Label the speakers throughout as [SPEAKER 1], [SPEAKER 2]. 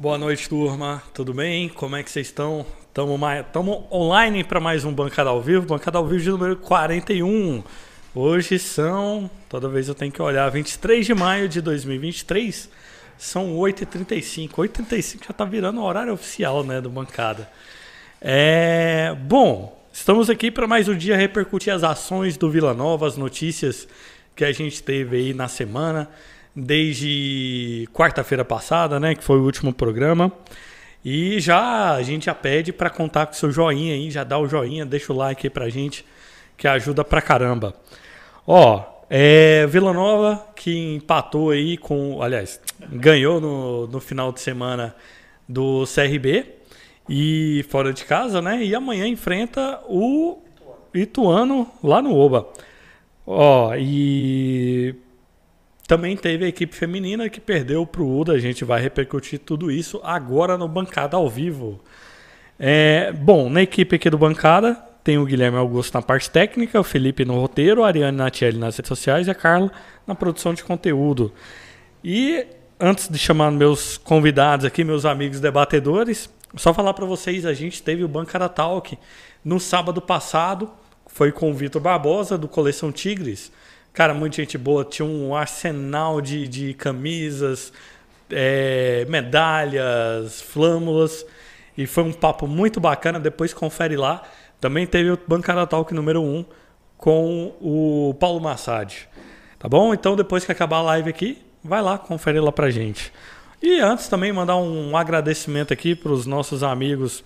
[SPEAKER 1] Boa noite, turma. Tudo bem? Como é que vocês estão? Estamos online para mais um Bancada ao Vivo, Bancada ao Vivo de número 41. Hoje são, toda vez eu tenho que olhar, 23 de maio de 2023, são 8h35. 8h35 já está virando o horário oficial né, do Bancada. É, bom, estamos aqui para mais um dia repercutir as ações do Vila Nova, as notícias que a gente teve aí na semana desde quarta-feira passada, né, que foi o último programa. E já a gente já pede para contar com seu joinha aí, já dá o joinha, deixa o like aí pra gente, que ajuda pra caramba. Ó, é Vila Nova que empatou aí com, aliás, ganhou no, no final de semana do CRB e fora de casa, né? E amanhã enfrenta o Ituano lá no Oba. Ó, e também teve a equipe feminina que perdeu para o UDA. A gente vai repercutir tudo isso agora no Bancada ao vivo. É, bom, na equipe aqui do Bancada tem o Guilherme Augusto na parte técnica, o Felipe no roteiro, a Ariane Natielli nas redes sociais e a Carla na produção de conteúdo. E antes de chamar meus convidados aqui, meus amigos debatedores, só falar para vocês, a gente teve o Bancada Talk no sábado passado, foi com o Vitor Barbosa do Coleção Tigres. Cara, muita gente boa. Tinha um arsenal de, de camisas, é, medalhas, flâmulas. E foi um papo muito bacana. Depois confere lá. Também teve o Bancada Talk número 1 com o Paulo Massad. Tá bom? Então, depois que acabar a live aqui, vai lá, confere lá pra gente. E antes também mandar um agradecimento aqui para os nossos amigos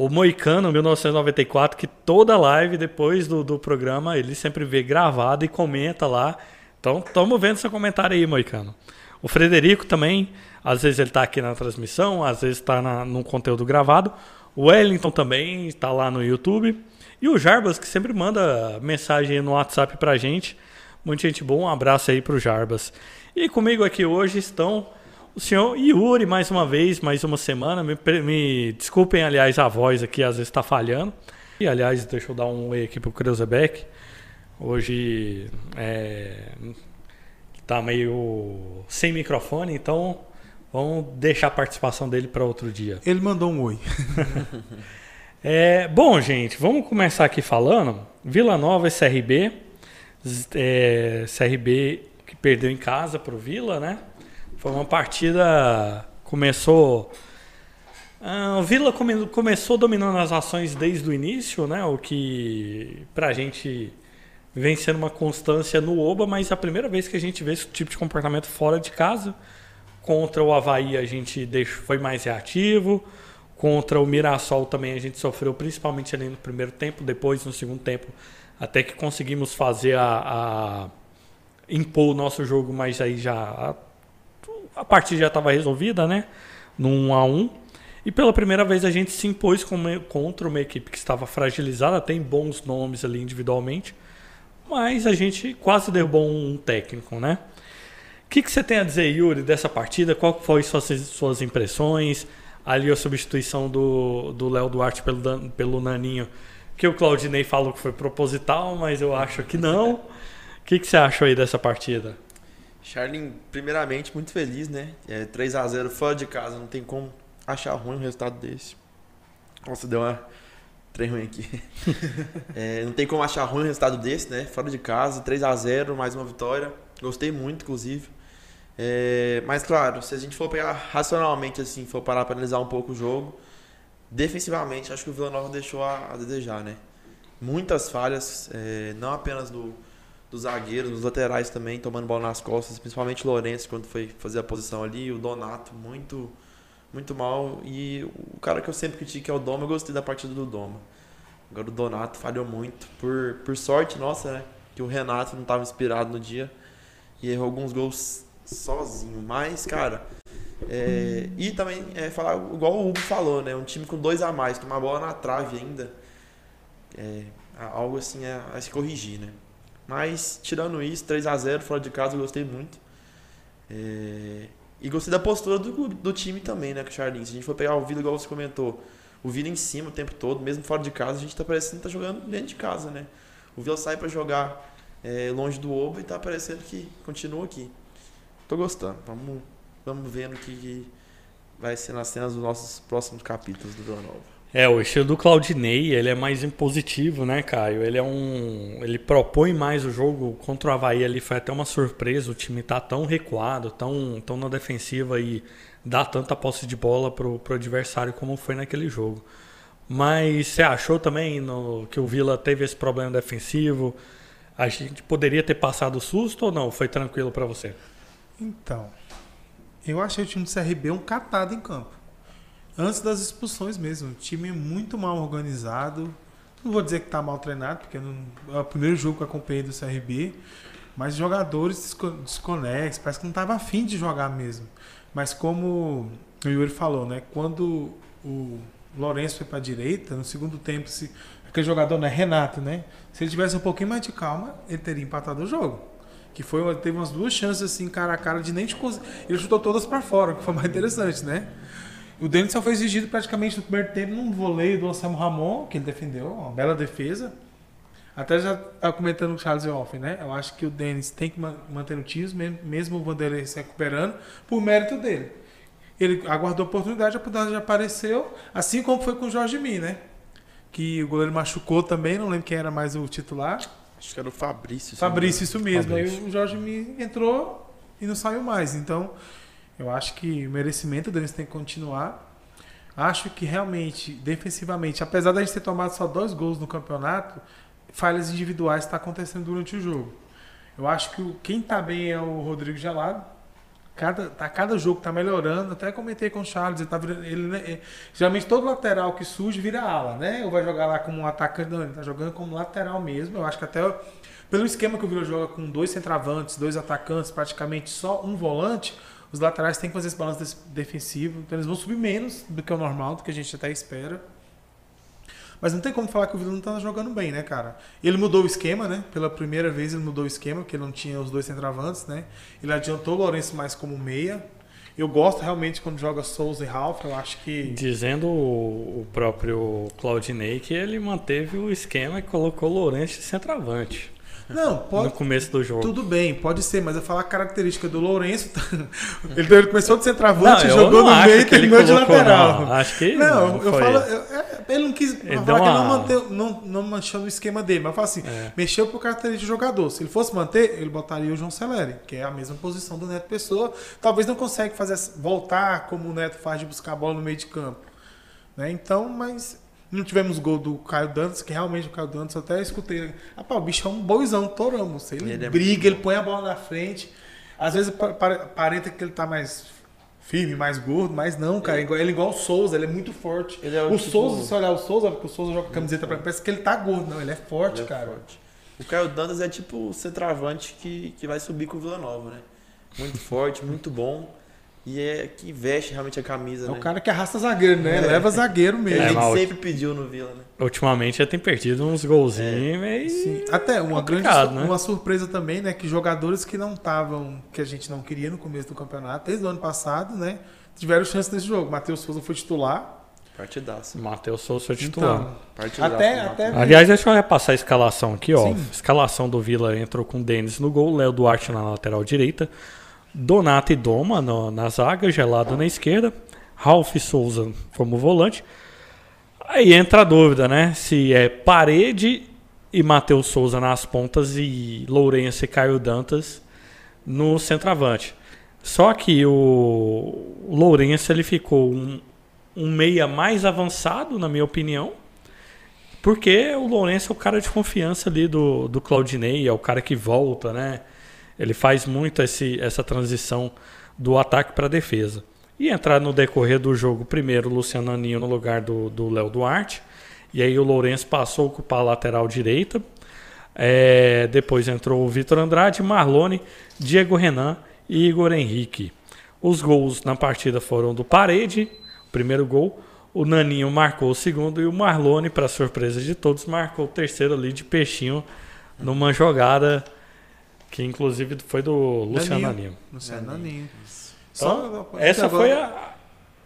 [SPEAKER 1] o Moicano, 1994, que toda live depois do, do programa ele sempre vê gravado e comenta lá. Então, estamos vendo seu comentário aí, Moicano. O Frederico também, às vezes ele está aqui na transmissão, às vezes está no conteúdo gravado. O Wellington também está lá no YouTube. E o Jarbas, que sempre manda mensagem no WhatsApp para gente. Muita gente boa, um abraço aí para o Jarbas. E comigo aqui hoje estão o senhor Yuri, mais uma vez, mais uma semana. Me, me desculpem, aliás, a voz aqui às vezes está falhando. E, aliás, deixa eu dar um oi aqui para o Kreuzebeck. Hoje é, tá meio sem microfone, então vamos deixar a participação dele para outro dia.
[SPEAKER 2] Ele mandou um oi.
[SPEAKER 1] é, bom, gente, vamos começar aqui falando. Vila Nova e CRB. É, CRB que perdeu em casa para o Vila, né? Foi uma partida. Começou. Ah, o Vila come, começou dominando as ações desde o início, né? O que pra gente vem sendo uma constância no Oba, mas é a primeira vez que a gente vê esse tipo de comportamento fora de casa. Contra o Havaí a gente deixou, foi mais reativo. Contra o Mirassol também a gente sofreu, principalmente ali no primeiro tempo, depois no segundo tempo, até que conseguimos fazer a, a impor o nosso jogo, mas aí já a partida já estava resolvida, né? Num 1 a 1 e pela primeira vez a gente se impôs contra uma equipe que estava fragilizada, tem bons nomes ali individualmente, mas a gente quase derrubou um técnico, né? O que, que você tem a dizer, Yuri, dessa partida? Qual foi suas, suas impressões? Ali a substituição do Léo Duarte pelo, pelo Naninho, que o Claudinei falou que foi proposital, mas eu acho que não. O que, que você achou aí dessa partida?
[SPEAKER 3] Charlin, primeiramente, muito feliz, né? É, 3 a 0 fora de casa, não tem como achar ruim um resultado desse. Nossa, deu uma trem ruim aqui. é, não tem como achar ruim um resultado desse, né? Fora de casa, 3 a 0 mais uma vitória. Gostei muito, inclusive. É, mas, claro, se a gente for pegar racionalmente, assim, for parar para analisar um pouco o jogo, defensivamente, acho que o Vila Nova deixou a, a desejar, né? Muitas falhas, é, não apenas do dos zagueiros, dos laterais também, tomando bola nas costas, principalmente o Lourenço, quando foi fazer a posição ali, o Donato, muito muito mal. E o cara que eu sempre critico é o Doma, eu gostei da partida do Doma. Agora o Donato falhou muito. Por, por sorte nossa, né? Que o Renato não estava inspirado no dia e errou alguns gols sozinho. Mas, cara. É, e também é, falar, igual o Hugo falou, né? Um time com dois a mais, tomar bola na trave ainda. É, algo assim a, a se corrigir, né? Mas, tirando isso, 3 a 0 fora de casa, eu gostei muito. É... E gostei da postura do, do time também, né, com o Charlinho. Se a gente for pegar o Vila, igual você comentou, o Vila em cima o tempo todo, mesmo fora de casa, a gente tá parecendo que tá jogando dentro de casa, né? O Vila sai para jogar é, longe do Oba e tá parecendo que continua aqui. Tô gostando. Vamos, vamos vendo que, que vai ser nas cenas dos nossos próximos capítulos do Vila Nova.
[SPEAKER 1] É, o estilo do Claudinei, ele é mais impositivo, né, Caio? Ele é um. Ele propõe mais o jogo contra o Havaí ali. Foi até uma surpresa. O time tá tão recuado, tão, tão na defensiva e dá tanta posse de bola pro, pro adversário como foi naquele jogo. Mas você achou também no, que o Vila teve esse problema defensivo? A gente poderia ter passado susto ou não? Foi tranquilo para você?
[SPEAKER 2] Então, eu achei o time do CRB um catado em campo. Antes das expulsões mesmo. O time muito mal organizado. Não vou dizer que está mal treinado, porque não, é o primeiro jogo que eu acompanhei do CRB. Mas jogadores desconexos, parece que não estava afim de jogar mesmo. Mas como o Yuri falou, né? Quando o Lourenço foi para a direita, no segundo tempo, se aquele jogador, né, Renato, né? Se ele tivesse um pouquinho mais de calma, ele teria empatado o jogo. Que foi, teve umas duas chances assim, cara a cara, de nem de Ele chutou todas para fora, que foi mais interessante, né? O Denison foi exigido praticamente no primeiro tempo num voleio do Anselmo Ramon, que ele defendeu, uma bela defesa. Até já estava comentando com o Charles Hoff, né? Eu acho que o Denis tem que manter o tiro, mesmo o Vanderlei se recuperando, por mérito dele. Ele aguardou a oportunidade, a oportunidade apareceu, assim como foi com o Jorge Mi, né? Que o goleiro machucou também, não lembro quem era mais o titular.
[SPEAKER 3] Acho que era o Fabrício.
[SPEAKER 2] Fabrício, isso mesmo. Fabrício. Aí o Jorge Mi entrou e não saiu mais. Então, eu acho que o merecimento deles tem que continuar. Acho que realmente, defensivamente, apesar da gente ter tomado só dois gols no campeonato, falhas individuais está acontecendo durante o jogo. Eu acho que quem está bem é o Rodrigo Gelado. Cada, tá, cada jogo está melhorando. Até comentei com o Charles. Ele tá virando, ele, né, geralmente todo lateral que surge vira ala, né? Ou vai jogar lá como um atacante. Não, ele está jogando como lateral mesmo. Eu acho que até pelo esquema que o Vila joga com dois centravantes, dois atacantes, praticamente só um volante, os laterais têm que fazer esse balanço defensivo. Então eles vão subir menos do que o normal, do que a gente até espera. Mas não tem como falar que o Vila não tá jogando bem, né, cara? Ele mudou o esquema, né? Pela primeira vez ele mudou o esquema, porque ele não tinha os dois centravantes, né? Ele adiantou o Lourenço mais como meia. Eu gosto realmente quando joga Souza e Ralph, eu acho que.
[SPEAKER 1] Dizendo o próprio Claudinei que ele manteve o esquema e colocou o Lourenço de centroavante.
[SPEAKER 2] Não, pode.
[SPEAKER 1] No começo do jogo.
[SPEAKER 2] Tudo bem, pode ser, mas eu falar a característica do Lourenço. ele, ele começou de centroavante, não, jogou no meio e terminou de lateral.
[SPEAKER 1] Não, acho que.
[SPEAKER 2] Não, não eu falo. Eu, é, ele não quis. Ele, falar uma... não, manteve, não, não manchou o esquema dele, mas eu falo assim: é. mexeu por característica de jogador. Se ele fosse manter, ele botaria o João Celeri, que é a mesma posição do Neto Pessoa. Talvez não consegue fazer voltar como o Neto faz de buscar a bola no meio de campo. Né? Então, mas não tivemos gol do Caio Dantas, que realmente o Caio Dantas eu até escutei. Rapaz, o bicho é um boizão, toramos. Ele, ele é briga, é ele põe a bola na frente. Às vezes parenta que ele tá mais firme, mais gordo, mas não, cara. Ele, ele é igual o Souza, ele é muito forte. É o, o tipo... Souza, se olhar o Souza, porque o Souza joga camiseta pra parece que ele tá gordo. Não, ele é forte, ele é cara. Forte.
[SPEAKER 3] O Caio Dantas é tipo o centroavante que, que vai subir com o Vila Nova, né? Muito forte, muito bom. E é que veste realmente a camisa,
[SPEAKER 2] é
[SPEAKER 3] né?
[SPEAKER 2] o cara que arrasta zagueiro, né? É. Leva zagueiro mesmo.
[SPEAKER 3] É, ele sempre pediu no Vila, né?
[SPEAKER 1] Ultimamente já tem perdido uns golzinhos é. meio. Sim.
[SPEAKER 2] Até uma grande né? uma surpresa também, né? Que jogadores que não estavam, que a gente não queria no começo do campeonato, desde o ano passado, né? Tiveram chance nesse jogo. Matheus Souza foi titular.
[SPEAKER 3] Partidaço.
[SPEAKER 1] Matheus Souza foi titular.
[SPEAKER 2] Então, até, até
[SPEAKER 1] Aliás, deixa eu repassar a escalação aqui, ó. Sim. Escalação do Vila entrou com o Denis no gol, Léo Duarte na lateral direita. Donato e Doma no, na zaga, Gelado na esquerda, Ralph Souza como volante. Aí entra a dúvida, né? Se é Parede e Matheus Souza nas pontas e Lourenço e Caio Dantas no centroavante. Só que o Lourenço ele ficou um, um meia mais avançado, na minha opinião, porque o Lourenço é o cara de confiança ali do, do Claudinei, é o cara que volta, né? Ele faz muito esse, essa transição do ataque para a defesa. E entrar no decorrer do jogo, primeiro o Luciano Aninho no lugar do Léo Duarte. E aí o Lourenço passou a ocupar a lateral direita. É, depois entrou o Vitor Andrade, Marlone, Diego Renan e Igor Henrique. Os gols na partida foram do Parede, o primeiro gol. O Naninho marcou o segundo e o Marlone, para surpresa de todos, marcou o terceiro ali de peixinho numa jogada que inclusive foi do Luciano Aninho.
[SPEAKER 2] Luciano Aninho.
[SPEAKER 1] Então, essa agora... foi a,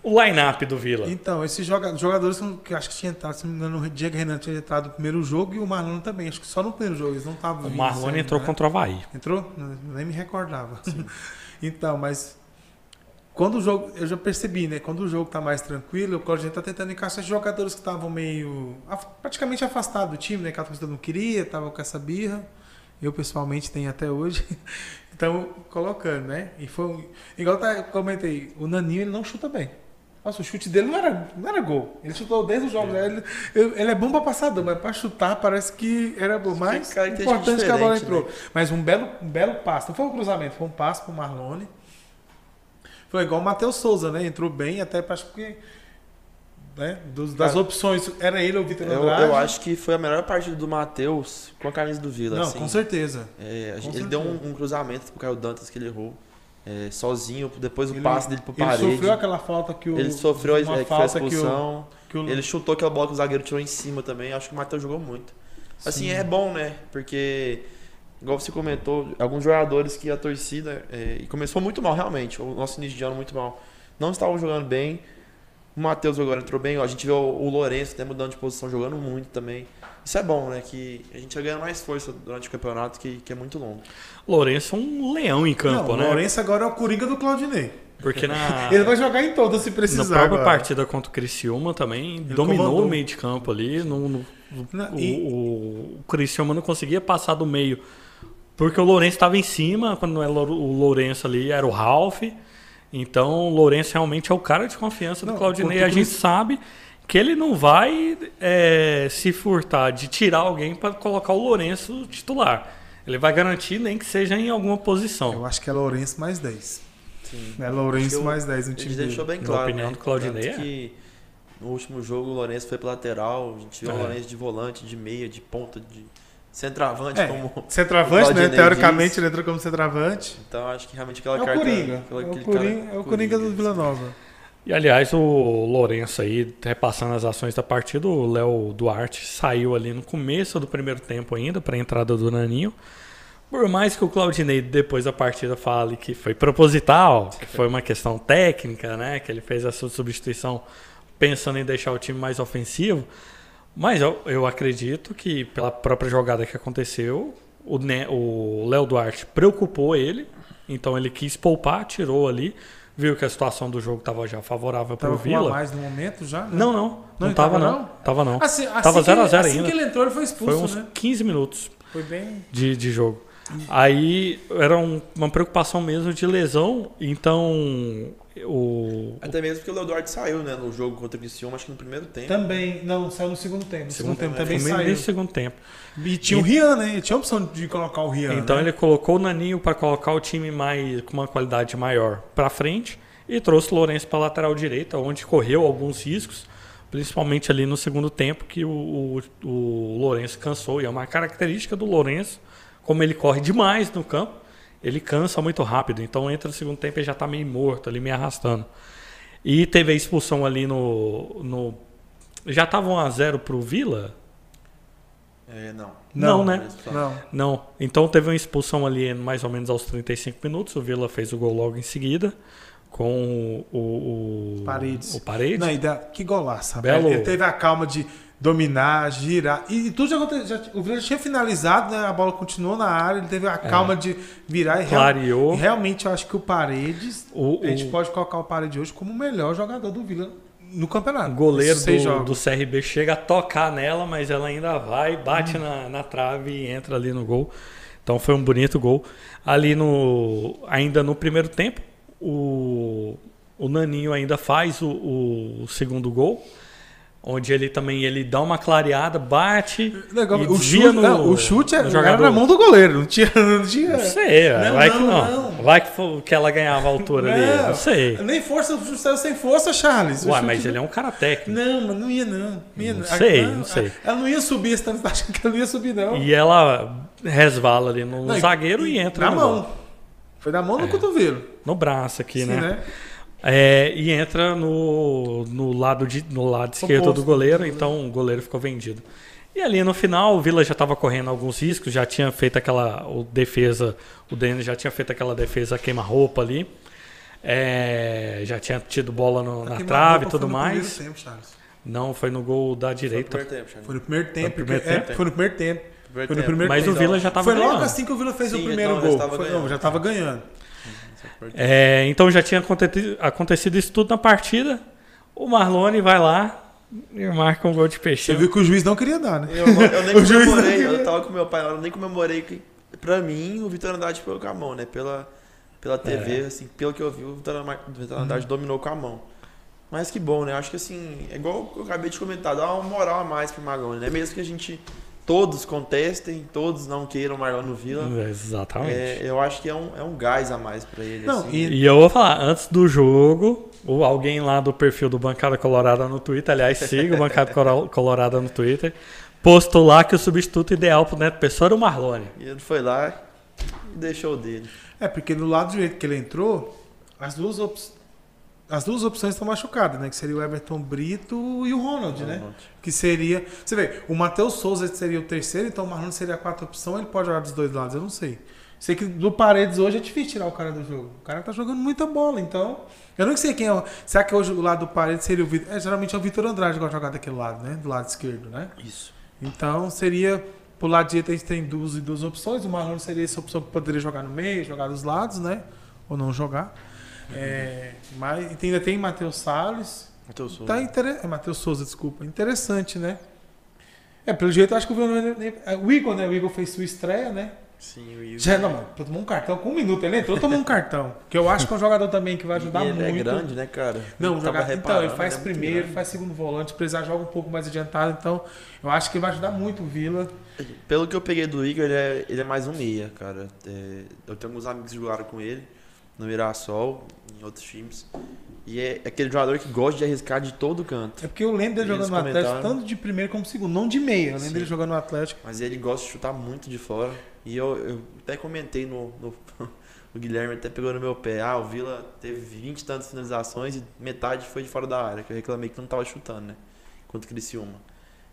[SPEAKER 1] o line-up do Vila.
[SPEAKER 2] Então, esses jogadores que acho que tinha entrado, se não me engano, o Diego Renan tinha entrado no primeiro jogo e o Marlon também. Acho que só no primeiro jogo, eles não estavam.
[SPEAKER 1] O Marlon entrou né? contra o Havaí.
[SPEAKER 2] Entrou? Nem me recordava. então, mas quando o jogo, eu já percebi, né? Quando o jogo tá mais tranquilo, o Claudinei tá tentando encaixar esses jogadores que estavam meio praticamente afastados do time, né? Que a torcida não queria, tava com essa birra. Eu pessoalmente tenho até hoje. Então, colocando, né? E foi um- igual tá, eu comentei, o Naninho ele não chuta bem. Nossa, o chute dele não era, não era gol. Ele chutou desde os jogos. né? Ele, ele- é bom pra passador, mas pra chutar parece que era bom. Mais importante que a bola entrou. Mas um belo, um belo passo. Não foi um cruzamento, foi um passo pro Marlone. Foi igual o Matheus Souza, né? Entrou bem, até acho que. Né? Dos- das
[SPEAKER 3] Cara,
[SPEAKER 2] opções, era ele ou o Vitor
[SPEAKER 3] Eu,
[SPEAKER 2] Andrade?
[SPEAKER 3] eu acho que foi a melhor partida do Matheus com a camisa do Vila.
[SPEAKER 2] Não,
[SPEAKER 3] assim.
[SPEAKER 2] com certeza.
[SPEAKER 3] É,
[SPEAKER 2] Com
[SPEAKER 3] ele deu
[SPEAKER 2] certeza.
[SPEAKER 3] um, um cruzamento pro Caio Dantas que ele errou. é, sozinho, depois o
[SPEAKER 2] Ele-
[SPEAKER 3] passe dele pro
[SPEAKER 2] Ele
[SPEAKER 3] parede.
[SPEAKER 2] sofreu aquela falta que o.
[SPEAKER 3] Ele sofreu
[SPEAKER 2] uma
[SPEAKER 3] é, que
[SPEAKER 2] falta que o,
[SPEAKER 3] expulsão.
[SPEAKER 2] que o-
[SPEAKER 3] Ele chutou aquela bola que o zagueiro tirou em cima também. Acho que o Matheus jogou muito. Assim,
[SPEAKER 2] Sim.
[SPEAKER 3] é bom, né? Porque, igual você comentou, alguns jogadores que a torcida. é, e começou muito mal, realmente. O nosso início de ano muito mal. Não estavam jogando bem. O Matheus agora entrou bem. A gente vê o, o Lourenço até mudando de posição, jogando muito também. Isso é bom, né? Que a gente vai ganhando mais força durante o campeonato, que, que é muito longo.
[SPEAKER 1] Lourenço é um leão em campo,
[SPEAKER 2] não,
[SPEAKER 1] né?
[SPEAKER 2] O Lourenço agora é o Coringa do Claudinei.
[SPEAKER 1] Porque na,
[SPEAKER 2] Ele vai jogar em todas se
[SPEAKER 1] na
[SPEAKER 2] precisar.
[SPEAKER 1] própria
[SPEAKER 2] agora.
[SPEAKER 1] partida contra o Criciúma também dominou
[SPEAKER 2] comandou.
[SPEAKER 1] o meio de campo ali. No, no-
[SPEAKER 2] Não,
[SPEAKER 1] o,
[SPEAKER 2] e-
[SPEAKER 1] o, o Criciúma não conseguia passar do meio. Porque o Lourenço estava em cima, quando não era o Lourenço ali, era o Ralph. Então o Lourenço realmente é o cara de confiança do
[SPEAKER 2] Não,
[SPEAKER 1] Claudinei. A gente sabe que ele não vai é, se furtar de tirar alguém para colocar o Lourenço titular. Ele vai garantir nem que seja em alguma posição.
[SPEAKER 2] Eu acho que é Lourenço mais 10.
[SPEAKER 3] Sim.
[SPEAKER 2] É Lourenço
[SPEAKER 3] eu-
[SPEAKER 2] mais 10 no
[SPEAKER 3] Ele
[SPEAKER 2] time
[SPEAKER 3] deixou
[SPEAKER 2] dele.
[SPEAKER 3] bem
[SPEAKER 1] Na
[SPEAKER 3] claro.
[SPEAKER 1] opinião
[SPEAKER 3] né?
[SPEAKER 1] do Claudinei,
[SPEAKER 3] Tanto
[SPEAKER 1] é.
[SPEAKER 3] que no último jogo o Lourenço foi pra lateral, a gente viu
[SPEAKER 1] É.
[SPEAKER 3] o Lourenço de volante, de meia, de ponta, de centroavante,
[SPEAKER 2] É,
[SPEAKER 3] como.
[SPEAKER 2] Centroavante, né? Teoricamente ele entrou como centroavante.
[SPEAKER 3] Então acho que realmente aquela
[SPEAKER 2] É o
[SPEAKER 3] carta.
[SPEAKER 2] Coringa.
[SPEAKER 3] aquela-
[SPEAKER 2] É o Coringa,
[SPEAKER 3] cara-
[SPEAKER 2] é o Coringa do Vila Nova.
[SPEAKER 1] E aliás, o Lourenço aí, repassando as ações da partida, o Léo Duarte saiu ali no começo do primeiro tempo ainda, para a entrada do Naninho. Por mais que o Claudinei, depois da partida, fale que foi proposital, que foi uma questão técnica, né? Que ele fez essa substituição pensando em deixar o time mais ofensivo. Mas eu, eu acredito que, pela própria jogada que aconteceu, o Léo Duarte preocupou ele, então ele quis poupar, tirou ali, viu que a situação do jogo estava já favorável para o Vila.
[SPEAKER 2] mais no momento já? né?
[SPEAKER 1] Não, não, não,
[SPEAKER 2] Não, ele
[SPEAKER 1] tava
[SPEAKER 2] tava
[SPEAKER 1] não.
[SPEAKER 2] não?
[SPEAKER 1] Tava não.
[SPEAKER 2] Assim, assim
[SPEAKER 1] Tava 0 a
[SPEAKER 2] ele-
[SPEAKER 1] 0
[SPEAKER 2] assim
[SPEAKER 1] ainda.
[SPEAKER 2] que ele entrou, ele foi
[SPEAKER 1] Foi
[SPEAKER 2] expulso,
[SPEAKER 1] uns
[SPEAKER 2] né?
[SPEAKER 1] 15 minutos
[SPEAKER 2] Foi bem.
[SPEAKER 1] de, de jogo. Aí era um- uma preocupação mesmo de lesão, então o,
[SPEAKER 3] Até mesmo porque o Leonardo saiu, né, no jogo contra o Criciúma, acho que no primeiro tempo.
[SPEAKER 2] Também, não, saiu no segundo tempo. No segundo, tempo também
[SPEAKER 1] foi
[SPEAKER 2] saiu.
[SPEAKER 1] no segundo tempo.
[SPEAKER 2] E tinha o Rian, né? Tinha a opção de colocar o Rian.
[SPEAKER 1] Então
[SPEAKER 2] né?
[SPEAKER 1] ele colocou o Naninho para colocar o time mais com uma qualidade maior para frente e trouxe o Lourenço para lateral direita, onde correu alguns riscos, principalmente ali no segundo tempo que o, o, o Lourenço cansou e é uma característica do Lourenço, como ele corre demais no campo, ele cansa muito rápido. Então entra no segundo tempo e já está meio morto ali, meio arrastando. E teve a expulsão ali no, no já estava 1 a 0 pro Vila?
[SPEAKER 3] É, não.
[SPEAKER 1] Não, né?
[SPEAKER 2] Não.
[SPEAKER 1] Não. Então teve uma expulsão ali mais ou menos aos 35 minutos. O Vila fez o gol logo em seguida. Com o, o,
[SPEAKER 2] Paredes.
[SPEAKER 1] o Paredes.
[SPEAKER 2] Não, e da, que golaço.
[SPEAKER 1] Belo.
[SPEAKER 2] Ele teve a calma de dominar, girar. E, e tudo já aconteceu. já- o Vila tinha finalizado, né? A bola continuou na área, ele teve a calma de virar e real-
[SPEAKER 1] Clareou.
[SPEAKER 2] e realmente eu acho que o Paredes.
[SPEAKER 1] O,
[SPEAKER 2] A gente
[SPEAKER 1] o
[SPEAKER 2] pode colocar o Paredes hoje como o melhor jogador do Vila no campeonato.
[SPEAKER 1] goleiro
[SPEAKER 2] Esses seis
[SPEAKER 1] do, do CRB chega a tocar nela, mas ela ainda vai,
[SPEAKER 2] Hum.
[SPEAKER 1] bate na, na trave e entra ali no gol. Então foi um bonito gol. Ali no. Ainda no primeiro tempo, o, o Naninho ainda faz o, o segundo gol. Onde ele também ele dá uma clareada, bate.
[SPEAKER 2] Legal,
[SPEAKER 1] e
[SPEAKER 2] o, chute,
[SPEAKER 1] no-
[SPEAKER 2] não, o chute
[SPEAKER 1] no
[SPEAKER 2] era na mão do goleiro, não tinha. Não tinha
[SPEAKER 1] Não sei,
[SPEAKER 2] Não,
[SPEAKER 1] vai
[SPEAKER 2] não,
[SPEAKER 1] que não. Vai que, fo- que ela ganhava a altura ali. Não sei.
[SPEAKER 2] Nem força, o chute sem força, Charles. Chute
[SPEAKER 1] mas ele é um cara técnico.
[SPEAKER 2] Não, mas não ia não. Não, ia,
[SPEAKER 1] Não sei, não sei.
[SPEAKER 2] Ela não ia subir, você tá achando que ela não ia subir, não.
[SPEAKER 1] E ela resvala ali no,
[SPEAKER 2] Não, e-
[SPEAKER 1] zagueiro e, entra
[SPEAKER 2] na mão. Foi da mão no cotovelo.
[SPEAKER 1] no braço aqui,
[SPEAKER 2] Sim,
[SPEAKER 1] né?
[SPEAKER 2] né?
[SPEAKER 1] É, e entra no, no, lado de, no lado esquerdo do goleiro, então o goleiro ficou vendido. E ali no final, o Vila já estava correndo alguns riscos, já tinha feito aquela o defesa, o Denis já tinha feito aquela defesa queima-roupa ali. É, já tinha tido bola no- na trave e tudo
[SPEAKER 2] foi no
[SPEAKER 1] mais.
[SPEAKER 2] primeiro tempo, Charles.
[SPEAKER 1] Não, foi no gol da
[SPEAKER 3] Foi no
[SPEAKER 1] direita.
[SPEAKER 3] primeiro tempo, Charles.
[SPEAKER 2] Foi no primeiro tempo. é,
[SPEAKER 3] tempo?
[SPEAKER 2] foi no primeiro tempo.
[SPEAKER 3] Primeiro
[SPEAKER 2] Foi no
[SPEAKER 3] tempo.
[SPEAKER 2] primeiro
[SPEAKER 1] Mas
[SPEAKER 2] tempo.
[SPEAKER 1] o Vila já estava
[SPEAKER 2] Foi logo
[SPEAKER 1] ganhando.
[SPEAKER 2] assim que o Vila fez
[SPEAKER 3] Sim,
[SPEAKER 2] o primeiro
[SPEAKER 3] já
[SPEAKER 2] gol.
[SPEAKER 3] estava
[SPEAKER 2] Foi-
[SPEAKER 3] ganhando.
[SPEAKER 2] não, já estava ganhando.
[SPEAKER 1] É, então já tinha acontecido, acontecido isso tudo na partida. O Marlone vai lá e marca um gol de peixe.
[SPEAKER 2] Você viu que o juiz não queria dar, né?
[SPEAKER 3] Eu, não- eu nem comemorei, eu tava com meu pai, eu nem comemorei. Que, pra mim, o Vitor Andrade pegou com a mão, né? Pela, pela TV,
[SPEAKER 1] É.
[SPEAKER 3] assim, pelo que eu vi, o Vitor
[SPEAKER 2] Uhum.
[SPEAKER 3] Andrade dominou com a mão. Mas que bom, né? Acho que assim, é igual eu acabei de comentar, dá uma moral a mais pro Marlone, né? Mesmo que a gente todos contestem, todos não queiram o Marlone no Vila.
[SPEAKER 1] Exatamente.
[SPEAKER 3] é, eu acho que é um, é um gás a mais pra ele.
[SPEAKER 2] Não,
[SPEAKER 3] assim.
[SPEAKER 2] e-
[SPEAKER 1] E eu vou falar, antes do jogo, o- alguém lá do perfil do Bancada Colorada no Twitter, aliás, siga o Bancada Colorada no Twitter, postou lá que o substituto ideal pro Neto Pessoa era o Marlone.
[SPEAKER 3] E ele foi lá e deixou o dele.
[SPEAKER 2] É, porque do lado direito que ele entrou, as duas, op- as duas opções estão machucadas, né? Que seria o Everton Brito e o Ronald, né? Que seria. Você vê, o Matheus Souza seria o terceiro, então o Marlon seria a quarta opção, ele pode jogar dos dois lados, eu não sei. Sei que do Paredes hoje é difícil tirar o cara do jogo. O cara tá jogando muita bola, então. Eu não sei quem é. Será que hoje o lado do Paredes seria o Vitor? É, geralmente é o Vitor Andrade que vai jogar daquele lado, né? Do lado esquerdo, né?
[SPEAKER 3] Isso.
[SPEAKER 2] Então seria. Pro lado direito a gente tem duas e duas opções. O Marlon seria essa opção que poderia jogar no meio, jogar dos lados, né? Ou não jogar. É, mas ainda tem Matheus Salles.
[SPEAKER 3] Matheus Souza.
[SPEAKER 2] Tá inter... é, Matheus Souza, desculpa. Interessante, né? É, pelo jeito acho que o é, O Igor, né? O Igor fez sua estreia, né?
[SPEAKER 3] Sim, o Igor.
[SPEAKER 2] Já não, mano, tomou um cartão com um minuto. Ele entrou, tomou um cartão. Que eu acho que é um jogador também que vai ajudar
[SPEAKER 3] ele
[SPEAKER 2] muito.
[SPEAKER 3] é grande, né, cara?
[SPEAKER 2] Não, jogar, então, ele faz
[SPEAKER 3] é muito
[SPEAKER 2] primeiro,
[SPEAKER 3] grande.
[SPEAKER 2] faz segundo volante, precisar joga um pouco mais adiantado, então eu acho que ele vai ajudar muito o Vila.
[SPEAKER 3] Pelo que eu peguei do Igor, ele é, ele é mais um meia, cara. É, eu tenho alguns amigos que jogaram com ele no Mirassol, em outros times. E é aquele jogador que gosta de arriscar de todo canto.
[SPEAKER 2] É porque eu lembro dele
[SPEAKER 3] Eles
[SPEAKER 2] jogando no Atlético, tanto de primeiro como segundo, não de meia. Eu lembro
[SPEAKER 3] Sim.
[SPEAKER 2] dele jogando no Atlético.
[SPEAKER 3] Mas ele gosta de chutar muito de fora. E eu, eu até comentei no, no- O Guilherme até pegou no meu pé. Ah, o Vila teve 20 e tantas finalizações e metade foi de fora da área, que eu reclamei que não tava chutando, né? Contra o Criciúma.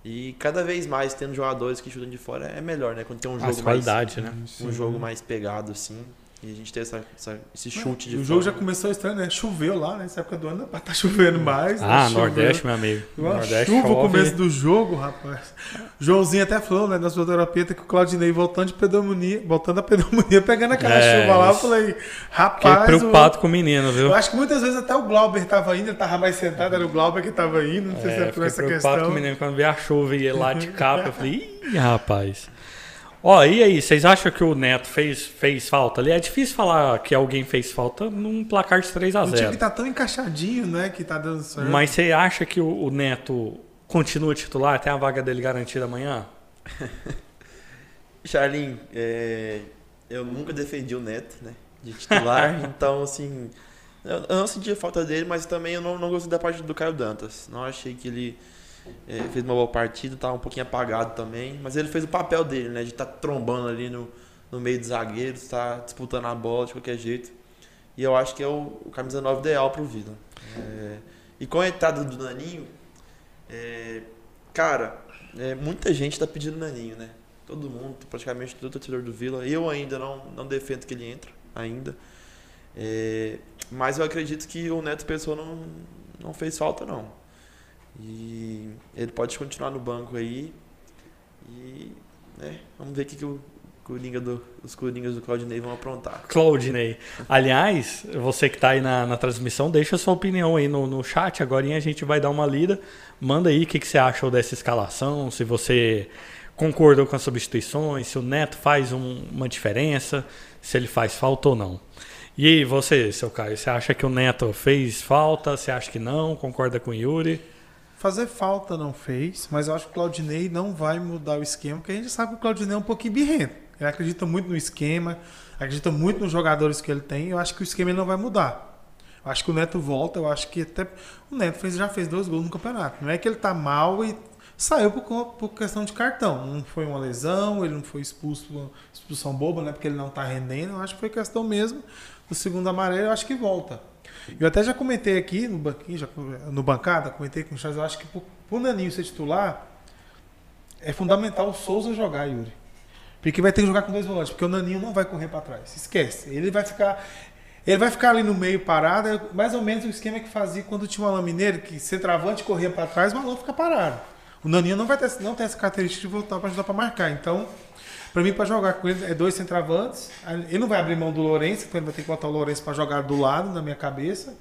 [SPEAKER 3] E cada vez mais tendo jogadores que chutam de fora é melhor, né? Quando tem um jogo
[SPEAKER 1] As
[SPEAKER 3] mais
[SPEAKER 1] qualidade, né?
[SPEAKER 3] um jogo mais pegado, assim. E a gente tem essa, essa- esse chute de
[SPEAKER 2] o jogo já começou estranho, né? Choveu lá, né? Nessa época do ano, tá chovendo mais.
[SPEAKER 1] Ah,
[SPEAKER 2] Choveu.
[SPEAKER 1] Nordeste, meu amigo.
[SPEAKER 2] Uma
[SPEAKER 1] Nordeste
[SPEAKER 2] chuva
[SPEAKER 1] chove.
[SPEAKER 2] começo do jogo, rapaz. Joãozinho até falou, né, na sua terapia, que o Claudinei voltando de pneumonia, voltando a pneumonia, pegando aquela
[SPEAKER 1] É,
[SPEAKER 2] chuva lá, eu falei,
[SPEAKER 1] Fiquei
[SPEAKER 2] rapaz.
[SPEAKER 1] preocupado com o menino,
[SPEAKER 2] o-
[SPEAKER 1] viu?
[SPEAKER 2] Eu acho que muitas vezes até o Glauber tava indo, ele tava mais sentado, era o Glauber que tava indo, não sei se
[SPEAKER 1] É,
[SPEAKER 2] é por
[SPEAKER 1] fiquei
[SPEAKER 2] essa
[SPEAKER 1] preocupado
[SPEAKER 2] questão.
[SPEAKER 1] com o menino quando veio a chuva e ele lá de capa. Eu falei, ih, rapaz. Ó, e aí, vocês acham que o Neto fez, fez falta ali? É difícil falar que alguém fez falta num placar de 3 a
[SPEAKER 2] O time
[SPEAKER 1] 0
[SPEAKER 2] tá tão encaixadinho, né, que tá dando certo.
[SPEAKER 1] Mas você acha que o, o Neto continua titular? Tem a vaga dele garantida amanhã?
[SPEAKER 3] Charlin, é, eu nunca defendi o Neto, né? De titular, então assim. Eu, eu não sentia falta dele, mas também eu não, não gostei da parte do Caio Dantas. Não achei que ele é, fez uma boa partida, tava um pouquinho apagado também. Mas ele fez o papel dele, né? De estar trombando ali no, no meio dos zagueiros, tá disputando a bola de qualquer jeito. E eu acho que é o, o camisa 9 ideal pro Vila. É, e com a entrada do Naninho, é, cara, é, muita gente tá pedindo Naninho, né? Todo mundo, praticamente todo torcedor do Vila. Eu ainda não, não defendo que ele entre, ainda. É, mas eu acredito que o Neto Pessoa não, não fez falta, não. E ele pode continuar no banco aí. E né, vamos ver o que, que o Coringa do, os Coringas do Claudinei vão aprontar.
[SPEAKER 1] Claudinei. Aliás, você que tá aí na, na transmissão, deixa sua opinião aí no, no chat. Agora a gente vai dar uma lida. Manda aí o que, que você achou dessa escalação, se você concordou com as substituições, se o Neto faz um- uma diferença, se ele faz falta ou não. E aí, você, seu Caio, você acha que o Neto fez falta? Você acha que não? Concorda com o Yuri?
[SPEAKER 2] Fazer falta não fez, mas eu acho que o Claudinei não vai mudar o esquema, porque a gente sabe que o Claudinei é um pouquinho birrento. Ele acredita muito no esquema, acredita muito nos jogadores que ele tem, eu acho que o esquema não vai mudar. Eu acho que o Neto volta, eu acho que até. O Neto fez, já fez dois gols no campeonato. Não é que ele tá mal e saiu por, por questão de cartão. Não foi uma lesão, ele não foi expulso, expulsão boba, né? Porque ele não tá rendendo. Eu acho que foi questão mesmo. O segundo amarelo, eu acho que volta. Eu até já comentei aqui no banquinho, já, no bancada, comentei com o Charles, eu acho que pro, pro Naninho ser titular, é fundamental o Souza jogar, Yuri. Porque vai ter que jogar com dois volantes, porque o Naninho não vai correr para trás. Esquece. Ele vai ficar. Ele vai ficar ali no meio parado, é mais ou menos o esquema que fazia quando tinha o Alain Mineiro, que centroavante corria para trás, o Alão fica parado. O Naninho não vai ter, não tem essa característica de voltar para ajudar para marcar. Então, Pra mim, pra jogar com ele, é dois centravantes. Ele não vai abrir mão do Lourenço, então ele vai ter que botar o Lourenço pra jogar do lado, na minha cabeça.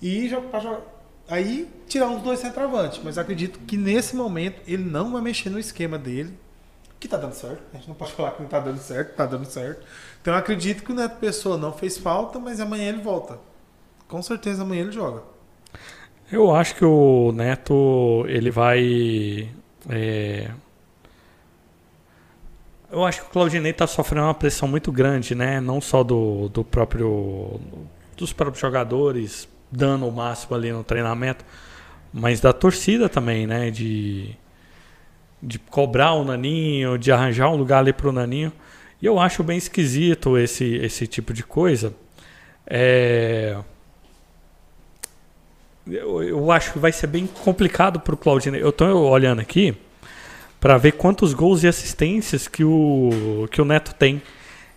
[SPEAKER 2] E pra jogar. Aí tirar uns dois centravantes. Mas acredito que nesse momento ele não vai mexer no esquema dele. Que tá dando certo. A gente não pode falar que não tá dando certo, tá dando certo. Então acredito que o Neto Pessoa não fez falta, mas amanhã ele volta. Com certeza amanhã ele joga.
[SPEAKER 1] Eu acho que o Neto ele vai. é, Eu acho que o Claudinei está sofrendo uma pressão muito grande, né? Não só do, do próprio dos próprios jogadores dando o máximo ali no treinamento, mas da torcida também, né? De, de cobrar o Naninho, de arranjar um lugar ali para o Naninho. E eu acho bem esquisito esse, esse tipo de coisa. É, eu, eu acho que vai ser bem complicado para o Claudinei. Eu estou olhando aqui para ver quantos gols e assistências que o, que o Neto tem.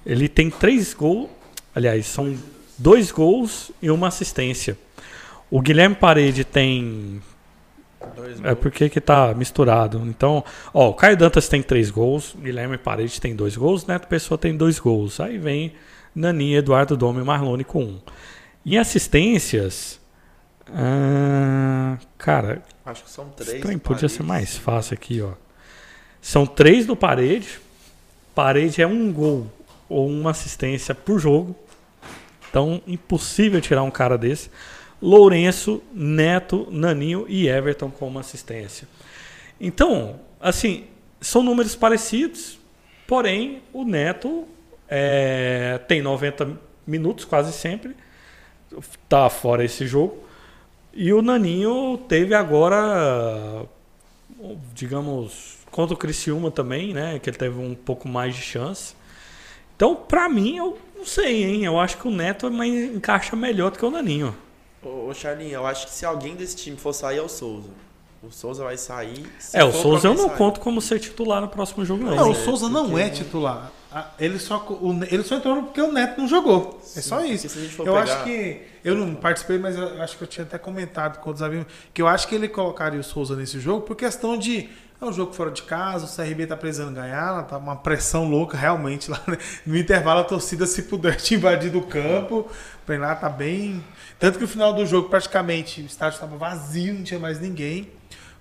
[SPEAKER 1] Ele tem três gols, aliás, são dois gols e uma assistência. O Guilherme Parede tem. É porque que tá misturado. Então, ó, o Caio Dantas tem três gols, Guilherme Parede tem dois gols, Neto Pessoa tem dois gols. Aí vem Naninha, Eduardo Dome e Marlone com um. Em assistências. ah, cara,
[SPEAKER 3] Acho que são três. do
[SPEAKER 1] podia ser mais fácil aqui, ó. São três do Parede. Parede é um gol ou uma assistência por jogo. Então, impossível tirar um cara desse. Lourenço, Neto, Naninho e Everton com uma assistência. Então, assim, são números parecidos, porém o Neto é, tem 90 minutos quase sempre, tá fora esse jogo. E o Naninho teve agora, digamos, contra o Criciúma também, né? Que ele teve um pouco mais de chance. Então, pra mim, eu não sei, hein? Eu acho que o Neto é mais, encaixa melhor do que o Naninho.
[SPEAKER 3] Ô, ô Charlinho, eu acho que se alguém desse time for sair é o Souza. O Souza vai sair.
[SPEAKER 1] É, o Souza eu não
[SPEAKER 3] sair.
[SPEAKER 1] conto como ser titular no próximo jogo, não.
[SPEAKER 2] Não, o
[SPEAKER 3] é,
[SPEAKER 2] Souza não
[SPEAKER 3] porque-
[SPEAKER 2] é titular. Ah, Ele só, ele só entrou porque o Neto não jogou. É só
[SPEAKER 3] Sim,
[SPEAKER 2] isso.
[SPEAKER 3] a gente for
[SPEAKER 2] Eu
[SPEAKER 3] pegar-
[SPEAKER 2] acho que. Eu não participei, mas eu acho que eu tinha até comentado com outros amigos. Que eu acho que ele colocaria o Souza nesse jogo por questão de. É um jogo fora de casa, o CRB tá precisando ganhar, tá uma pressão louca realmente lá. né? No intervalo, a torcida, se puder, te invadir do campo. Ir lá tá bem. Tanto que no final do jogo, praticamente, o estádio estava vazio, não tinha mais ninguém.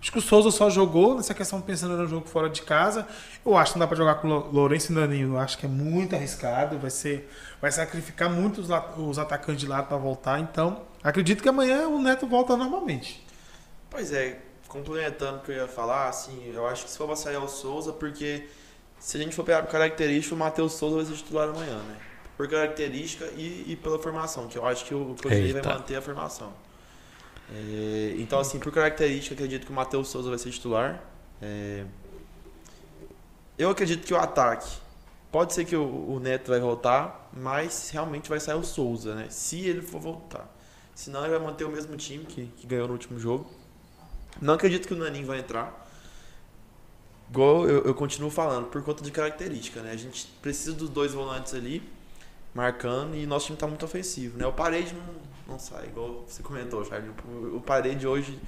[SPEAKER 2] Acho que o Souza só jogou nessa questão pensando no jogo fora de casa. Eu acho que não dá para jogar com o Lo- Lourenço e Naninho. Eu acho que é muito arriscado. Vai ser, vai sacrificar muito os, os atacantes de lado para voltar. Então, acredito que amanhã o Neto volta normalmente.
[SPEAKER 3] Pois é, complementando o que eu ia falar, assim, eu acho que se for pra sair o Souza, porque se a gente for pegar por característica, o Matheus Souza vai ser titular amanhã, né? Por característica e, e pela formação, que eu acho que o Claudinei vai manter a formação. É, então, assim, por característica, acredito que o Matheus Souza vai ser titular. É, eu acredito que o ataque pode ser que o, o Neto vai voltar, mas realmente vai sair o Souza, né? Se ele for voltar. Senão ele vai manter o mesmo time que, que ganhou no último jogo. Não acredito que o Naninho vai entrar. Igual eu, eu continuo falando, por conta de característica, né? A gente precisa dos dois volantes ali, marcando, e nosso time tá muito ofensivo, né? O Parede não, não sai, igual você comentou, Charlie. O, o Parede hoje,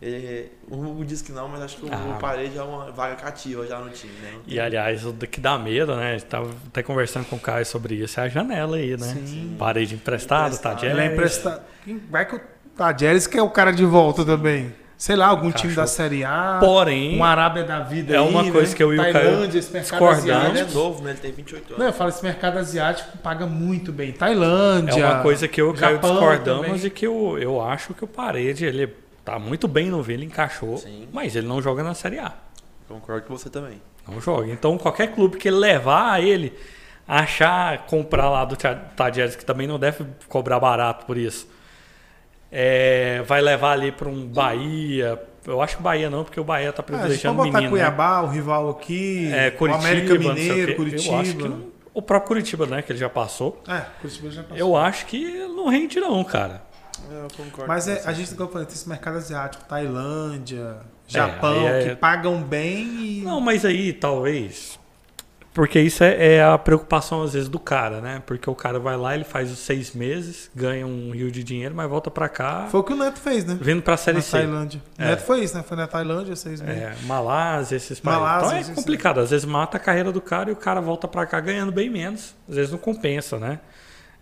[SPEAKER 3] é, o Hugo diz que não, mas acho que o,
[SPEAKER 1] Ah.
[SPEAKER 3] o Parede é uma vaga cativa já no time, né?
[SPEAKER 1] E aliás, o que dá medo, né? Tava até conversando com o Caio sobre isso, é a janela aí, né?
[SPEAKER 2] Sim.
[SPEAKER 1] Parede emprestada, tá
[SPEAKER 3] Emprestado.
[SPEAKER 2] Ele é emprestado. Quem- Vai que o Tadjeres que é o cara de volta também. Sei lá, algum time
[SPEAKER 1] Cachorro.
[SPEAKER 2] da Série A.
[SPEAKER 1] Porém,
[SPEAKER 2] Um Arábia da vida
[SPEAKER 1] É
[SPEAKER 2] aí,
[SPEAKER 1] uma coisa
[SPEAKER 2] né?
[SPEAKER 1] que eu e o Caio
[SPEAKER 2] esse mercado
[SPEAKER 1] discordamos.
[SPEAKER 3] Ele é
[SPEAKER 2] asiático.
[SPEAKER 3] novo, né? Ele tem 28 anos.
[SPEAKER 2] Não, eu falo, esse mercado asiático paga muito bem. Tailândia.
[SPEAKER 1] é uma coisa que eu e o Caio discordamos
[SPEAKER 2] também.
[SPEAKER 1] e que eu, eu acho que o Parede, ele tá muito bem no Vila, encaixou,
[SPEAKER 3] Sim.
[SPEAKER 1] mas ele não joga na Série A.
[SPEAKER 3] Concordo com você também.
[SPEAKER 1] Não joga. Então, qualquer clube que levar ele, achar, comprar lá do Tadjeres, que também não deve cobrar barato por isso, é, vai levar ali para um Bahia. Eu acho que Bahia não, porque o Bahia tá
[SPEAKER 2] Ah,
[SPEAKER 1] privilegiando o
[SPEAKER 2] botar
[SPEAKER 1] menino. né?
[SPEAKER 2] Cuiabá, o rival aqui.
[SPEAKER 1] É, Curitiba,
[SPEAKER 2] o América
[SPEAKER 1] o
[SPEAKER 2] Mineiro,
[SPEAKER 1] quê.
[SPEAKER 2] Curitiba.
[SPEAKER 1] Eu acho que não- o próprio Curitiba, né, que ele já passou.
[SPEAKER 2] É, Curitiba já passou.
[SPEAKER 1] Eu acho que não rende não, cara.
[SPEAKER 3] Eu concordo
[SPEAKER 2] Mas é, a gente, como eu falei, tem esse mercado asiático, Tailândia, Japão,
[SPEAKER 1] aí é-
[SPEAKER 2] que pagam bem e.
[SPEAKER 1] Não, mas aí talvez Porque isso é, é a preocupação, às vezes, do cara, né? Porque o cara vai lá, ele faz os seis meses, ganha um rio de dinheiro, mas volta pra cá,
[SPEAKER 2] Foi o que o Neto fez, né?
[SPEAKER 1] vindo pra Série
[SPEAKER 2] na
[SPEAKER 1] C.
[SPEAKER 2] Tailândia. O
[SPEAKER 1] É.
[SPEAKER 2] Neto foi isso, né? Foi na Tailândia seis meses.
[SPEAKER 1] É, Malásia, esses países.
[SPEAKER 2] Malásia,
[SPEAKER 1] então é complicado. Às vezes mata a carreira do cara e o cara volta pra cá ganhando bem menos. Às vezes não compensa, né?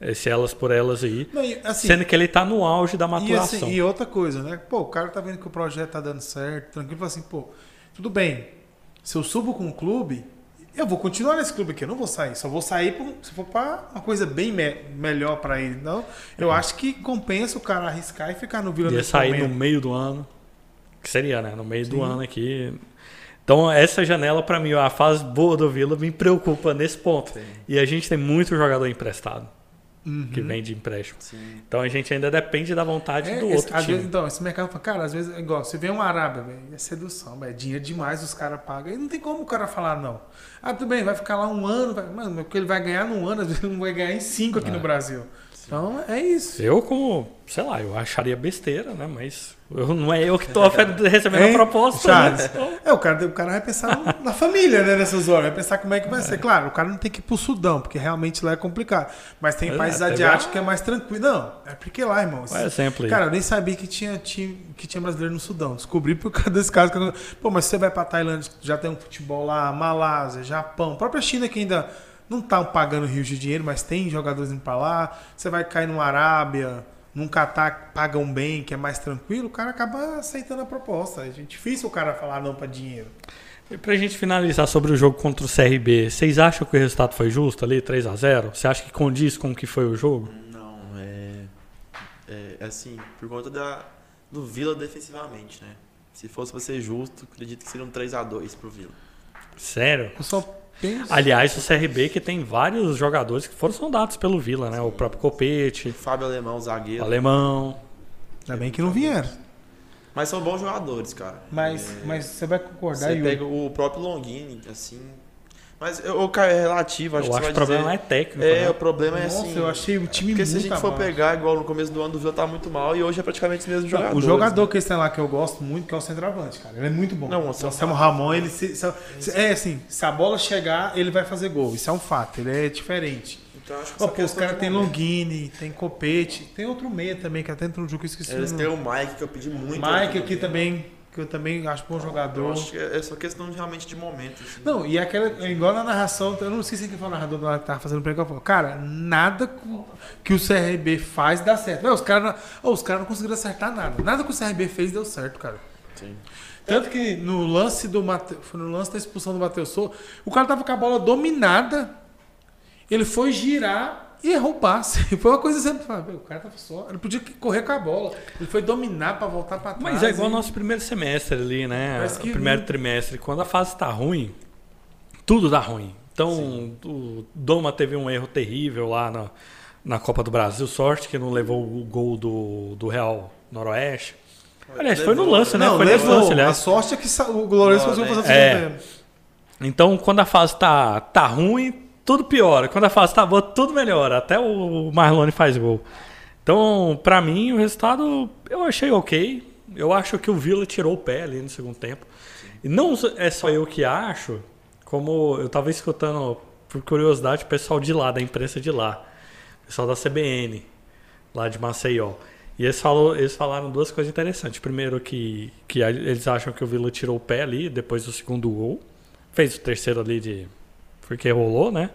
[SPEAKER 1] Esse elas por elas aí.
[SPEAKER 2] Não, e, assim,
[SPEAKER 1] Sendo que ele tá no auge da
[SPEAKER 2] E,
[SPEAKER 1] maturação.
[SPEAKER 2] assim, e outra coisa, né? Pô, o cara tá vendo que o projeto tá dando certo, tranquilo, fala assim, pô, tudo bem. Se eu subo com um clube, eu vou continuar nesse clube aqui, eu não vou sair. Só vou sair se for pra uma coisa bem me- melhor pra ele. Então, eu acho que compensa o cara arriscar e ficar no Vila
[SPEAKER 1] Ia sair no
[SPEAKER 2] momento.
[SPEAKER 1] meio do ano. Que seria, né? No meio do
[SPEAKER 2] Sim.
[SPEAKER 1] ano aqui. Então, essa janela, pra mim, a fase boa do Vila me preocupa nesse ponto.
[SPEAKER 3] Sim.
[SPEAKER 1] E a gente tem muito jogador emprestado
[SPEAKER 2] Uhum.
[SPEAKER 1] que vem de empréstimo.
[SPEAKER 3] Sim.
[SPEAKER 1] Então a gente ainda depende da vontade
[SPEAKER 2] É,
[SPEAKER 1] do
[SPEAKER 2] esse-
[SPEAKER 1] outro
[SPEAKER 2] às
[SPEAKER 1] time.
[SPEAKER 2] vezes, então, esse mercado fala, cara, às vezes é igual, você vê um Arábia, velho, é sedução, velho, é dinheiro demais, os caras pagam. E não tem como o cara falar não. Ah, tudo bem, vai ficar lá um ano, vai, mano, mas o que ele vai ganhar num ano, às vezes ele não vai ganhar em cinco aqui
[SPEAKER 1] É.
[SPEAKER 2] no Brasil. Então é isso.
[SPEAKER 1] Eu, como, sei lá, eu acharia besteira, né? Mas eu, não é eu que ofer- recebendo a
[SPEAKER 2] Hein,
[SPEAKER 1] proposta. Né? Então,
[SPEAKER 2] É, o cara, o cara vai pensar na família, né, nessas horas. Vai pensar como é que vai ser. Claro, o cara não tem que ir pro Sudão, porque realmente lá é complicado. Mas tem
[SPEAKER 1] é,
[SPEAKER 2] países asiáticos
[SPEAKER 1] a-
[SPEAKER 2] que é mais tranquilo. Não, é porque lá, irmão.
[SPEAKER 1] É aí?
[SPEAKER 2] Cara, eu nem sabia que tinha, time, que tinha brasileiro no Sudão. Descobri por causa desse caso. eu- Pô, mas você vai pra Tailândia, já tem um futebol lá, Malásia, Japão, a própria China que ainda não tá pagando rios de dinheiro, mas tem jogadores indo pra lá. Você vai cair numa Arábia, num Catar, pagam bem, que é mais tranquilo, o cara acaba aceitando a proposta. É difícil o cara falar não pra dinheiro.
[SPEAKER 1] E pra gente finalizar sobre o jogo contra o CRB, vocês acham que o resultado foi justo ali, 3 a 0 Você acha que condiz com o que foi o jogo?
[SPEAKER 3] Não, é, é assim, por conta da, do Vila defensivamente, né? Se fosse pra ser justo, acredito que seria um 3x2 pro Vila.
[SPEAKER 1] Sério?
[SPEAKER 2] Eu só penso.
[SPEAKER 1] Aliás, o CRB que tem vários jogadores que foram sondados pelo Vila, né? O próprio Copete,
[SPEAKER 3] Fábio Alemão, zagueiro.
[SPEAKER 1] Alemão.
[SPEAKER 2] Ainda bem que não vieram.
[SPEAKER 3] Mas são bons jogadores, cara.
[SPEAKER 2] Mas,
[SPEAKER 3] É,
[SPEAKER 2] mas você vai concordar,
[SPEAKER 3] Você pega o próprio Longini, assim. Mas eu cara, é relativo, acho
[SPEAKER 1] eu
[SPEAKER 3] que
[SPEAKER 1] acho que o
[SPEAKER 3] vai
[SPEAKER 1] problema não
[SPEAKER 3] dizer.
[SPEAKER 1] é técnico,
[SPEAKER 3] É,
[SPEAKER 1] né?
[SPEAKER 3] o problema é
[SPEAKER 2] Nossa,
[SPEAKER 3] assim.
[SPEAKER 2] eu achei o time
[SPEAKER 3] Porque
[SPEAKER 2] muito
[SPEAKER 3] se a gente for
[SPEAKER 2] abaixo.
[SPEAKER 3] pegar, igual no começo do ano, do Vila tá muito mal e hoje é praticamente os mesmos
[SPEAKER 2] Não,
[SPEAKER 3] jogadores.
[SPEAKER 2] o jogador
[SPEAKER 3] né?
[SPEAKER 2] que eles têm lá que eu gosto muito, que é o centroavante, cara. Ele é muito bom.
[SPEAKER 3] Não, o
[SPEAKER 2] o
[SPEAKER 3] Anselmo
[SPEAKER 2] Ramon, ele se, se- é assim, se a bola chegar, ele vai fazer gol. Isso é um fato, ele é diferente.
[SPEAKER 3] Então acho que essa
[SPEAKER 2] pô, os caras tem. Longini, tem Copete, tem outro meia também, que até entrou no jogo que eu esqueci
[SPEAKER 3] Eles
[SPEAKER 2] o
[SPEAKER 3] têm o Mike, que eu pedi muito.
[SPEAKER 2] Mike aqui também, que eu também acho bom
[SPEAKER 3] Eu
[SPEAKER 2] jogador.
[SPEAKER 3] acho que é só questão de, realmente de momento. Assim.
[SPEAKER 2] Não, e aquela, é igual na narração, eu não sei se quem foi o narrador lá que tava fazendo pra ele, que eu falo, cara, nada que o CRB faz dá certo. Não, os caras não, os caras não conseguiram acertar nada. Nada que o CRB fez deu certo, cara.
[SPEAKER 3] Sim.
[SPEAKER 2] Tanto que no lance do Mate... foi no lance da expulsão do Matheus Souza, o cara tava com a bola dominada, ele foi girar e errou o passe. Foi uma coisa sempre. O cara tava só. Ele podia correr com a bola. Ele foi dominar pra voltar pra trás.
[SPEAKER 1] Mas é igual
[SPEAKER 2] e-
[SPEAKER 1] o nosso primeiro semestre ali, né?
[SPEAKER 2] Que
[SPEAKER 1] o primeiro trimestre. Quando a fase tá ruim, tudo dá ruim. Então, o Doma teve um erro terrível lá na, na Copa do Brasil. Sorte que não levou o gol do, do Real Noroeste. Aliás, foi no
[SPEAKER 3] Levou,
[SPEAKER 1] lance, né?
[SPEAKER 2] Não,
[SPEAKER 1] foi nesse
[SPEAKER 2] levou.
[SPEAKER 1] lance,
[SPEAKER 2] a
[SPEAKER 1] aliás.
[SPEAKER 2] sorte é que o Lourenço
[SPEAKER 3] Não,
[SPEAKER 2] conseguiu fazer o
[SPEAKER 1] É. Então, quando a fase tá, tá ruim, tudo piora. Quando a fase tá boa, tudo melhora. Até o Marlone faz gol. Então, pra mim, o resultado eu achei ok. Eu acho que o Vila tirou o pé ali no segundo tempo. E não é só eu que acho, como eu tava escutando, por curiosidade, o pessoal de lá, da imprensa de lá. O pessoal da CBN, lá de Maceió. E eles, falou, eles falaram duas coisas interessantes. Primeiro, que, que eles acham que o Vila tirou o pé ali, depois do segundo gol. Fez o terceiro ali de. Porque rolou, né?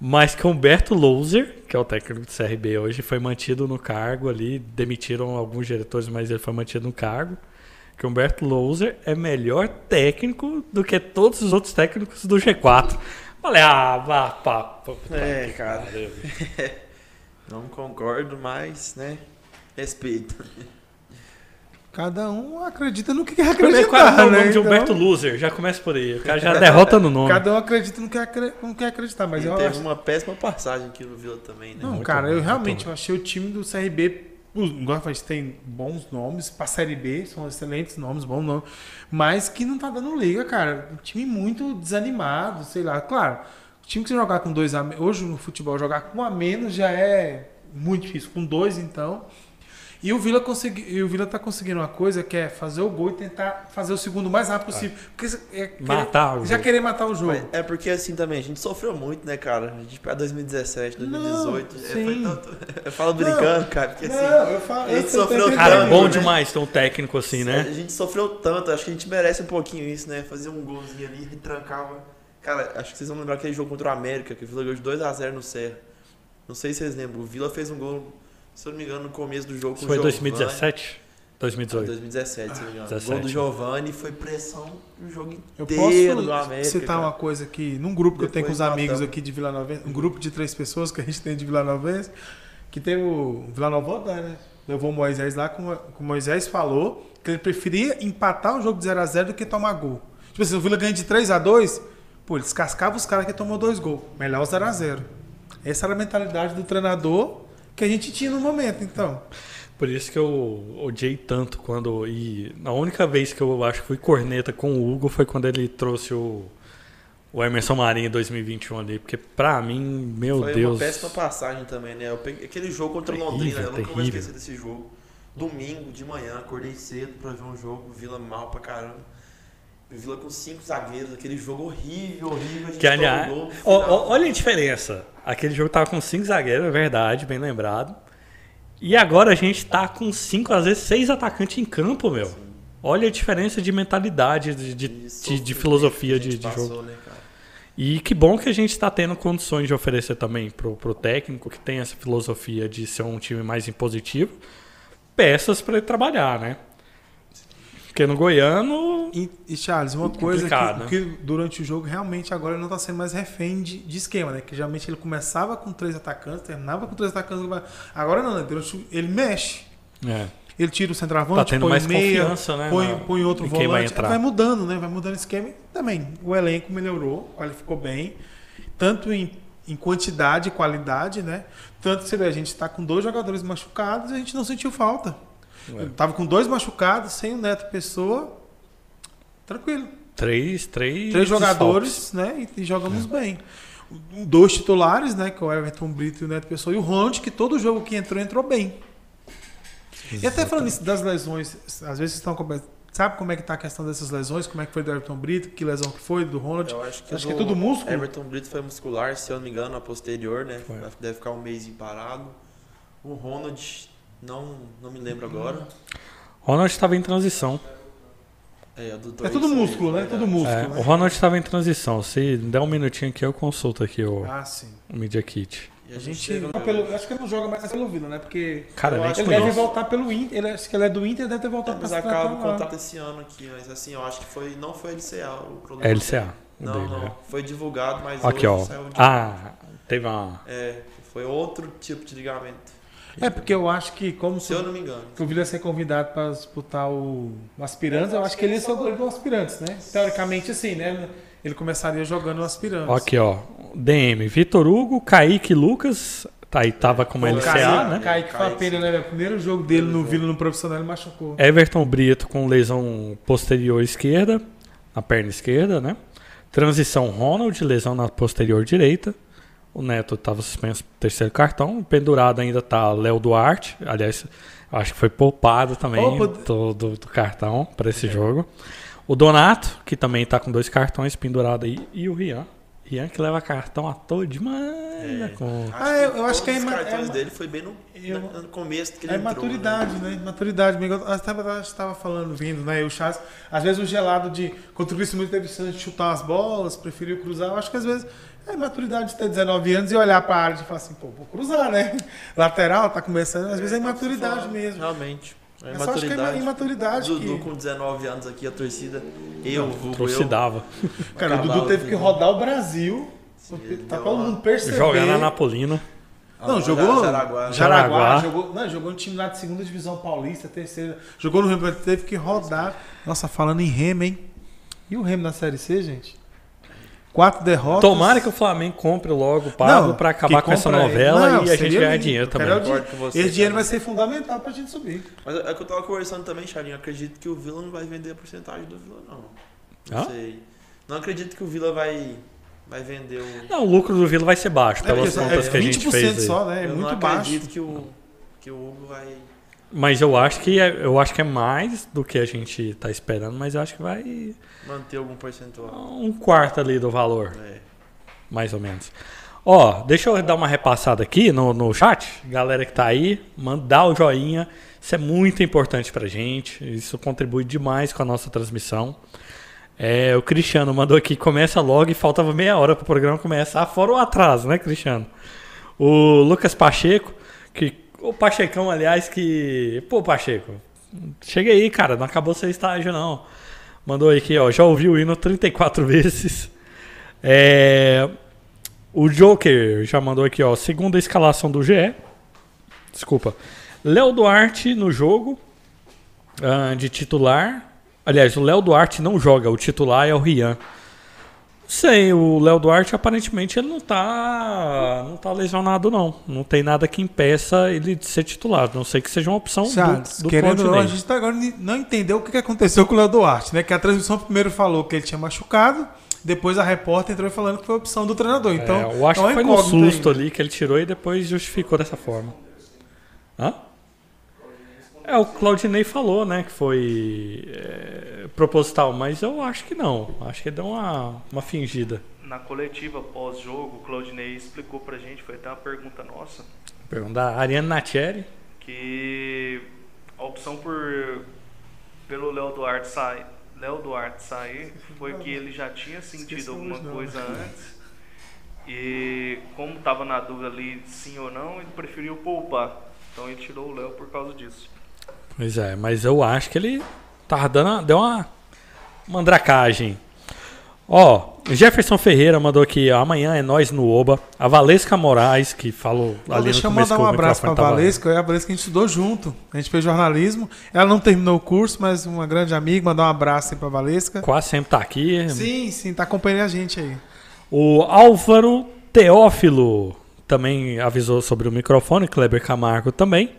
[SPEAKER 1] Mas que Humberto Louser, que é o técnico do CRB hoje, foi mantido no cargo ali. Demitiram alguns diretores, mas ele foi mantido no cargo. Que Humberto Louser é melhor técnico do que todos os outros técnicos do G4. Falei, ah, vá, pá, pá, pá,
[SPEAKER 3] É, cara. Não concordo, mas, né? Respeito.
[SPEAKER 2] Cada um acredita no que quer
[SPEAKER 1] Primeiro, qual é
[SPEAKER 2] acreditar,
[SPEAKER 1] o nome
[SPEAKER 2] né?
[SPEAKER 1] de Humberto
[SPEAKER 2] Então,
[SPEAKER 1] Loser? Já começa por aí. O cara já derrota no nome.
[SPEAKER 2] Cada um acredita no que acre- no que quer acreditar, mas
[SPEAKER 3] Ele
[SPEAKER 2] eu
[SPEAKER 3] teve
[SPEAKER 2] acho...
[SPEAKER 3] uma péssima passagem aqui no Vila também, né?
[SPEAKER 2] Não,
[SPEAKER 1] muito
[SPEAKER 2] cara,
[SPEAKER 1] bom,
[SPEAKER 2] eu realmente eu achei o time do CRB. Os, falei, tem bons nomes. Pra Série B, são excelentes nomes, bons nomes. Mas que não tá dando liga, cara. Um time muito desanimado, sei lá. Claro, o time que você jogar com dois a menos. Hoje no futebol, jogar com um a menos já é muito difícil. Com dois, então. E o Vila consegui, e o Vila tá conseguindo uma coisa que é fazer o gol e tentar fazer o segundo o mais rápido possível. Porque é querer-
[SPEAKER 1] Matar o
[SPEAKER 2] já
[SPEAKER 1] jogo.
[SPEAKER 2] querer matar o jogo.
[SPEAKER 3] Mas é porque assim também, a gente sofreu muito, né, cara? A gente pega 2017, 2018.
[SPEAKER 2] Não,
[SPEAKER 3] é, foi
[SPEAKER 2] sim.
[SPEAKER 3] tanto. Eu falo brincando, cara, porque assim.
[SPEAKER 2] Não, eu falo.
[SPEAKER 3] a gente sofreu
[SPEAKER 2] entendendo.
[SPEAKER 1] Cara, é
[SPEAKER 3] Tanto,
[SPEAKER 1] bom
[SPEAKER 3] né?
[SPEAKER 1] demais ter um técnico assim,
[SPEAKER 3] A
[SPEAKER 1] né?
[SPEAKER 3] gente sofreu tanto, acho que a gente merece um pouquinho isso, né? Fazer um golzinho ali, retrancava. Cara, acho que vocês vão lembrar aquele jogo contra o América, que o Vila ganhou de 2x0 no Serra. Não sei se vocês lembram. O Vila fez um gol, se eu não me engano, no começo do jogo com
[SPEAKER 1] Foi
[SPEAKER 3] o Giovani.
[SPEAKER 1] 2017? 2018.
[SPEAKER 3] 2017, se não me engano. O
[SPEAKER 1] 17.
[SPEAKER 3] gol do Giovanni foi pressão o jogo
[SPEAKER 2] Eu
[SPEAKER 3] inteiro do
[SPEAKER 2] posso
[SPEAKER 3] América.
[SPEAKER 2] citar
[SPEAKER 3] cara.
[SPEAKER 2] uma coisa aqui, num grupo que eu tenho com os
[SPEAKER 3] Depois
[SPEAKER 2] amigos
[SPEAKER 3] matamos.
[SPEAKER 2] aqui de Vila Nova, um grupo de três pessoas que a gente tem de Vila Nova, que tem o Vila Nova, né? Levou o Moisés lá, como como o Moisés falou, que ele preferia empatar o jogo de 0x0 do que tomar gol. Tipo assim, o Vila ganha de 3x2, pô, ele descascava os caras que tomou dois gols. Melhor o 0x0. Essa era a mentalidade do treinador que a gente tinha no momento, então.
[SPEAKER 1] Por isso que eu odiei tanto quando. E a única vez que eu acho que fui corneta com o Hugo foi quando ele trouxe o, o Emerson Marinho em 2021 ali. Porque pra mim, meu
[SPEAKER 3] Foi
[SPEAKER 1] Deus.
[SPEAKER 3] uma péssima passagem também, né? Eu peguei aquele jogo contra o
[SPEAKER 1] Terrível,
[SPEAKER 3] Londrina, eu nunca vou
[SPEAKER 1] terrível.
[SPEAKER 3] esquecer desse jogo. Domingo de manhã, acordei cedo pra ver um jogo, Vila mal pra caramba. Vila com cinco zagueiros, aquele jogo horrível, horrível. A gente
[SPEAKER 1] Que aliás.
[SPEAKER 3] o
[SPEAKER 1] olha a diferença. Aquele jogo tava com cinco zagueiros, é verdade, bem lembrado. E agora a gente tá com cinco, às vezes seis atacantes em campo, meu. Olha a diferença de mentalidade, de, de, de- de filosofia de,
[SPEAKER 3] passou,
[SPEAKER 1] jogo.
[SPEAKER 3] né?
[SPEAKER 1] E que bom que a gente está tendo condições de oferecer também pro, pro técnico que tem essa filosofia de ser um time mais impositivo, peças para ele trabalhar, né? Porque no Goiano,
[SPEAKER 2] E, e, Charles, uma coisa
[SPEAKER 1] Complicado,
[SPEAKER 2] que,
[SPEAKER 1] né?
[SPEAKER 2] que durante o jogo realmente agora ele não está sendo mais refém de, de esquema, né? Que geralmente ele começava com três atacantes, terminava com três atacantes. Agora não, né? Durante ele mexe.
[SPEAKER 1] é,
[SPEAKER 2] Ele tira o
[SPEAKER 1] tá
[SPEAKER 2] centroavante,
[SPEAKER 1] tendo
[SPEAKER 2] põe
[SPEAKER 1] mais
[SPEAKER 2] meia,
[SPEAKER 1] confiança, né?
[SPEAKER 2] põe,
[SPEAKER 1] na-
[SPEAKER 2] põe outro
[SPEAKER 1] quem vai
[SPEAKER 2] volante.
[SPEAKER 1] entrar.
[SPEAKER 2] Vai mudando, né? Vai mudando o esquema. E também o elenco melhorou, qualificou bem, tanto em, em quantidade e qualidade, né? Tanto que você vê, a gente está com dois jogadores machucados e a gente não sentiu falta.
[SPEAKER 1] É.
[SPEAKER 2] Tava com dois machucados, sem o Neto Pessoa, tranquilo.
[SPEAKER 1] Três, três,
[SPEAKER 2] Três jogadores, né? E, e jogamos bem. Dois titulares, né? Que é o Everton Brito e o Neto Pessoa. E o Ronald, que todo jogo que entrou, entrou bem. E até falando isso das lesões, às vezes vocês estão. Sabe como é que tá a questão dessas lesões? Como é que foi do Everton Brito? Que lesão que foi? Do Ronald?
[SPEAKER 3] Eu acho que,
[SPEAKER 2] Acho que é tudo músculo.
[SPEAKER 3] Everton Brito foi muscular, se eu não me engano, a posterior, né?
[SPEAKER 1] Foi.
[SPEAKER 3] Deve ficar um mês parado. O Ronald, não, não me lembro agora.
[SPEAKER 1] Ronald estava em transição.
[SPEAKER 3] É,
[SPEAKER 2] É
[SPEAKER 3] do
[SPEAKER 2] tudo músculo, né?
[SPEAKER 3] verdade.
[SPEAKER 2] Tudo músculo.
[SPEAKER 1] É,
[SPEAKER 2] né?
[SPEAKER 1] o Ronald estava em transição. Se der um minutinho aqui, eu consulto aqui o,
[SPEAKER 2] Ah, sim.
[SPEAKER 1] o Media Kit.
[SPEAKER 3] E
[SPEAKER 2] A gente. não, pelo- acho que ele não joga mais pelo Vila, né? Porque.
[SPEAKER 1] Cara, nem
[SPEAKER 2] Ele
[SPEAKER 3] que
[SPEAKER 2] deve
[SPEAKER 1] conheço.
[SPEAKER 2] voltar pelo Inter. Ele, acho que ele é do Inter, deve ter
[SPEAKER 3] É,
[SPEAKER 2] voltado
[SPEAKER 3] mas
[SPEAKER 2] pra
[SPEAKER 3] acaba o contrato esse ano aqui, mas assim, eu acho que foi, não foi LCA o problema.
[SPEAKER 1] É LCA.
[SPEAKER 3] Não,
[SPEAKER 1] dele,
[SPEAKER 3] não.
[SPEAKER 1] é.
[SPEAKER 3] Foi divulgado, mas
[SPEAKER 1] Aqui,
[SPEAKER 3] hoje
[SPEAKER 1] ó.
[SPEAKER 3] saiu de-
[SPEAKER 1] Ah, teve uma.
[SPEAKER 3] É, foi outro tipo de ligamento.
[SPEAKER 2] É, porque eu acho que, como
[SPEAKER 3] Se eu não me engano.
[SPEAKER 2] que o Vila ser convidado para disputar o, o Aspirantes, eu acho que ele ia ser o goleiro do Aspirantes, né? Teoricamente, assim, né? Ele começaria jogando o Aspirantes.
[SPEAKER 1] Aqui, ó. DM, Vitor Hugo, Kaique Lucas. Tá aí, tava como
[SPEAKER 2] O
[SPEAKER 1] LCA,
[SPEAKER 2] Kaique,
[SPEAKER 1] né?
[SPEAKER 2] Kaique foi a pena, né? O primeiro jogo dele no Vila no profissional ele machucou.
[SPEAKER 1] Everton Brito com lesão posterior esquerda, na perna esquerda, né? Transição Ronald, lesão na posterior direita. O Neto estava suspenso pro terceiro cartão. Pendurado ainda tá Léo Duarte. Aliás, acho que foi poupado também
[SPEAKER 2] Opa.
[SPEAKER 1] do, do- do cartão para esse jogo. O Donato, que também tá com dois cartões pendurado aí. E o Rian. Rian que leva cartão à toa demais. né? Com...
[SPEAKER 2] Ah, eu- eu acho que é
[SPEAKER 3] os cartões
[SPEAKER 2] é-
[SPEAKER 3] dele foi bem no,
[SPEAKER 2] eu-
[SPEAKER 3] no começo que ele
[SPEAKER 2] É
[SPEAKER 3] entrou,
[SPEAKER 2] maturidade, né? Maturidade. Amigo. Eu estava, estava falando, vindo, né? E o Chas, às vezes o gelado de. Contra o Cristo muito teve chance de chutar as bolas, preferiu cruzar. Eu acho que às vezes é maturidade de ter 19 anos e olhar para a área e falar assim, pô, vou cruzar, né? Lateral, tá começando. Às vezes é imaturidade mesmo.
[SPEAKER 3] Realmente. É
[SPEAKER 2] Eu só acho que é ima-
[SPEAKER 3] imaturidade.
[SPEAKER 2] imaturidade.
[SPEAKER 3] Dudu
[SPEAKER 2] que-
[SPEAKER 3] com 19 anos aqui, a torcida. Eu, vulgo eu.
[SPEAKER 1] Trucidava.
[SPEAKER 2] Cara, o Dudu teve que rodar o Brasil.
[SPEAKER 3] ele
[SPEAKER 2] Tá todo mundo perceber.
[SPEAKER 1] Jogar na Napolina.
[SPEAKER 2] Não,
[SPEAKER 3] Ah,
[SPEAKER 2] jogou.
[SPEAKER 3] Jaraguá.
[SPEAKER 2] Jaraguá.
[SPEAKER 1] Jaraguá.
[SPEAKER 2] Jogou, não, jogou no time lá de segunda divisão paulista, terceira. Jogou no Remo, teve que rodar. Nossa, falando em Remo, hein? E o Remo na Série C, gente? Quatro derrotas.
[SPEAKER 1] Tomara que o Flamengo compre logo o Pablo para acabar com essa novela
[SPEAKER 2] Não,
[SPEAKER 1] e a gente ganhar dinheiro também.
[SPEAKER 2] quero-
[SPEAKER 3] Concordo com você,
[SPEAKER 2] Esse dinheiro
[SPEAKER 3] cara.
[SPEAKER 2] vai ser fundamental pra gente subir.
[SPEAKER 3] Mas é que eu tava conversando também, Charinho. Acredito que o Vila não vai vender a porcentagem do Vila, não. Não
[SPEAKER 1] Ah?
[SPEAKER 3] sei. Não acredito que o Vila vai, vai vender o.
[SPEAKER 1] Não, o lucro do Vila vai ser baixo,
[SPEAKER 2] É
[SPEAKER 1] pelas
[SPEAKER 2] porque
[SPEAKER 1] contas
[SPEAKER 2] é
[SPEAKER 1] que a gente
[SPEAKER 2] 20%
[SPEAKER 1] fez
[SPEAKER 2] só, né? É
[SPEAKER 3] eu
[SPEAKER 2] muito
[SPEAKER 3] não
[SPEAKER 2] baixo.
[SPEAKER 3] acredito que o, que o Hugo vai.
[SPEAKER 1] Mas eu acho que é, eu acho que é mais do que a gente tá esperando, mas eu acho que vai
[SPEAKER 3] Manter algum percentual.
[SPEAKER 1] um quarto ali do valor,
[SPEAKER 3] É.
[SPEAKER 1] mais ou menos. Ó, deixa eu dar uma repassada aqui no, no chat. Galera que tá aí, mandar o joinha. Isso é muito importante pra gente. Isso contribui demais com a nossa transmissão. É, o Cristiano mandou aqui, começa logo e faltava meia hora pro programa começar, fora o atraso, né, Cristiano? O Lucas Pacheco, que. O Pachecão, aliás, que. Pô, Pacheco, chega aí, cara, não acabou seu estágio, não. Mandou aqui, ó, já ouviu o hino 34 vezes. É, o Joker já mandou aqui, ó, segunda escalação do GE. Desculpa. Léo Duarte no jogo ah, de titular. Aliás, o Léo Duarte não joga, o titular é o Rian. Sei, o Léo Duarte aparentemente ele não tá, não tá lesionado não. Não tem nada que impeça ele de ser titular. Não sei que seja uma opção do, do
[SPEAKER 2] querendo ou não, a gente tá agora não entendeu o que aconteceu com o Léo Duarte, né? Que a transmissão primeiro falou que ele tinha machucado, depois a repórter entrou falando que foi opção do treinador. Então,
[SPEAKER 1] É, eu acho
[SPEAKER 2] uma
[SPEAKER 1] que foi no
[SPEAKER 2] incógnita
[SPEAKER 1] susto
[SPEAKER 2] ainda.
[SPEAKER 1] ali que ele tirou e depois justificou dessa forma. Hã? É, o Claudinei falou, né, que foi é, proposital, mas eu acho que não. Acho que deu uma, uma fingida.
[SPEAKER 4] Na coletiva pós-jogo, o Claudinei explicou pra gente, foi até uma pergunta nossa,
[SPEAKER 1] Pergunta da Ariane Natieri.
[SPEAKER 4] que a opção por pelo Léo Duarte sair, Léo Duarte sair foi que ele já tinha sentido alguma coisa antes. E como estava na dúvida ali sim ou não, ele preferiu poupar. Então ele tirou o Léo por causa disso.
[SPEAKER 1] Pois é, mas eu acho que ele tava dando, deu uma mandracagem. Ó, Jefferson Ferreira mandou aqui, ó, amanhã é nós no Oba. A Valesca Moraes, que falou
[SPEAKER 2] Então,
[SPEAKER 1] ali
[SPEAKER 2] deixa
[SPEAKER 1] no
[SPEAKER 2] eu
[SPEAKER 1] começo
[SPEAKER 2] mandar
[SPEAKER 1] que
[SPEAKER 2] um abraço pra Valesca. Eu e a Valesca a gente estudou junto. A gente fez jornalismo. Ela não terminou o curso, mas uma grande amiga. Mandar um abraço aí pra Valesca.
[SPEAKER 1] Quase sempre tá aqui.
[SPEAKER 2] Sim, sim, tá acompanhando a gente aí.
[SPEAKER 1] O Álvaro Teófilo também avisou sobre o microfone, Kleber Camargo também.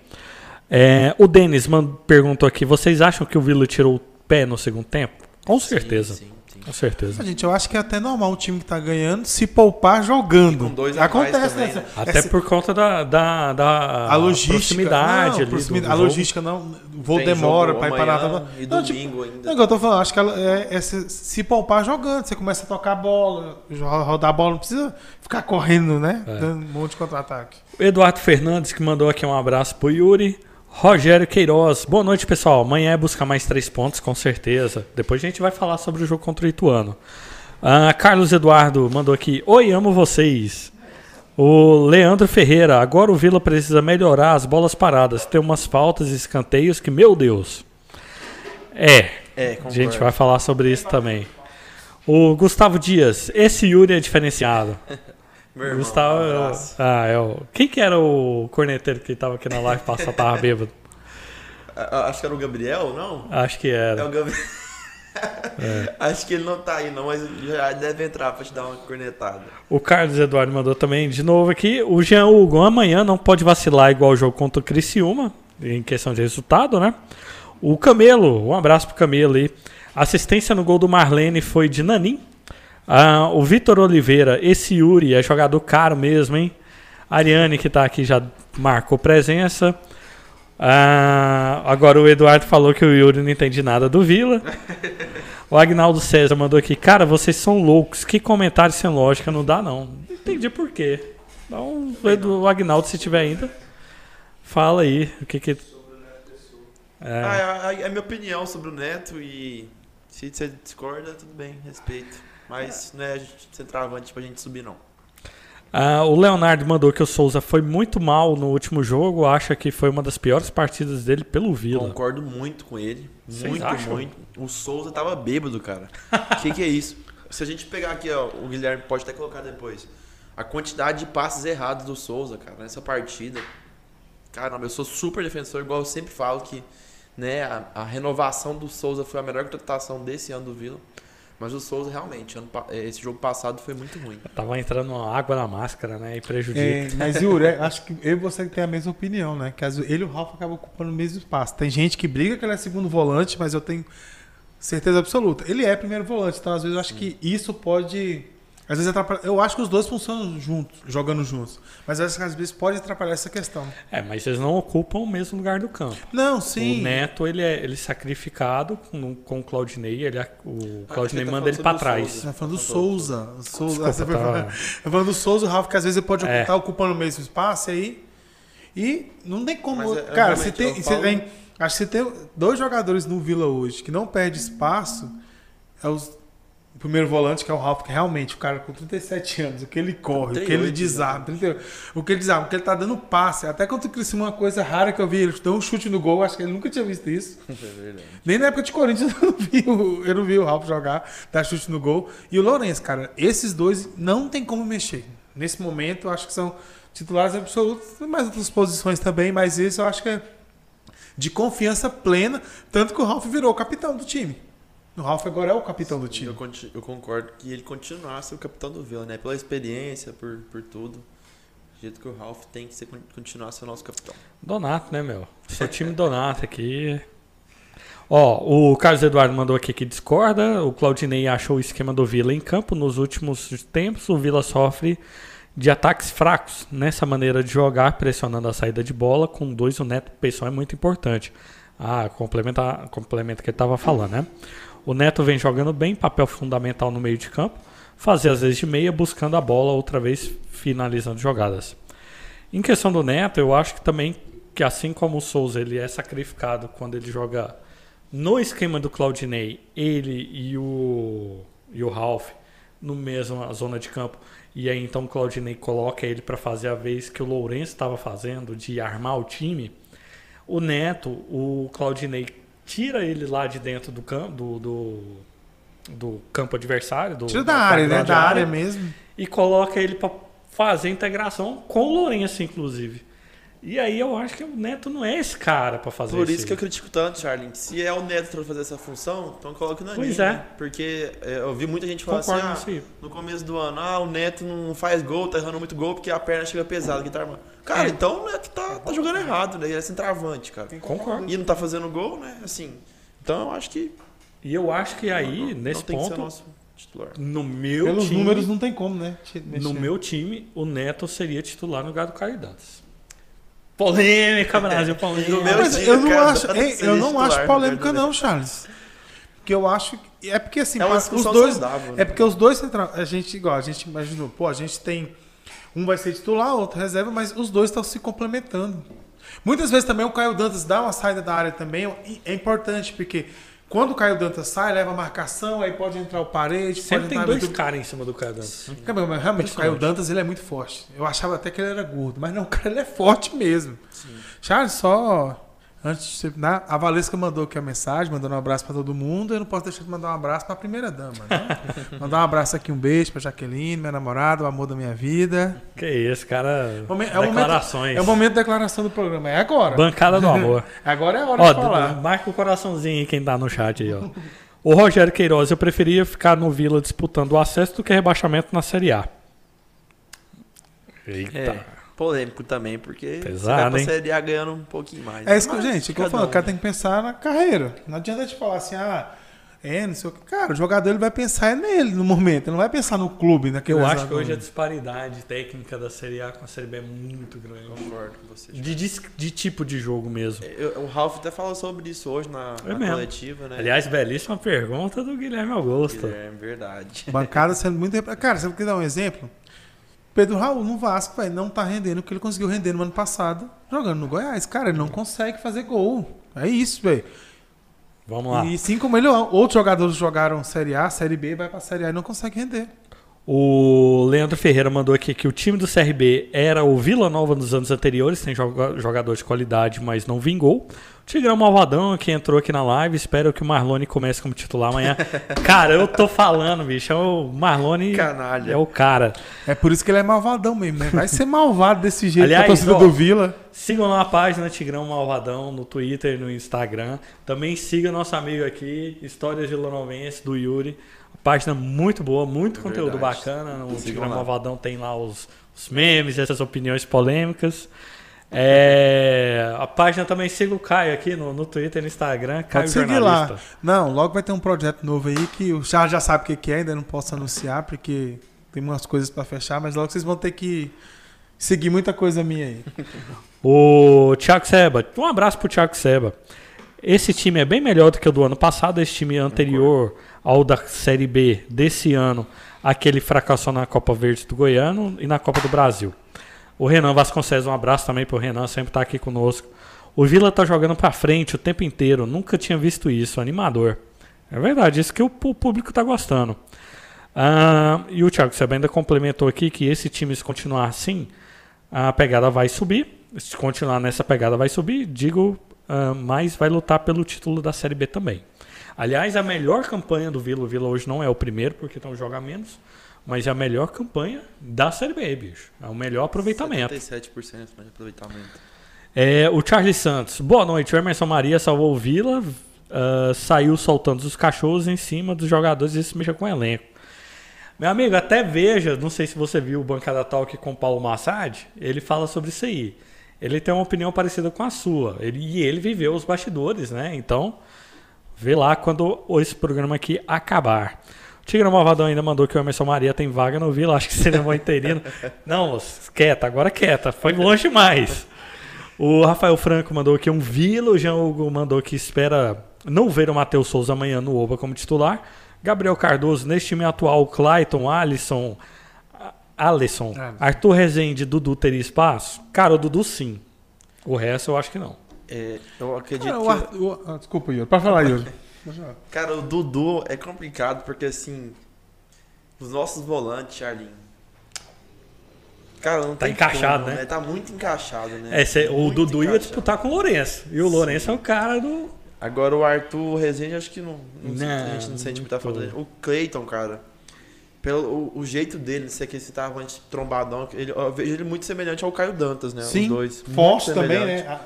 [SPEAKER 1] É, o Denis perguntou aqui: vocês acham que o Vila tirou o pé no segundo tempo? Com certeza.
[SPEAKER 3] Sim, sim.
[SPEAKER 1] Com certeza.
[SPEAKER 2] Gente, eu acho que é até normal um time que tá ganhando se poupar jogando.
[SPEAKER 3] E com dois
[SPEAKER 2] Acontece,
[SPEAKER 3] também,
[SPEAKER 2] né?
[SPEAKER 3] né?
[SPEAKER 1] Até
[SPEAKER 2] Essa-
[SPEAKER 1] por conta da, da, da
[SPEAKER 2] a logística.
[SPEAKER 1] proximidade
[SPEAKER 2] não,
[SPEAKER 1] ali
[SPEAKER 2] proximidade-
[SPEAKER 1] do
[SPEAKER 2] a
[SPEAKER 1] jogo.
[SPEAKER 2] logística não. O voo
[SPEAKER 3] Tem
[SPEAKER 2] demora pra ir parar. Tá...
[SPEAKER 3] E
[SPEAKER 2] Não, tipo,
[SPEAKER 3] domingo ainda.
[SPEAKER 2] Não, é o que eu tô falando, acho que ela é, é se, se poupar jogando. Você começa a tocar a bola, rodar a bola, não precisa ficar correndo, né?
[SPEAKER 1] É.
[SPEAKER 2] Dando um monte de contra-ataque.
[SPEAKER 1] O Eduardo Fernandes que mandou aqui um abraço pro Yuri. Rogério Queiroz, boa noite pessoal. Amanhã é buscar mais três pontos, com certeza. Depois a gente vai falar sobre o jogo contra o Ituano. Ah, Carlos Eduardo mandou aqui: Oi, amo vocês. O Leandro Ferreira, agora o Vila precisa melhorar as bolas paradas. Tem umas faltas e escanteios que, meu Deus. É,
[SPEAKER 3] É,
[SPEAKER 1] a gente vai falar sobre isso também. O Gustavo Dias, esse Yuri é diferenciado.
[SPEAKER 3] Meu irmão,
[SPEAKER 1] Gustavo.
[SPEAKER 3] um
[SPEAKER 1] é ah, é o. Quem que era o corneteiro que tava aqui na live passada, tava bêbado?
[SPEAKER 3] Acho que era o Gabriel, não?
[SPEAKER 1] Acho que
[SPEAKER 3] É
[SPEAKER 1] era.
[SPEAKER 3] o Gabriel. Acho que ele não tá aí, não, mas já deve entrar pra te dar uma cornetada.
[SPEAKER 1] O Carlos Eduardo mandou também de novo aqui. O Jean Hugo amanhã não pode vacilar igual o jogo contra o Criciúma, em questão de resultado, né? O Camelo, um abraço pro Camelo aí. Assistência no gol do Marlene foi de Nanim. Ah, o Vitor Oliveira, esse Yuri é jogador caro mesmo, hein? A Ariane, que tá aqui, já marcou presença. Ah, agora o Eduardo falou que o Yuri não entende nada do Vila. O Agnaldo César mandou aqui, cara, vocês são loucos. Que comentário sem lógica não dá, não. Não entendi por quê. Então, o Agnaldo, se tiver ainda, fala aí o que que. É,
[SPEAKER 3] Ah, é, é a minha opinião sobre o Neto e se você discorda, tudo bem, respeito. Mas não é centroavante pra gente subir, não.
[SPEAKER 1] Ah, o Leonardo mandou que o Souza foi muito mal no último jogo. Acha que foi uma das piores partidas dele pelo Vila.
[SPEAKER 3] Concordo muito com ele.
[SPEAKER 1] Vocês
[SPEAKER 3] Muito,
[SPEAKER 1] acham?
[SPEAKER 3] muito. O Souza tava bêbado, cara. O que, que é isso? Se a gente pegar aqui, ó, o Guilherme pode até colocar depois. A quantidade de passes errados do Souza, cara, nessa partida. Caramba, eu sou super defensor, igual eu sempre falo que né, a, a renovação do Souza foi a melhor contratação desse ano do Vila. Mas o Souza realmente, ano eh, esse jogo passado foi muito ruim.
[SPEAKER 1] Tava entrando uma água na máscara, né? E prejudica.
[SPEAKER 2] É, mas Yuri, é, acho que eu e você tem a mesma opinião, né? Que às vezes ele e o Ralf acabam ocupando o mesmo espaço. Tem gente que briga que ele é segundo volante, mas eu tenho certeza absoluta. Ele é primeiro volante, então às vezes eu acho que isso pode Às vezes atrapalha. Eu acho que os dois funcionam juntos, jogando juntos. Mas às vezes pode atrapalhar essa questão.
[SPEAKER 1] É, mas eles não ocupam o mesmo lugar do campo.
[SPEAKER 2] Não, sim.
[SPEAKER 1] O Neto, ele é, ele é sacrificado com, com o Claudinei. Ele, é- o
[SPEAKER 3] Ah,
[SPEAKER 1] Claudinei
[SPEAKER 3] que
[SPEAKER 1] manda
[SPEAKER 3] tá
[SPEAKER 1] ele
[SPEAKER 3] o
[SPEAKER 1] trás.
[SPEAKER 3] Souza.
[SPEAKER 2] Tá falando do
[SPEAKER 3] Tá
[SPEAKER 2] Souza. Souza.
[SPEAKER 1] Desculpa,
[SPEAKER 2] Você
[SPEAKER 1] tá-
[SPEAKER 2] falando- tá falando do Souza, o Ralf, que às vezes ele pode
[SPEAKER 1] É.
[SPEAKER 2] estar ocupando o mesmo espaço e aí. E não tem como.
[SPEAKER 3] Mas é-
[SPEAKER 2] cara, se tem, se
[SPEAKER 3] falo-
[SPEAKER 2] tem- Acho que se tem dois jogadores no Vila hoje que não perde espaço, é os. O primeiro volante, que é o Ralf, que realmente, o cara com 37 anos, o que ele corre, o que ele
[SPEAKER 3] 38
[SPEAKER 2] desarma, 38, o que ele desarma, o que ele tá dando passe. Até quando o Criciúma, uma coisa rara que eu vi, ele deu um chute no gol, acho que ele nunca tinha visto isso.
[SPEAKER 3] É.
[SPEAKER 2] Nem na época de Corinthians eu não vi, o- eu não vi o Ralf jogar, dar chute no gol. E o Lourenço, cara, esses dois não tem como mexer. Nesse momento, eu acho que são titulares absolutos, mais outras posições também, mas esse eu acho que é de confiança plena, tanto que o Ralf virou o capitão do time. O Ralf agora é o capitão do
[SPEAKER 3] Eu,
[SPEAKER 2] time.
[SPEAKER 3] conti- eu concordo que ele continuasse o capitão do Vila, né? Pela experiência, por, por tudo. Do jeito que o Ralph tem que ser, continuar ser o nosso capitão.
[SPEAKER 1] Donato, né, meu? Sou time Donato aqui. Ó, o Carlos Eduardo mandou aqui que discorda. O Claudinei achou o esquema do Vila em campo. Nos últimos tempos, o Vila sofre de ataques fracos nessa maneira de jogar, pressionando a saída de bola. Com dois, o Neto Pessoal é muito importante. Ah, complementa, complementa o que ele estava falando, né? O Neto vem jogando bem, papel fundamental no meio de campo. Fazer às vezes de meia, buscando a bola, outra vez finalizando jogadas. Em questão do Neto, eu acho que também que assim como o Souza ele é sacrificado quando ele joga no esquema do Claudinei, ele e o e o Ralph no mesmo zona de campo. E aí então o Claudinei coloca ele para fazer a vez que o Lourenço estava fazendo de armar o time. O Neto, o Claudinei tira ele lá de dentro do campo do, do, do campo adversário, do,
[SPEAKER 2] Tira da área, né? Da área mesmo.
[SPEAKER 1] e coloca ele para fazer a integração com o Lourenço, inclusive. E aí eu acho que o Neto não é esse cara para fazer
[SPEAKER 3] Por
[SPEAKER 1] isso.
[SPEAKER 3] isso que eu critico tanto, Charlie. Se é o Neto pra fazer essa função, então coloca o Naninho.
[SPEAKER 1] Pois é.
[SPEAKER 3] né? Porque é, eu vi muita gente falar
[SPEAKER 1] Concordo
[SPEAKER 3] assim, ah,
[SPEAKER 1] isso
[SPEAKER 3] no começo do ano, ah, o Neto não faz gol, tá errando muito gol porque a perna chega pesada, que tá armando. Cara,
[SPEAKER 1] É.
[SPEAKER 3] então o Neto tá, tá jogando errado, né? Ele é centroavante, cara.
[SPEAKER 1] Concordo.
[SPEAKER 3] E não tá fazendo gol, né? Assim, então eu acho que
[SPEAKER 1] E eu acho que aí,
[SPEAKER 3] não,
[SPEAKER 1] nesse
[SPEAKER 3] não que ser
[SPEAKER 1] ponto,
[SPEAKER 3] nosso titular.
[SPEAKER 1] no meu
[SPEAKER 2] Pelos
[SPEAKER 1] time,
[SPEAKER 2] números não tem como, né? mexer.
[SPEAKER 1] no meu time, o Neto seria titular no lugar do Caio Dantas. Polêmica, Brasil, polêmica.
[SPEAKER 3] No meu
[SPEAKER 2] Mas
[SPEAKER 3] time,
[SPEAKER 2] eu não
[SPEAKER 3] cara,
[SPEAKER 2] acho, hein,
[SPEAKER 3] seria
[SPEAKER 2] eu não acho polêmica não, Charles. Porque eu acho que é porque assim,
[SPEAKER 3] É
[SPEAKER 2] os dois
[SPEAKER 3] saudável, né?
[SPEAKER 2] é porque os dois central, a gente igual, a gente imaginou, pô, a gente tem um vai ser titular, outro reserva, mas os dois estão se complementando. Muitas vezes também o Caio Dantas dá uma saída da área também, é importante porque quando o Caio Dantas sai, leva a marcação, aí pode entrar o parede,
[SPEAKER 1] Sempre
[SPEAKER 2] pode
[SPEAKER 1] tem dois
[SPEAKER 2] muito-
[SPEAKER 1] caras em cima do Caio Dantas.
[SPEAKER 2] Mas realmente o Caio Dantas ele é muito forte. Eu achava até que ele era gordo, mas não, o cara ele é forte mesmo. Charles, só antes de né, a Valesca mandou aqui a mensagem, mandando um abraço pra todo mundo. Eu não posso deixar de mandar um abraço pra primeira dama, né? mandar um abraço aqui, um beijo pra Jaqueline, minha namorada, o amor da minha vida.
[SPEAKER 1] Que isso, cara.
[SPEAKER 2] Momen- é o momento-
[SPEAKER 1] Declarações.
[SPEAKER 2] É o momento da declaração do programa, é agora.
[SPEAKER 1] Bancada do amor.
[SPEAKER 2] Agora é a hora
[SPEAKER 1] Ó,
[SPEAKER 2] de falar.
[SPEAKER 1] marca o coraçãozinho aí quem tá no chat aí, ó. O Rogério Queiroz, eu preferia ficar no Vila disputando o acesso do que rebaixamento na Série A. Eita.
[SPEAKER 3] É, polêmico também, porque
[SPEAKER 1] Pesado,
[SPEAKER 3] você vai pra? Série A ganhando um pouquinho mais.
[SPEAKER 2] É isso que, gente, é que eu falo,
[SPEAKER 3] um.
[SPEAKER 2] o cara tem que pensar na carreira. Não adianta te falar assim, ah, é, não sei o que. Cara, o jogador ele vai pensar é nele no momento, ele não vai pensar no clube, naquele
[SPEAKER 1] Eu acho que hoje a disparidade técnica da Série A com a Série B é muito grande.
[SPEAKER 3] Concordo com você.
[SPEAKER 1] De, dis- de tipo de jogo mesmo.
[SPEAKER 3] Eu- o Ralf até falou sobre isso hoje na,
[SPEAKER 1] É
[SPEAKER 3] na coletiva, né?
[SPEAKER 1] Aliás, belíssima pergunta do Guilherme Augusto.
[SPEAKER 3] é verdade.
[SPEAKER 2] Bancada sendo muito. Cara, você quer dar um exemplo? Pedro Raul no Vasco, velho, não tá rendendo o que ele conseguiu render no ano passado jogando no Goiás. Cara, ele não consegue fazer gol. É isso, velho.
[SPEAKER 1] Vamos lá.
[SPEAKER 2] E sim como ele, outros jogadores jogaram Série A, Série B, vai pra Série A e não consegue render.
[SPEAKER 1] O Leandro Ferreira mandou aqui que o time do CRB era o Vila Nova nos anos anteriores, tem joga- jogador de qualidade, mas não vingou. O Tigrão Malvadão, que entrou aqui na live, espero que o Marlone comece como titular amanhã. cara, eu tô falando, bicho, é o Marlone
[SPEAKER 3] Canalha.
[SPEAKER 1] é o cara.
[SPEAKER 2] É por isso que ele é malvadão mesmo, né? Vai ser malvado desse jeito
[SPEAKER 1] Aliás,
[SPEAKER 2] com a torcida
[SPEAKER 1] ó,
[SPEAKER 2] do Vila.
[SPEAKER 1] Sigam lá a página Tigrão Malvadão no Twitter e no Instagram. Também siga nosso amigo aqui, Histórias de Lonovense, do Yuri. Página muito boa, muito
[SPEAKER 3] É
[SPEAKER 1] conteúdo
[SPEAKER 3] verdade.
[SPEAKER 1] bacana. O Tigrão. Malvadão tem lá os, os memes, essas opiniões polêmicas. É, a página também siga o Caio aqui no, no Twitter e no Instagram, Caio
[SPEAKER 2] Pode seguir
[SPEAKER 1] Jornalista.
[SPEAKER 2] lá. Não, logo vai ter um projeto novo aí que o Charles já sabe o que que é, ainda não posso anunciar, porque Tem umas coisas pra fechar, mas logo vocês vão ter que seguir muita coisa minha aí.
[SPEAKER 1] O Thiago Seba, um abraço pro Thiago Seba. Esse time é bem melhor do que o do ano passado, esse time anterior ao da Série B desse ano, aquele fracassou na Copa Verde do Goiano e na Copa do Brasil. O Renan Vasconcelos, um abraço também pro Renan, sempre tá aqui conosco. O Vila tá jogando pra frente o tempo inteiro, nunca tinha visto isso, animador. É verdade, isso que o público tá gostando. Ah, e o Thiago Seba ainda complementou aqui que esse time, se continuar assim, a pegada vai subir. Se continuar nessa pegada, vai subir. Digo, ah, mas vai lutar pelo título da Série B também. Aliás, a melhor campanha do Vila, o Vila hoje não é o primeiro, porque estão jogando menos, mas é a melhor campanha da Série B, bicho. É o melhor aproveitamento.
[SPEAKER 3] 77% de aproveitamento.
[SPEAKER 1] É, o Charles Santos. Boa noite. O Emerson Maria salvou o Vila. ah, saiu soltando os cachorros em cima dos jogadores e isso mexa com o elenco. Meu amigo, até veja, não sei se você viu o Bancada Talk com o Paulo Massad, ele fala sobre isso aí. Ele tem uma opinião parecida com a sua. Ele, e ele viveu os bastidores, né? Então, vê lá quando esse programa aqui acabar. O Tigre Malvadão ainda mandou que o Emerson Maria tem vaga no Vila. Acho que seria bom interino. Não, quieta, agora quieta. Foi longe demais. O Rafael Franco mandou aqui um Vila. O Jean Hugo mandou que espera não ver o Matheus Souza amanhã no Oba como titular. Gabriel Cardoso, neste time atual, Clayton, Alisson, Alisson,
[SPEAKER 2] Alisson.
[SPEAKER 1] Arthur Rezende, Dudu teria espaço? Cara, o Dudu sim. O resto eu acho que não.
[SPEAKER 3] É, eu acredito
[SPEAKER 2] Cara,
[SPEAKER 3] que.
[SPEAKER 2] o Ar- o- ah, desculpa, Yuri. Pode falar, Yuri.
[SPEAKER 3] Cara, o Dudu é complicado porque assim. Os nossos volantes, Charlinho. Cara, não
[SPEAKER 1] Tá encaixado,
[SPEAKER 3] como,
[SPEAKER 1] né?
[SPEAKER 3] Tá muito encaixado, né?
[SPEAKER 1] É, cê- o Dudu ia
[SPEAKER 3] encaixado.
[SPEAKER 1] disputar com o Lourenço. E o Lourenço é o cara do.
[SPEAKER 3] Agora o Arthur Rezende, acho que não, não,
[SPEAKER 1] Não,
[SPEAKER 3] a gente não sente muita falta dele. O Cleiton, cara. Pelo o, o jeito dele, não sei que esse tava antes trombadão, ele, eu vejo ele muito semelhante ao Caio Dantas, né?
[SPEAKER 2] Sim,
[SPEAKER 3] Os dois.
[SPEAKER 2] Forte também, né?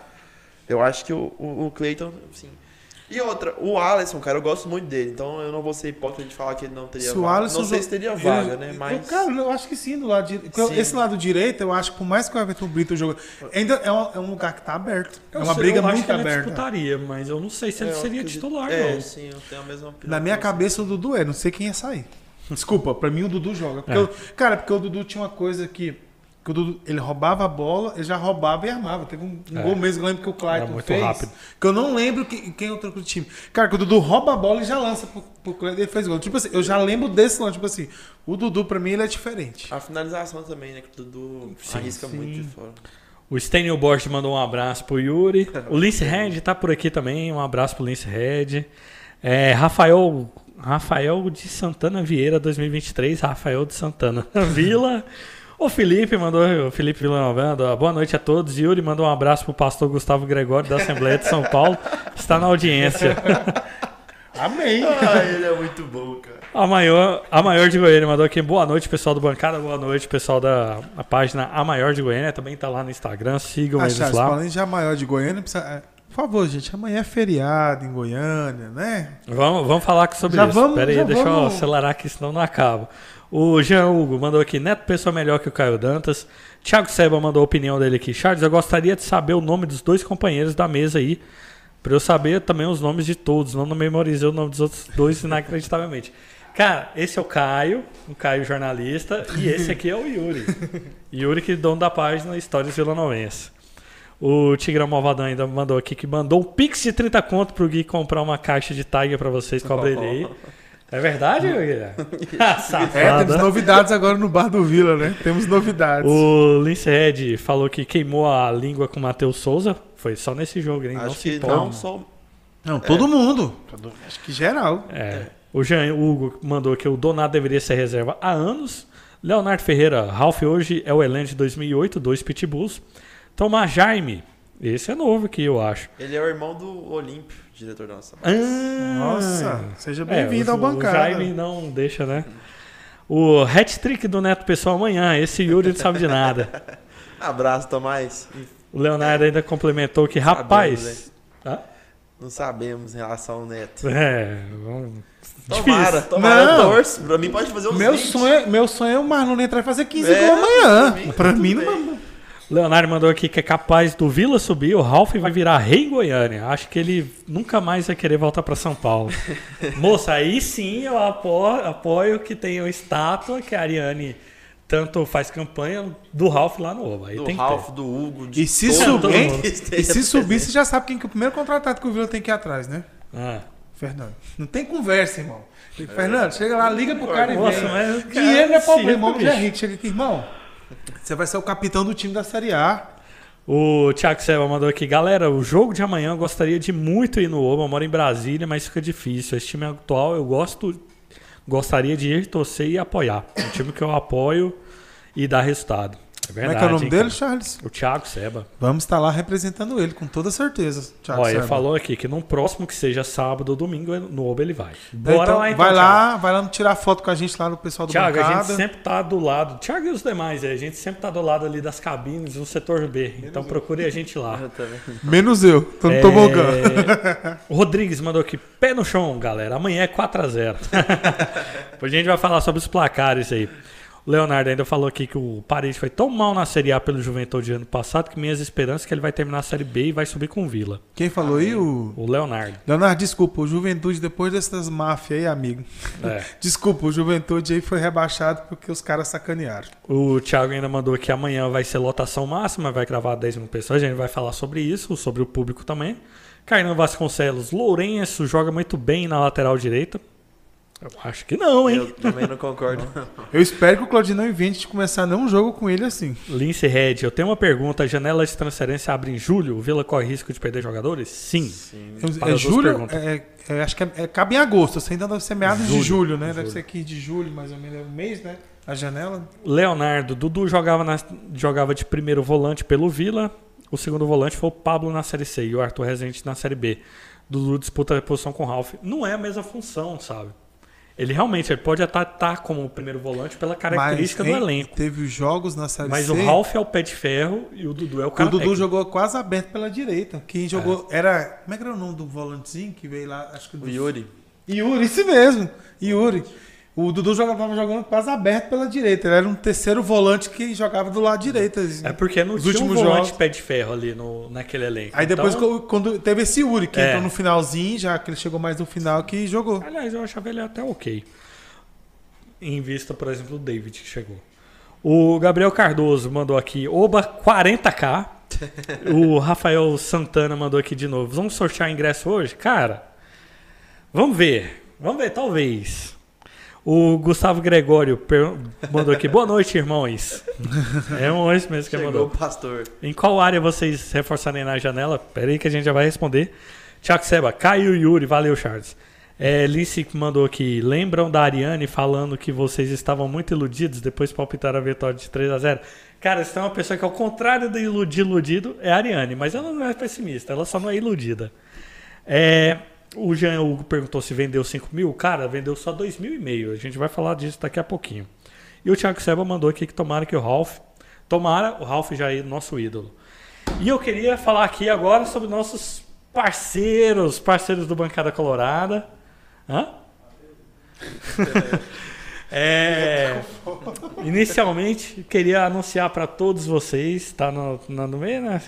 [SPEAKER 3] Eu acho que o, o, o Cleiton, sim. E outra, o Alisson, cara, eu gosto muito dele, então eu não vou ser hipócrita de falar que ele não teria
[SPEAKER 2] Se o
[SPEAKER 3] vaga.
[SPEAKER 2] Alisson
[SPEAKER 3] não sei se teria
[SPEAKER 2] ele-
[SPEAKER 3] vaga, né?
[SPEAKER 2] eu-
[SPEAKER 3] Mas.
[SPEAKER 2] Cara, eu acho que sim, do lado direito. Esse lado direito, eu acho que por mais que o Everton Brito jogue. Ainda é um, é um lugar que tá aberto. É
[SPEAKER 1] Eu
[SPEAKER 2] uma
[SPEAKER 1] sei,
[SPEAKER 2] briga
[SPEAKER 1] eu acho
[SPEAKER 2] muito
[SPEAKER 1] que ele
[SPEAKER 2] aberta.
[SPEAKER 1] disputaria, mas eu não sei se ele
[SPEAKER 3] eu
[SPEAKER 1] seria
[SPEAKER 3] acredito-
[SPEAKER 1] titular,
[SPEAKER 3] É,
[SPEAKER 1] não.
[SPEAKER 3] sim, eu tenho a mesma opinião.
[SPEAKER 2] Na minha cabeça o Dudu é, não sei quem ia sair. Desculpa, pra mim o Dudu joga. Porque
[SPEAKER 1] É.
[SPEAKER 2] eu- cara, porque o Dudu tinha uma coisa que. Que o Dudu, ele roubava a bola, ele já roubava e armava. Teve um, um
[SPEAKER 1] É.
[SPEAKER 2] gol mesmo que eu lembro que o Clayton
[SPEAKER 1] Era muito
[SPEAKER 2] fez.
[SPEAKER 1] rápido.
[SPEAKER 2] Que eu não lembro que- quem é o do time. Cara, que o Dudu rouba a bola e já lança pro, pro Clayton e ele fez gol. Tipo assim, eu já lembro desse lance. Tipo assim, o Dudu pra mim ele é diferente.
[SPEAKER 3] A finalização também, né? Que o Dudu arrisca
[SPEAKER 2] sim.
[SPEAKER 3] muito de fora.
[SPEAKER 1] O Stênio Borges mandou um abraço pro Yuri. O Lince Red tá por aqui também. Um abraço pro Lince Red. É, Rafael, Rafael de Santana Vieira 2023. Rafael de Santana Vila. O Felipe mandou, o Felipe Villanova mandou, boa noite a todos. Yuri mandou um abraço pro pastor Gustavo Gregório da Assembleia de São Paulo. Está na audiência.
[SPEAKER 2] Amém.
[SPEAKER 3] Ah, ele é muito bom, cara.
[SPEAKER 1] A maior, a maior de Goiânia mandou aqui. Boa noite, pessoal do Bancada. Boa noite, pessoal da a página A Maior de Goiânia. Também tá lá no Instagram. Sigam
[SPEAKER 2] Ah,
[SPEAKER 1] eles
[SPEAKER 2] Charles,
[SPEAKER 1] lá.
[SPEAKER 2] falando já maior de Goiânia, precisa- é, por favor, gente, amanhã é feriado em Goiânia, né?
[SPEAKER 1] Vamos, vamos falar sobre
[SPEAKER 2] Já
[SPEAKER 1] isso.
[SPEAKER 2] vamos-
[SPEAKER 1] Pera aí, deixa eu
[SPEAKER 2] vamos.
[SPEAKER 1] acelerar aqui, senão não acaba. O Jean Hugo mandou aqui, Neto pessoa melhor que o Caio Dantas. Thiago Seba mandou a opinião dele aqui. Charles, eu gostaria de saber o nome dos dois companheiros da mesa aí. Pra eu saber também os nomes de todos. Não memorizei o nome dos outros dois inacreditavelmente. Cara, esse é o Caio, o Caio jornalista, e esse aqui é o Yuri. Yuri, que é dono da página Histórias Vilanovense. O Tigrão Malvadão ainda mandou aqui que mandou um pix de 30 conto pro Gui comprar uma caixa de Tiger pra vocês com a Brelei. É verdade, Guilherme? Ah,
[SPEAKER 2] É, temos novidades agora no Bar do Vila, né? Temos novidades.
[SPEAKER 1] O Lince Red falou que queimou a língua com o Matheus Souza. Foi só nesse jogo, hein? não
[SPEAKER 3] Acho
[SPEAKER 1] se
[SPEAKER 3] que não só.
[SPEAKER 2] Não, todo mundo. Todo- Acho que geral.
[SPEAKER 1] É. O Jean Hugo mandou que o Donato deveria ser reserva há anos. Leonardo Ferreira, Ralph hoje é o Elan de 2008, dois Pitbulls. Tomás Jaime, esse é novo aqui, eu acho.
[SPEAKER 3] Ele é o irmão do Olímpio, diretor da nossa.
[SPEAKER 1] Ah,
[SPEAKER 2] Nossa, seja
[SPEAKER 1] é,
[SPEAKER 2] bem-vindo
[SPEAKER 1] o-
[SPEAKER 2] ao bancada.
[SPEAKER 1] O Jaime não deixa, né? O hat-trick do Neto Pessoal amanhã. Esse Yuri não sabe de nada.
[SPEAKER 3] Abraço, Tomás.
[SPEAKER 1] O Leonardo ainda complementou que, rapaz.
[SPEAKER 3] Não sabemos em relação ao Neto.
[SPEAKER 1] É, vamos.
[SPEAKER 3] Tomara,
[SPEAKER 1] Difícil.
[SPEAKER 3] tomara,
[SPEAKER 2] Não.
[SPEAKER 3] torço. Pra mim pode fazer uns
[SPEAKER 2] Meu
[SPEAKER 3] 20.
[SPEAKER 2] sonho, é- meu sonho é o Marlon entrar e fazer 15
[SPEAKER 3] É,
[SPEAKER 2] gols amanhã.
[SPEAKER 3] pra mim,
[SPEAKER 2] Pra mim,
[SPEAKER 3] bem.
[SPEAKER 2] não.
[SPEAKER 1] O Leonardo mandou aqui que é capaz do Vila subir, o Ralf vai virar rei em Goiânia. Acho que ele nunca mais vai querer voltar para São Paulo. Moça, aí sim eu apoio, apoio que tenha uma estátua que a Ariane tanto faz campanha do Ralf lá no Oba. Aí
[SPEAKER 3] do
[SPEAKER 1] ter.
[SPEAKER 3] do Hugo, de
[SPEAKER 2] E se
[SPEAKER 3] todo
[SPEAKER 2] subir, e se subir, você já sabe quem que é o primeiro contratado que o Vila tem que ir atrás, né?
[SPEAKER 1] Ah.
[SPEAKER 2] Fernando. Não tem conversa, irmão. Fernando, chega lá, liga pro cara e
[SPEAKER 1] Nossa,
[SPEAKER 2] vem.
[SPEAKER 1] mas.
[SPEAKER 2] Dinheiro não é problema, irmão. Já
[SPEAKER 1] bicho.
[SPEAKER 2] rico. Chega aqui, irmão. Você vai ser o capitão do time da Série A.
[SPEAKER 1] O Thiago Silva mandou aqui, galera, o jogo de amanhã eu gostaria de muito ir no Oba, eu moro em Brasília, mas fica difícil. Esse time atual eu gosto, gostaria de ir torcer e apoiar. Um time que eu apoio e dá resultado. É
[SPEAKER 2] Como
[SPEAKER 1] verdade.
[SPEAKER 2] é que é o nome
[SPEAKER 1] hein,
[SPEAKER 2] dele,
[SPEAKER 1] cara?
[SPEAKER 2] Charles?
[SPEAKER 1] O Thiago Seba.
[SPEAKER 2] Vamos estar lá representando ele, com toda certeza. Thiago
[SPEAKER 1] Olha, ele
[SPEAKER 2] Seba.
[SPEAKER 1] falou aqui que no próximo que seja sábado ou domingo, no Oba ele vai.
[SPEAKER 2] Então,
[SPEAKER 1] Bora lá então.
[SPEAKER 2] vai
[SPEAKER 1] Thiago.
[SPEAKER 2] lá, vai lá tirar foto com a gente lá no pessoal do
[SPEAKER 1] Thiago, a
[SPEAKER 2] bancada.
[SPEAKER 1] gente sempre tá do lado. Thiago e os demais, a gente sempre tá do lado ali das cabines, no setor B. Então procure a gente lá.
[SPEAKER 3] Eu.
[SPEAKER 2] Menos eu, tô no
[SPEAKER 1] É,
[SPEAKER 2] tobogã.
[SPEAKER 1] O Rodrigues mandou aqui, pé no chão, galera. Amanhã é 4x0. Depois a gente vai falar sobre os placares aí. Leonardo ainda falou aqui que o Paris foi tão mal na Série A pelo Juventude ano passado que minhas esperanças é que ele vai terminar a Série B e vai subir com o Vila.
[SPEAKER 2] Quem falou aí? O...
[SPEAKER 1] O Leonardo.
[SPEAKER 2] Leonardo, desculpa, o Juventude, depois dessas máfias aí, amigo.
[SPEAKER 1] É.
[SPEAKER 2] Desculpa, o Juventude aí foi rebaixado porque os caras sacanearam.
[SPEAKER 1] O Thiago ainda mandou que amanhã vai ser lotação máxima, vai gravar 10 mil pessoas. A gente vai falar sobre isso, sobre o público também. Kainan Vasconcelos, Lourenço joga muito bem na lateral direita. Eu acho que não, hein?
[SPEAKER 3] Eu também não concordo.
[SPEAKER 2] Eu espero que o Claudinho não invente de começar nenhum jogo com ele assim.
[SPEAKER 1] Lince Red, eu tenho uma pergunta. A janela de transferência abre em julho? O Vila corre risco de perder jogadores? Sim.
[SPEAKER 3] Sim.
[SPEAKER 2] É julho? É, é, acho que é, é- cabe em agosto. Você ainda deve ser meados de
[SPEAKER 1] Julho,
[SPEAKER 2] julho, né? Deve
[SPEAKER 1] julho.
[SPEAKER 2] ser aqui de julho, mais ou menos. É um mês, né? A janela.
[SPEAKER 1] Leonardo, Dudu jogava, na- jogava de primeiro volante pelo Vila. O segundo volante foi o Pablo na Série C e o Arthur Rezende na Série B. Dudu disputa a posição com o Ralf. Não é a mesma função, sabe? Ele realmente ele pode até estar como primeiro volante pela característica
[SPEAKER 2] Mas,
[SPEAKER 1] do elenco.
[SPEAKER 2] Teve os jogos na Série
[SPEAKER 1] Mas
[SPEAKER 2] C.
[SPEAKER 1] o Ralf é o pé de ferro e o Dudu é o
[SPEAKER 2] O
[SPEAKER 1] cara
[SPEAKER 2] Dudu
[SPEAKER 1] técnico.
[SPEAKER 2] jogou quase aberto pela direita. Quem jogou era. Como é que era o nome do volantezinho que veio lá? Acho que
[SPEAKER 3] O
[SPEAKER 2] do-
[SPEAKER 3] Yuri.
[SPEAKER 2] Yuri, isso mesmo. Yuri. O Dudu jogava, jogando quase aberto pela direita. Ele era um terceiro volante que jogava do lado direito. assim.
[SPEAKER 1] É porque não tinha um
[SPEAKER 2] últimos
[SPEAKER 1] volante
[SPEAKER 2] jogos-
[SPEAKER 1] pé de ferro ali no, naquele elenco.
[SPEAKER 2] Aí depois,
[SPEAKER 1] Então,
[SPEAKER 2] quando teve esse Yuri, que
[SPEAKER 1] É.
[SPEAKER 2] entrou no finalzinho, já que ele chegou mais no final, que jogou.
[SPEAKER 1] Aliás, eu achava ele até ok. Em vista, por exemplo, do David que chegou. O Gabriel Cardoso mandou aqui, Oba 40k. o Rafael Santana mandou aqui de novo. Vamos sortear ingresso hoje? Cara, vamos ver. Vamos ver, talvez. O Gustavo Gregório mandou aqui, boa noite, irmãos. É um esse mesmo que
[SPEAKER 3] Chegou
[SPEAKER 1] mandou.
[SPEAKER 3] pastor.
[SPEAKER 1] Em qual área vocês reforçarem na janela? Pera aí que a gente já vai responder. Tiago Seba, Caio Yuri, valeu, Charles. É, Lince mandou aqui. Lembram da Ariane falando que vocês estavam muito iludidos depois de palpitar a vitória de 3 a 0 Cara, se tem uma pessoa que, ao contrário de iludir iludido, é a Ariane. Mas ela não é pessimista, ela só não é iludida. É, o Jean Hugo perguntou se vendeu 5 mil. Cara, vendeu só 2 mil e meio. A gente vai falar disso daqui a pouquinho. E o Thiago Seba mandou aqui que tomara que o Ralph. Tomara o Ralph já é nosso ídolo. E eu queria falar aqui agora sobre nossos parceiros, parceiros do Bancada Colorada. Hã? É, inicialmente, queria anunciar para todos vocês, tá no, no, meio, né?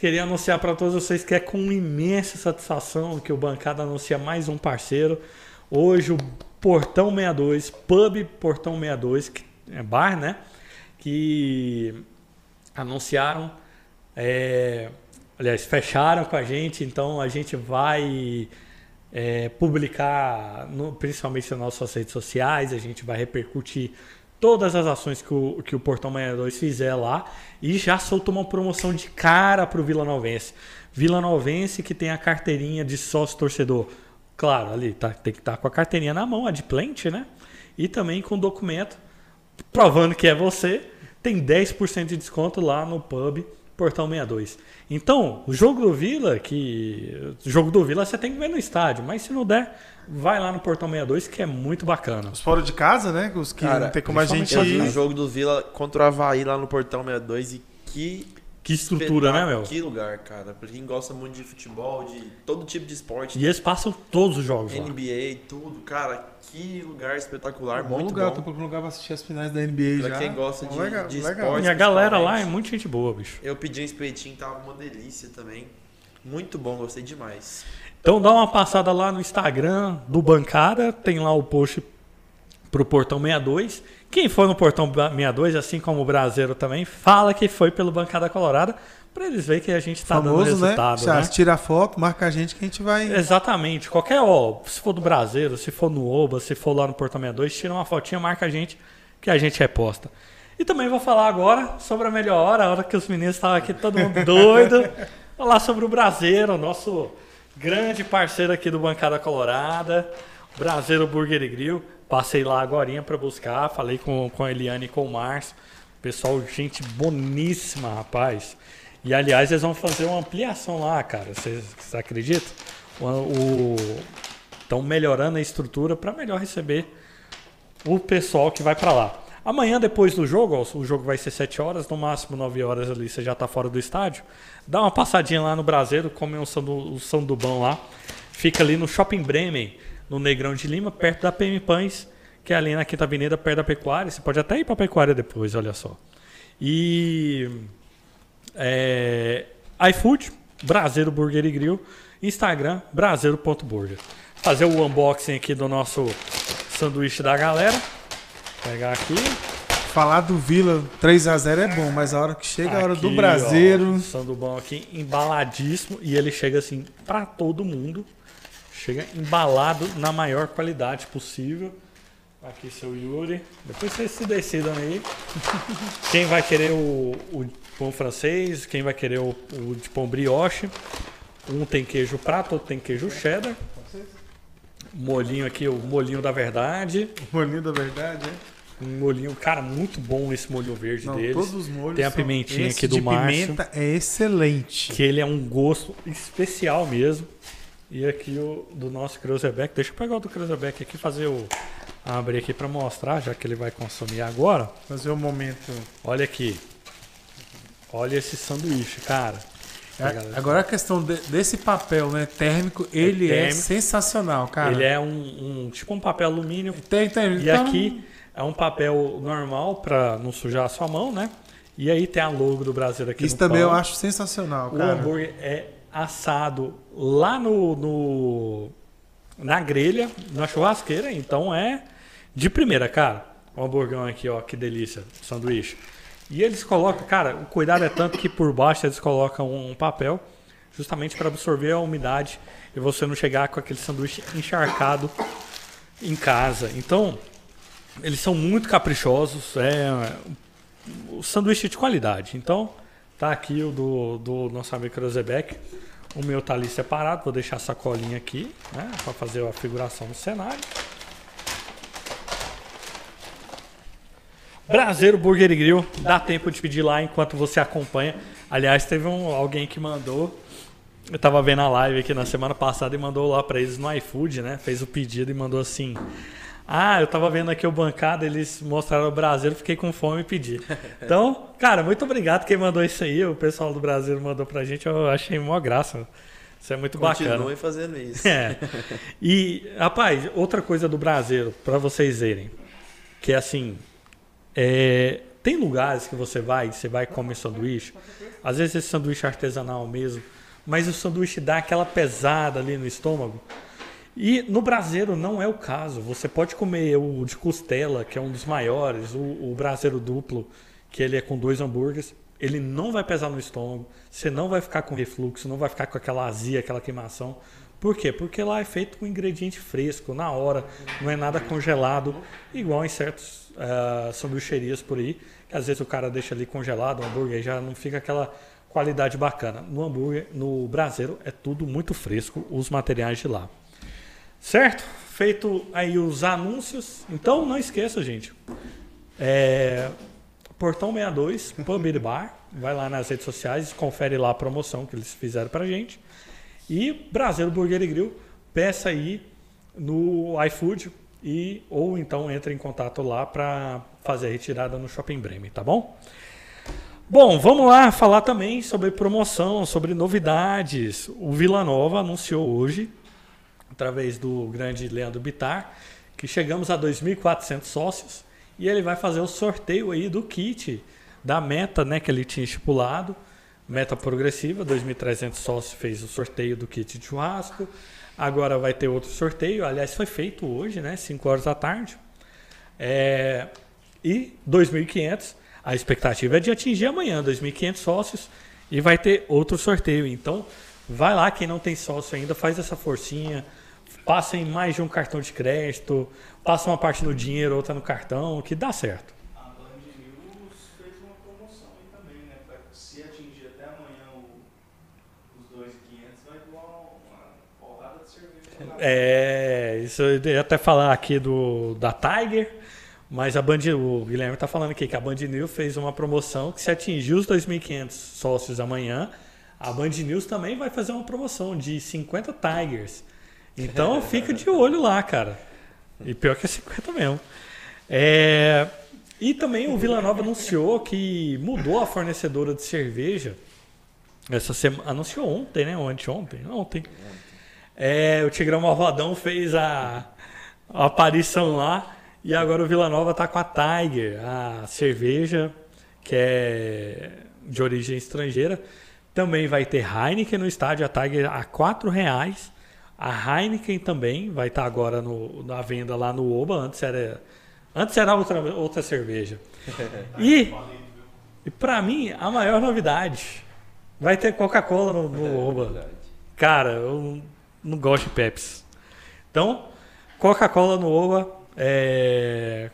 [SPEAKER 1] Queria anunciar para todos vocês que é com imensa satisfação que o Bancada anuncia mais um parceiro. Hoje o Portão 62, Pub Portão 62, que é bar, né? Que anunciaram, é, aliás, fecharam com a gente, então a gente vai é, publicar, no- principalmente nas nossas redes sociais, a gente vai repercutir todas as ações que o, que o Portão 62 fizer lá e já soltou uma promoção de cara para o Vila Novense. Vila Novense que tem a carteirinha de sócio torcedor. Claro, ali tá, tem que estar com a carteirinha na mão, a de plente, né? E também com documento provando que é você, tem 10% de desconto lá no pub Portão 62. Então, o jogo do Vila, que o jogo do Vila você tem que ver no estádio, mas se não der, vai lá no Portão 62 que é muito bacana.
[SPEAKER 2] Os fora de casa, né? Os que
[SPEAKER 3] Cara,
[SPEAKER 2] não tem como a gente
[SPEAKER 3] Eu vi o
[SPEAKER 2] ir.
[SPEAKER 3] jogo do Vila contra o Havaí lá no Portão 62 e que
[SPEAKER 1] Que estrutura, né, meu?
[SPEAKER 3] Que lugar, cara. Pra quem gosta muito de futebol, de todo tipo de esporte.
[SPEAKER 1] E eles passam todos os jogos lá.
[SPEAKER 3] NBA, tudo. Cara, que lugar espetacular.
[SPEAKER 2] Bom
[SPEAKER 3] muito
[SPEAKER 2] lugar,
[SPEAKER 3] bom.
[SPEAKER 2] tô procurando lugar pra assistir as finais da NBA
[SPEAKER 3] Pra
[SPEAKER 2] já.
[SPEAKER 3] quem gosta de,
[SPEAKER 2] Legal,
[SPEAKER 3] de
[SPEAKER 2] legal.
[SPEAKER 3] esporte.
[SPEAKER 1] E a galera lá é muito gente boa, bicho.
[SPEAKER 3] Eu pedi um espetinho, tava uma delícia também. Muito bom, gostei demais.
[SPEAKER 1] Então dá uma passada lá no Instagram do Bancada, tem lá o post pro Portão 62. Quem for no Portão 62, assim como o Brasileiro também, fala que foi pelo Bancada Colorada, pra eles verem que a gente tá dando
[SPEAKER 2] né?
[SPEAKER 1] resultado,
[SPEAKER 2] Já
[SPEAKER 1] né?
[SPEAKER 2] tira a foto, marca a gente que a gente vai.
[SPEAKER 1] Exatamente. Qualquer, ó, se for do Brasileiro, se for no Oba, se for lá no Portão 62, tira uma fotinha, marca a gente, que a gente reposta. E também vou falar agora sobre a melhor hora, a hora que os meninos estavam aqui, todo mundo doido. Falar sobre o Brasileiro, nosso grande parceiro aqui do Bancada Colorada, Brasileiro Burger e Grill. Passei lá agora para buscar, falei com, com a Eliane e com o Márcio. Pessoal, gente boníssima, rapaz. E aliás, eles vão fazer uma ampliação lá, cara. Vocês acreditam? Estão melhorando a estrutura para melhor receber o pessoal que vai para lá. Amanhã, depois do jogo, ó, o jogo vai ser 7 horas, no máximo 9 horas ali, você já tá fora do estádio. Dá uma passadinha lá no Brasileiro, come um sandubão lá. Fica ali no Shopping Bremen, no Negrão de Lima, perto da PM Pães, que é ali na Quinta Avenida, perto da Pecuária. Você pode até ir pra Pecuária depois, olha só. E é, iFood, Brasileiro Burger e Grill, Instagram, brasileiro.burger. Fazer o unboxing aqui do nosso sanduíche da galera. Pegar aqui.
[SPEAKER 2] Falar do Vila 3x0 é bom, mas a hora que chega a hora do
[SPEAKER 1] Aqui,
[SPEAKER 2] Brasileiro.
[SPEAKER 1] ó, Sandubão aqui embaladíssimo e ele chega assim pra todo mundo. Chega embalado na maior qualidade possível. Aqui seu Yuri. Depois vocês se decidam aí. Quem vai querer o, o pão francês, quem vai querer o, o de pão brioche. Um tem queijo prato, outro tem queijo cheddar. Molinho aqui, o molinho da verdade.
[SPEAKER 2] Molinho da verdade, é?
[SPEAKER 1] Um molhinho, cara, muito bom esse molho verde
[SPEAKER 2] Não,
[SPEAKER 1] deles.
[SPEAKER 2] todos os molhos.
[SPEAKER 1] Tem a pimentinha aqui do Márcio.
[SPEAKER 2] pimenta é excelente.
[SPEAKER 1] que ele é um gosto especial mesmo. E aqui o do nosso Kreuzebeck, deixa eu pegar o do Kreuzebeck aqui e fazer o abrir aqui para mostrar, já que ele vai consumir agora.
[SPEAKER 2] Fazer o momento.
[SPEAKER 1] Olha aqui. Olha esse sanduíche, cara.
[SPEAKER 2] Agora a questão de- desse papel, né, térmico, ele é,
[SPEAKER 1] térmico.
[SPEAKER 2] sensacional, cara.
[SPEAKER 1] Ele é um, um- tipo um papel alumínio
[SPEAKER 2] Tem, tem,
[SPEAKER 1] e
[SPEAKER 2] tá-
[SPEAKER 1] aqui é um papel normal para não sujar a sua mão, né? E aí tem a logo do Brasil aqui
[SPEAKER 2] Isso também
[SPEAKER 1] pão.
[SPEAKER 2] eu acho sensacional,
[SPEAKER 1] O
[SPEAKER 2] cara.
[SPEAKER 1] hambúrguer é assado lá no, no- na grelha, na churrasqueira, então é de primeira, cara. O hamburgão aqui, ó, que delícia, sanduíche. E eles colocam, cara, o cuidado é tanto que por baixo eles colocam um papel justamente para absorver a umidade e você não chegar com aquele sanduíche encharcado em casa. Então, eles são muito caprichosos, é o sanduíche de qualidade. Então, tá aqui o do, do nosso amigo Kreuzebeck. O meu tá ali separado, vou deixar a sacolinha aqui, né, para fazer a figuração do cenário. Brasileiro Burger e Grill, dá tempo de pedir lá enquanto você acompanha. Aliás, teve um, alguém que mandou, eu tava vendo a live aqui na semana passada e mandou lá para eles no iFood, né? Fez o pedido e mandou assim: Ah, eu tava vendo aqui o bancada, eles mostraram o Brasileiro, fiquei com fome e pedi. Então, cara, muito obrigado quem mandou isso aí. O pessoal do Brasileiro mandou pra gente, eu achei mó graça. Isso é muito bacana.
[SPEAKER 3] Continue fazendo isso.
[SPEAKER 1] É. E, rapaz, outra coisa do Brasileiro, pra vocês verem, que é assim, é, tem lugares que você vai, você vai comer sanduíche, às vezes esse sanduíche artesanal mesmo, mas o sanduíche dá aquela pesada ali no estômago. E no Brasileiro não é o caso. Você pode comer o de costela, que é um dos maiores, o, o Brasileiro duplo, que ele é com dois hambúrgueres. Ele não vai pesar no estômago, você não vai ficar com refluxo, não vai ficar com aquela azia, aquela queimação. Por quê? Porque lá é feito com ingrediente fresco, na hora, não é nada congelado, igual em certas ah, sanduicherias por aí, que às vezes o cara deixa ali congelado o hambúrguer e já não fica aquela qualidade bacana. No hambúrguer, no braseiro, é tudo muito fresco, os materiais de lá. Certo? Feito aí os anúncios. Então não esqueça, gente. É, Portão 62, Pub Bar. Vai lá nas redes sociais, confere lá a promoção que eles fizeram pra gente. E Brasileiro Burger e Grill, peça aí no iFood e ou então entre em contato lá para fazer a retirada no Shopping Bremen, tá bom? Bom, vamos lá falar também sobre promoção, sobre novidades. O Vila Nova anunciou hoje, através do grande Leandro Bitar, que chegamos a 2.400 sócios e ele vai fazer o sorteio aí do kit da meta, né, que ele tinha estipulado, meta progressiva, 2.300 sócios fez o sorteio do kit de churrasco. Agora vai ter outro sorteio, aliás, foi feito hoje, né, 5 horas da tarde. É, e 2.500, a expectativa é de atingir amanhã 2.500 sócios e vai ter outro sorteio. Então, vai lá, quem não tem sócio ainda, faz essa forcinha, passa em mais de um cartão de crédito, passa uma parte no dinheiro, outra no cartão, que dá certo.
[SPEAKER 4] A Band News fez uma promoção aí também, né? Pra, se atingir até amanhã o, os 2.500, vai doar uma porrada de cerveja. lá.
[SPEAKER 1] É, isso eu ia até falar aqui do da Tiger, mas a Band, o Guilherme está falando aqui que a Band News fez uma promoção que se atingir os 2.500 sócios amanhã, a Band News também vai fazer uma promoção de 50 Tigers. Então fica de olho lá, cara. E pior que é 50 mesmo. É, e também o Vila Nova anunciou que mudou a fornecedora de cerveja. Essa semana. Anunciou ontem, né? Ou anteontem? Ontem. É, o Tigrão Malvadão fez a, a aparição lá. E agora o Vila Nova tá com a Tiger, a cerveja que é de origem estrangeira. Também vai ter Heineken no estádio, a Tiger a 4 reais. A Heineken também vai estar agora no, na venda lá no Oba. Antes era, antes era outra, outra cerveja. E, e para mim, a maior novidade vai ter Coca-Cola no, no Oba. Cara, eu não- gosto de Pepsi. Então, Coca-Cola no é,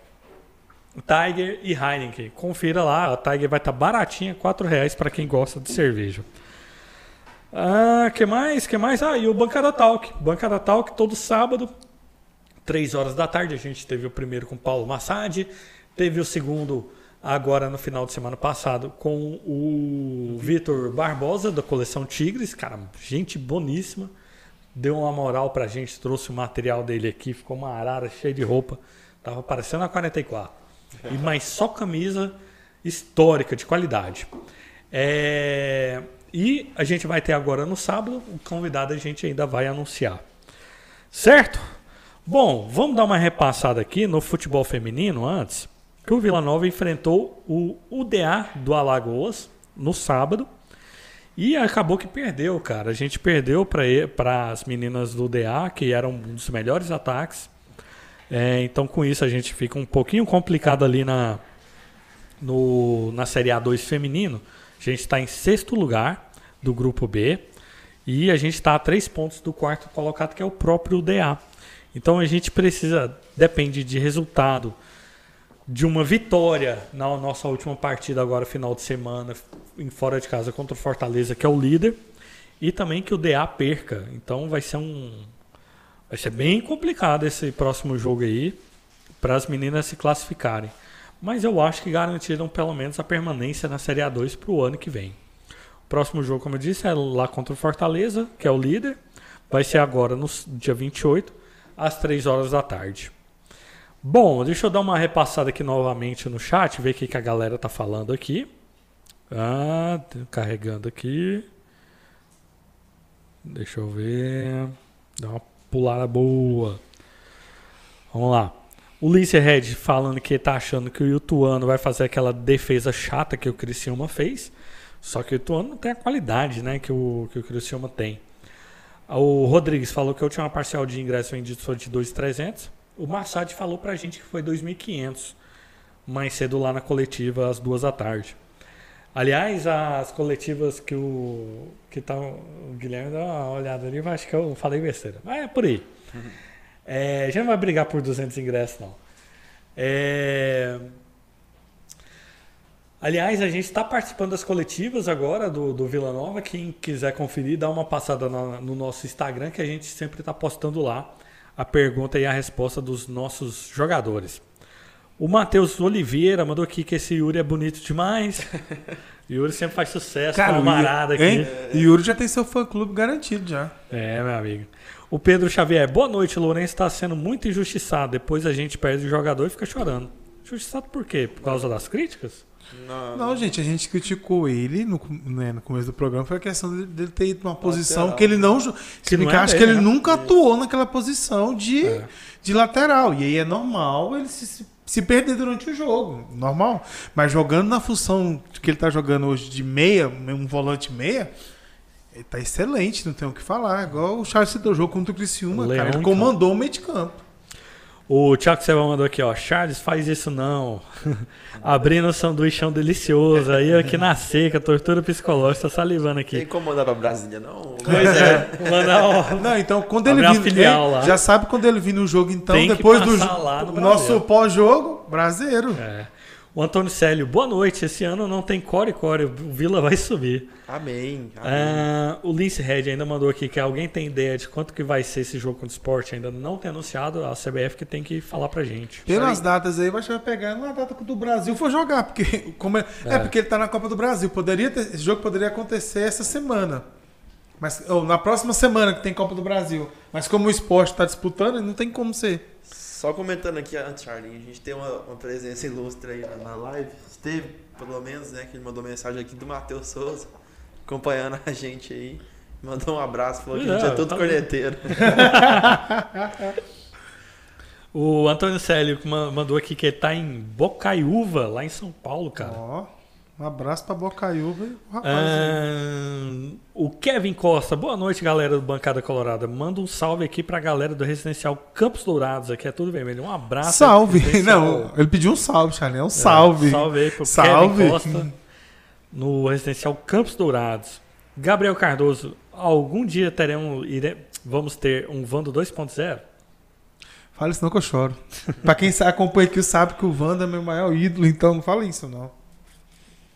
[SPEAKER 1] Tiger e Heineken. Confira lá, a Tiger vai estar baratinha, 4 reais para quem gosta de cerveja. Ah, que mais? Que mais? Ah, e o Bancada Talk. Bancada Talk todo sábado, 3 horas da tarde. A gente teve o primeiro com Paulo Massad, teve o segundo agora no final de semana passado com o Vitor Barbosa da coleção Tigres, cara, gente boníssima. Deu uma moral pra gente, trouxe o material dele aqui, ficou uma arara cheia de roupa. Tava parecendo a 44. E mas só camisa histórica de qualidade. É, E a gente vai ter agora no sábado, o convidado a gente ainda vai anunciar. Certo? Bom, vamos dar uma repassada aqui no futebol feminino antes. Que o Vila Nova enfrentou o UDA do Alagoas no sábado. E acabou que perdeu, cara. A gente perdeu para as meninas do UDA, que eram um dos melhores ataques. É, então, com isso, a gente fica um pouquinho complicado ali na, no, na Série A2 feminino. A gente está em sexto lugar do grupo B. E a gente está a três pontos do quarto colocado, que é o próprio UDA. Então a gente precisa, depende de resultado, de uma vitória na nossa última partida agora, final de semana, em fora de casa contra o Fortaleza, que é o líder. E também que o DA perca. Então vai ser um. Vai ser bem complicado esse próximo jogo aí para as meninas se classificarem. Mas eu acho que garantiram pelo menos a permanência na Série A2 para o ano que vem. O próximo jogo, como eu disse, é lá contra o Fortaleza, que é o líder. Vai ser agora no dia 28, às 3 horas da tarde. Bom, deixa eu dar uma repassada aqui novamente no chat, ver o que, a galera tá falando aqui. Ah, carregando aqui. Deixa eu ver. Dá uma pulada boa. Vamos lá. O Lince Red falando que tá achando que o Ituano vai fazer aquela defesa chata que o Criciúma fez. Só que o Ituano não tem a qualidade né, que, o, que o Criciúma tem. O Rodrigues falou que a última parcial de ingresso vendido foi de 2.300. O Massad falou pra gente que foi 2.500 mais cedo lá na coletiva às duas da tarde. Aliás, as coletivas que o que tá o Guilherme dá uma olhada ali, eu acho que eu falei besteira. Mas é por aí. É, a gente não vai brigar por 200 ingressos não. É, Aliás, a gente está participando das coletivas agora do, do Vila Nova. Quem quiser conferir, dá uma passada na- no nosso Instagram, que a gente sempre está postando lá a pergunta e a resposta dos nossos jogadores. O Matheus Oliveira mandou aqui que esse Yuri é bonito demais. Yuri sempre faz sucesso,
[SPEAKER 2] Cara,
[SPEAKER 1] com
[SPEAKER 2] o
[SPEAKER 1] uma marada
[SPEAKER 2] Yuri,
[SPEAKER 1] aqui.
[SPEAKER 2] hein? Yuri já tem seu fã-clube garantido já.
[SPEAKER 1] É, meu amigo. O Pedro Xavier, boa noite. Lourenço está sendo muito injustiçado. Depois a gente perde o jogador e fica chorando. Injustiçado por quê? Por causa das críticas?
[SPEAKER 3] Não,
[SPEAKER 2] Não, gente, a gente criticou ele no, né, no começo do programa, foi a questão dele, dele ter ido numa posição
[SPEAKER 3] Lateral.
[SPEAKER 2] que ele não. Se
[SPEAKER 1] não é
[SPEAKER 2] acha que ele
[SPEAKER 1] né?
[SPEAKER 2] nunca atuou naquela posição de,
[SPEAKER 1] É.
[SPEAKER 2] de lateral. E aí é normal ele se, se- perder durante o jogo. Normal. Mas jogando na função que ele tá jogando hoje de meia, um volante meia. Ele tá excelente, não tem o que falar. Igual o Charles citou o jogo contra o Criciúma,
[SPEAKER 1] Leão,
[SPEAKER 2] cara. Ele
[SPEAKER 1] então.
[SPEAKER 2] comandou o meio de campo.
[SPEAKER 1] O Thiago Silva mandou aqui, ó. Charles, faz isso não. Abrindo um sanduichão delicioso. Aí aqui na seca, tortura psicológica, tá salivando aqui.
[SPEAKER 3] incomodar pra Brasília, não?
[SPEAKER 1] Pois é. Mandar um-
[SPEAKER 2] Não, então quando ele vir,
[SPEAKER 1] filial lá.
[SPEAKER 2] já sabe quando ele vir no jogo, então,
[SPEAKER 1] Tem que
[SPEAKER 2] depois do
[SPEAKER 1] lá no
[SPEAKER 2] o nosso pós-jogo, brasileiro.
[SPEAKER 1] É. O Antônio Célio, boa noite. Esse ano não tem core core, o Vila vai subir.
[SPEAKER 3] Amém. amém.
[SPEAKER 1] Ah, o Lince Red ainda mandou aqui que alguém tem ideia de quanto que vai ser esse jogo contra o esporte. Ainda não tem anunciado, a CBF que tem que falar pra gente.
[SPEAKER 2] Pelas datas aí, vai pegar na data que o do Brasil for jogar, porque como é, é.
[SPEAKER 1] É.
[SPEAKER 2] porque ele tá na Copa do Brasil. Poderia ter- esse jogo poderia acontecer essa semana. Mas ou na próxima semana que tem Copa do Brasil. Mas como o esporte está disputando, não tem como ser.
[SPEAKER 3] Só comentando aqui antes, Charlinho, a gente tem uma, uma presença ilustre aí na, na live. Esteve, pelo menos, né? Que ele mandou mensagem aqui do Matheus Souza, acompanhando a gente aí. Mandou um abraço, falou que a gente
[SPEAKER 1] É,
[SPEAKER 3] todo
[SPEAKER 1] tá
[SPEAKER 3] corneteiro.
[SPEAKER 1] O Antônio Célio ma- mandou aqui que ele tá em Bocaiúva, lá em São Paulo, cara.
[SPEAKER 2] Ó, um abraço pra Bocaiúva e o rapaz. aí.
[SPEAKER 1] Ah, o Kevin Costa, boa noite, galera do Bancada Colorada. Manda um salve aqui pra galera do Residencial Campos Dourados, aqui é tudo vermelho. Um abraço.
[SPEAKER 2] salve! Não, ele pediu um salve, Charlie. É um
[SPEAKER 1] É,
[SPEAKER 2] salve.
[SPEAKER 1] salve aí pro
[SPEAKER 2] Salve.
[SPEAKER 1] Kevin Costa no Residencial Campos Dourados. Gabriel Cardoso, algum dia teremos, ire- vamos ter um Vando 2.0?
[SPEAKER 2] Fala isso não que eu choro. pra quem acompanha aqui sabe que o Wanda é meu maior ídolo, então não fala isso não.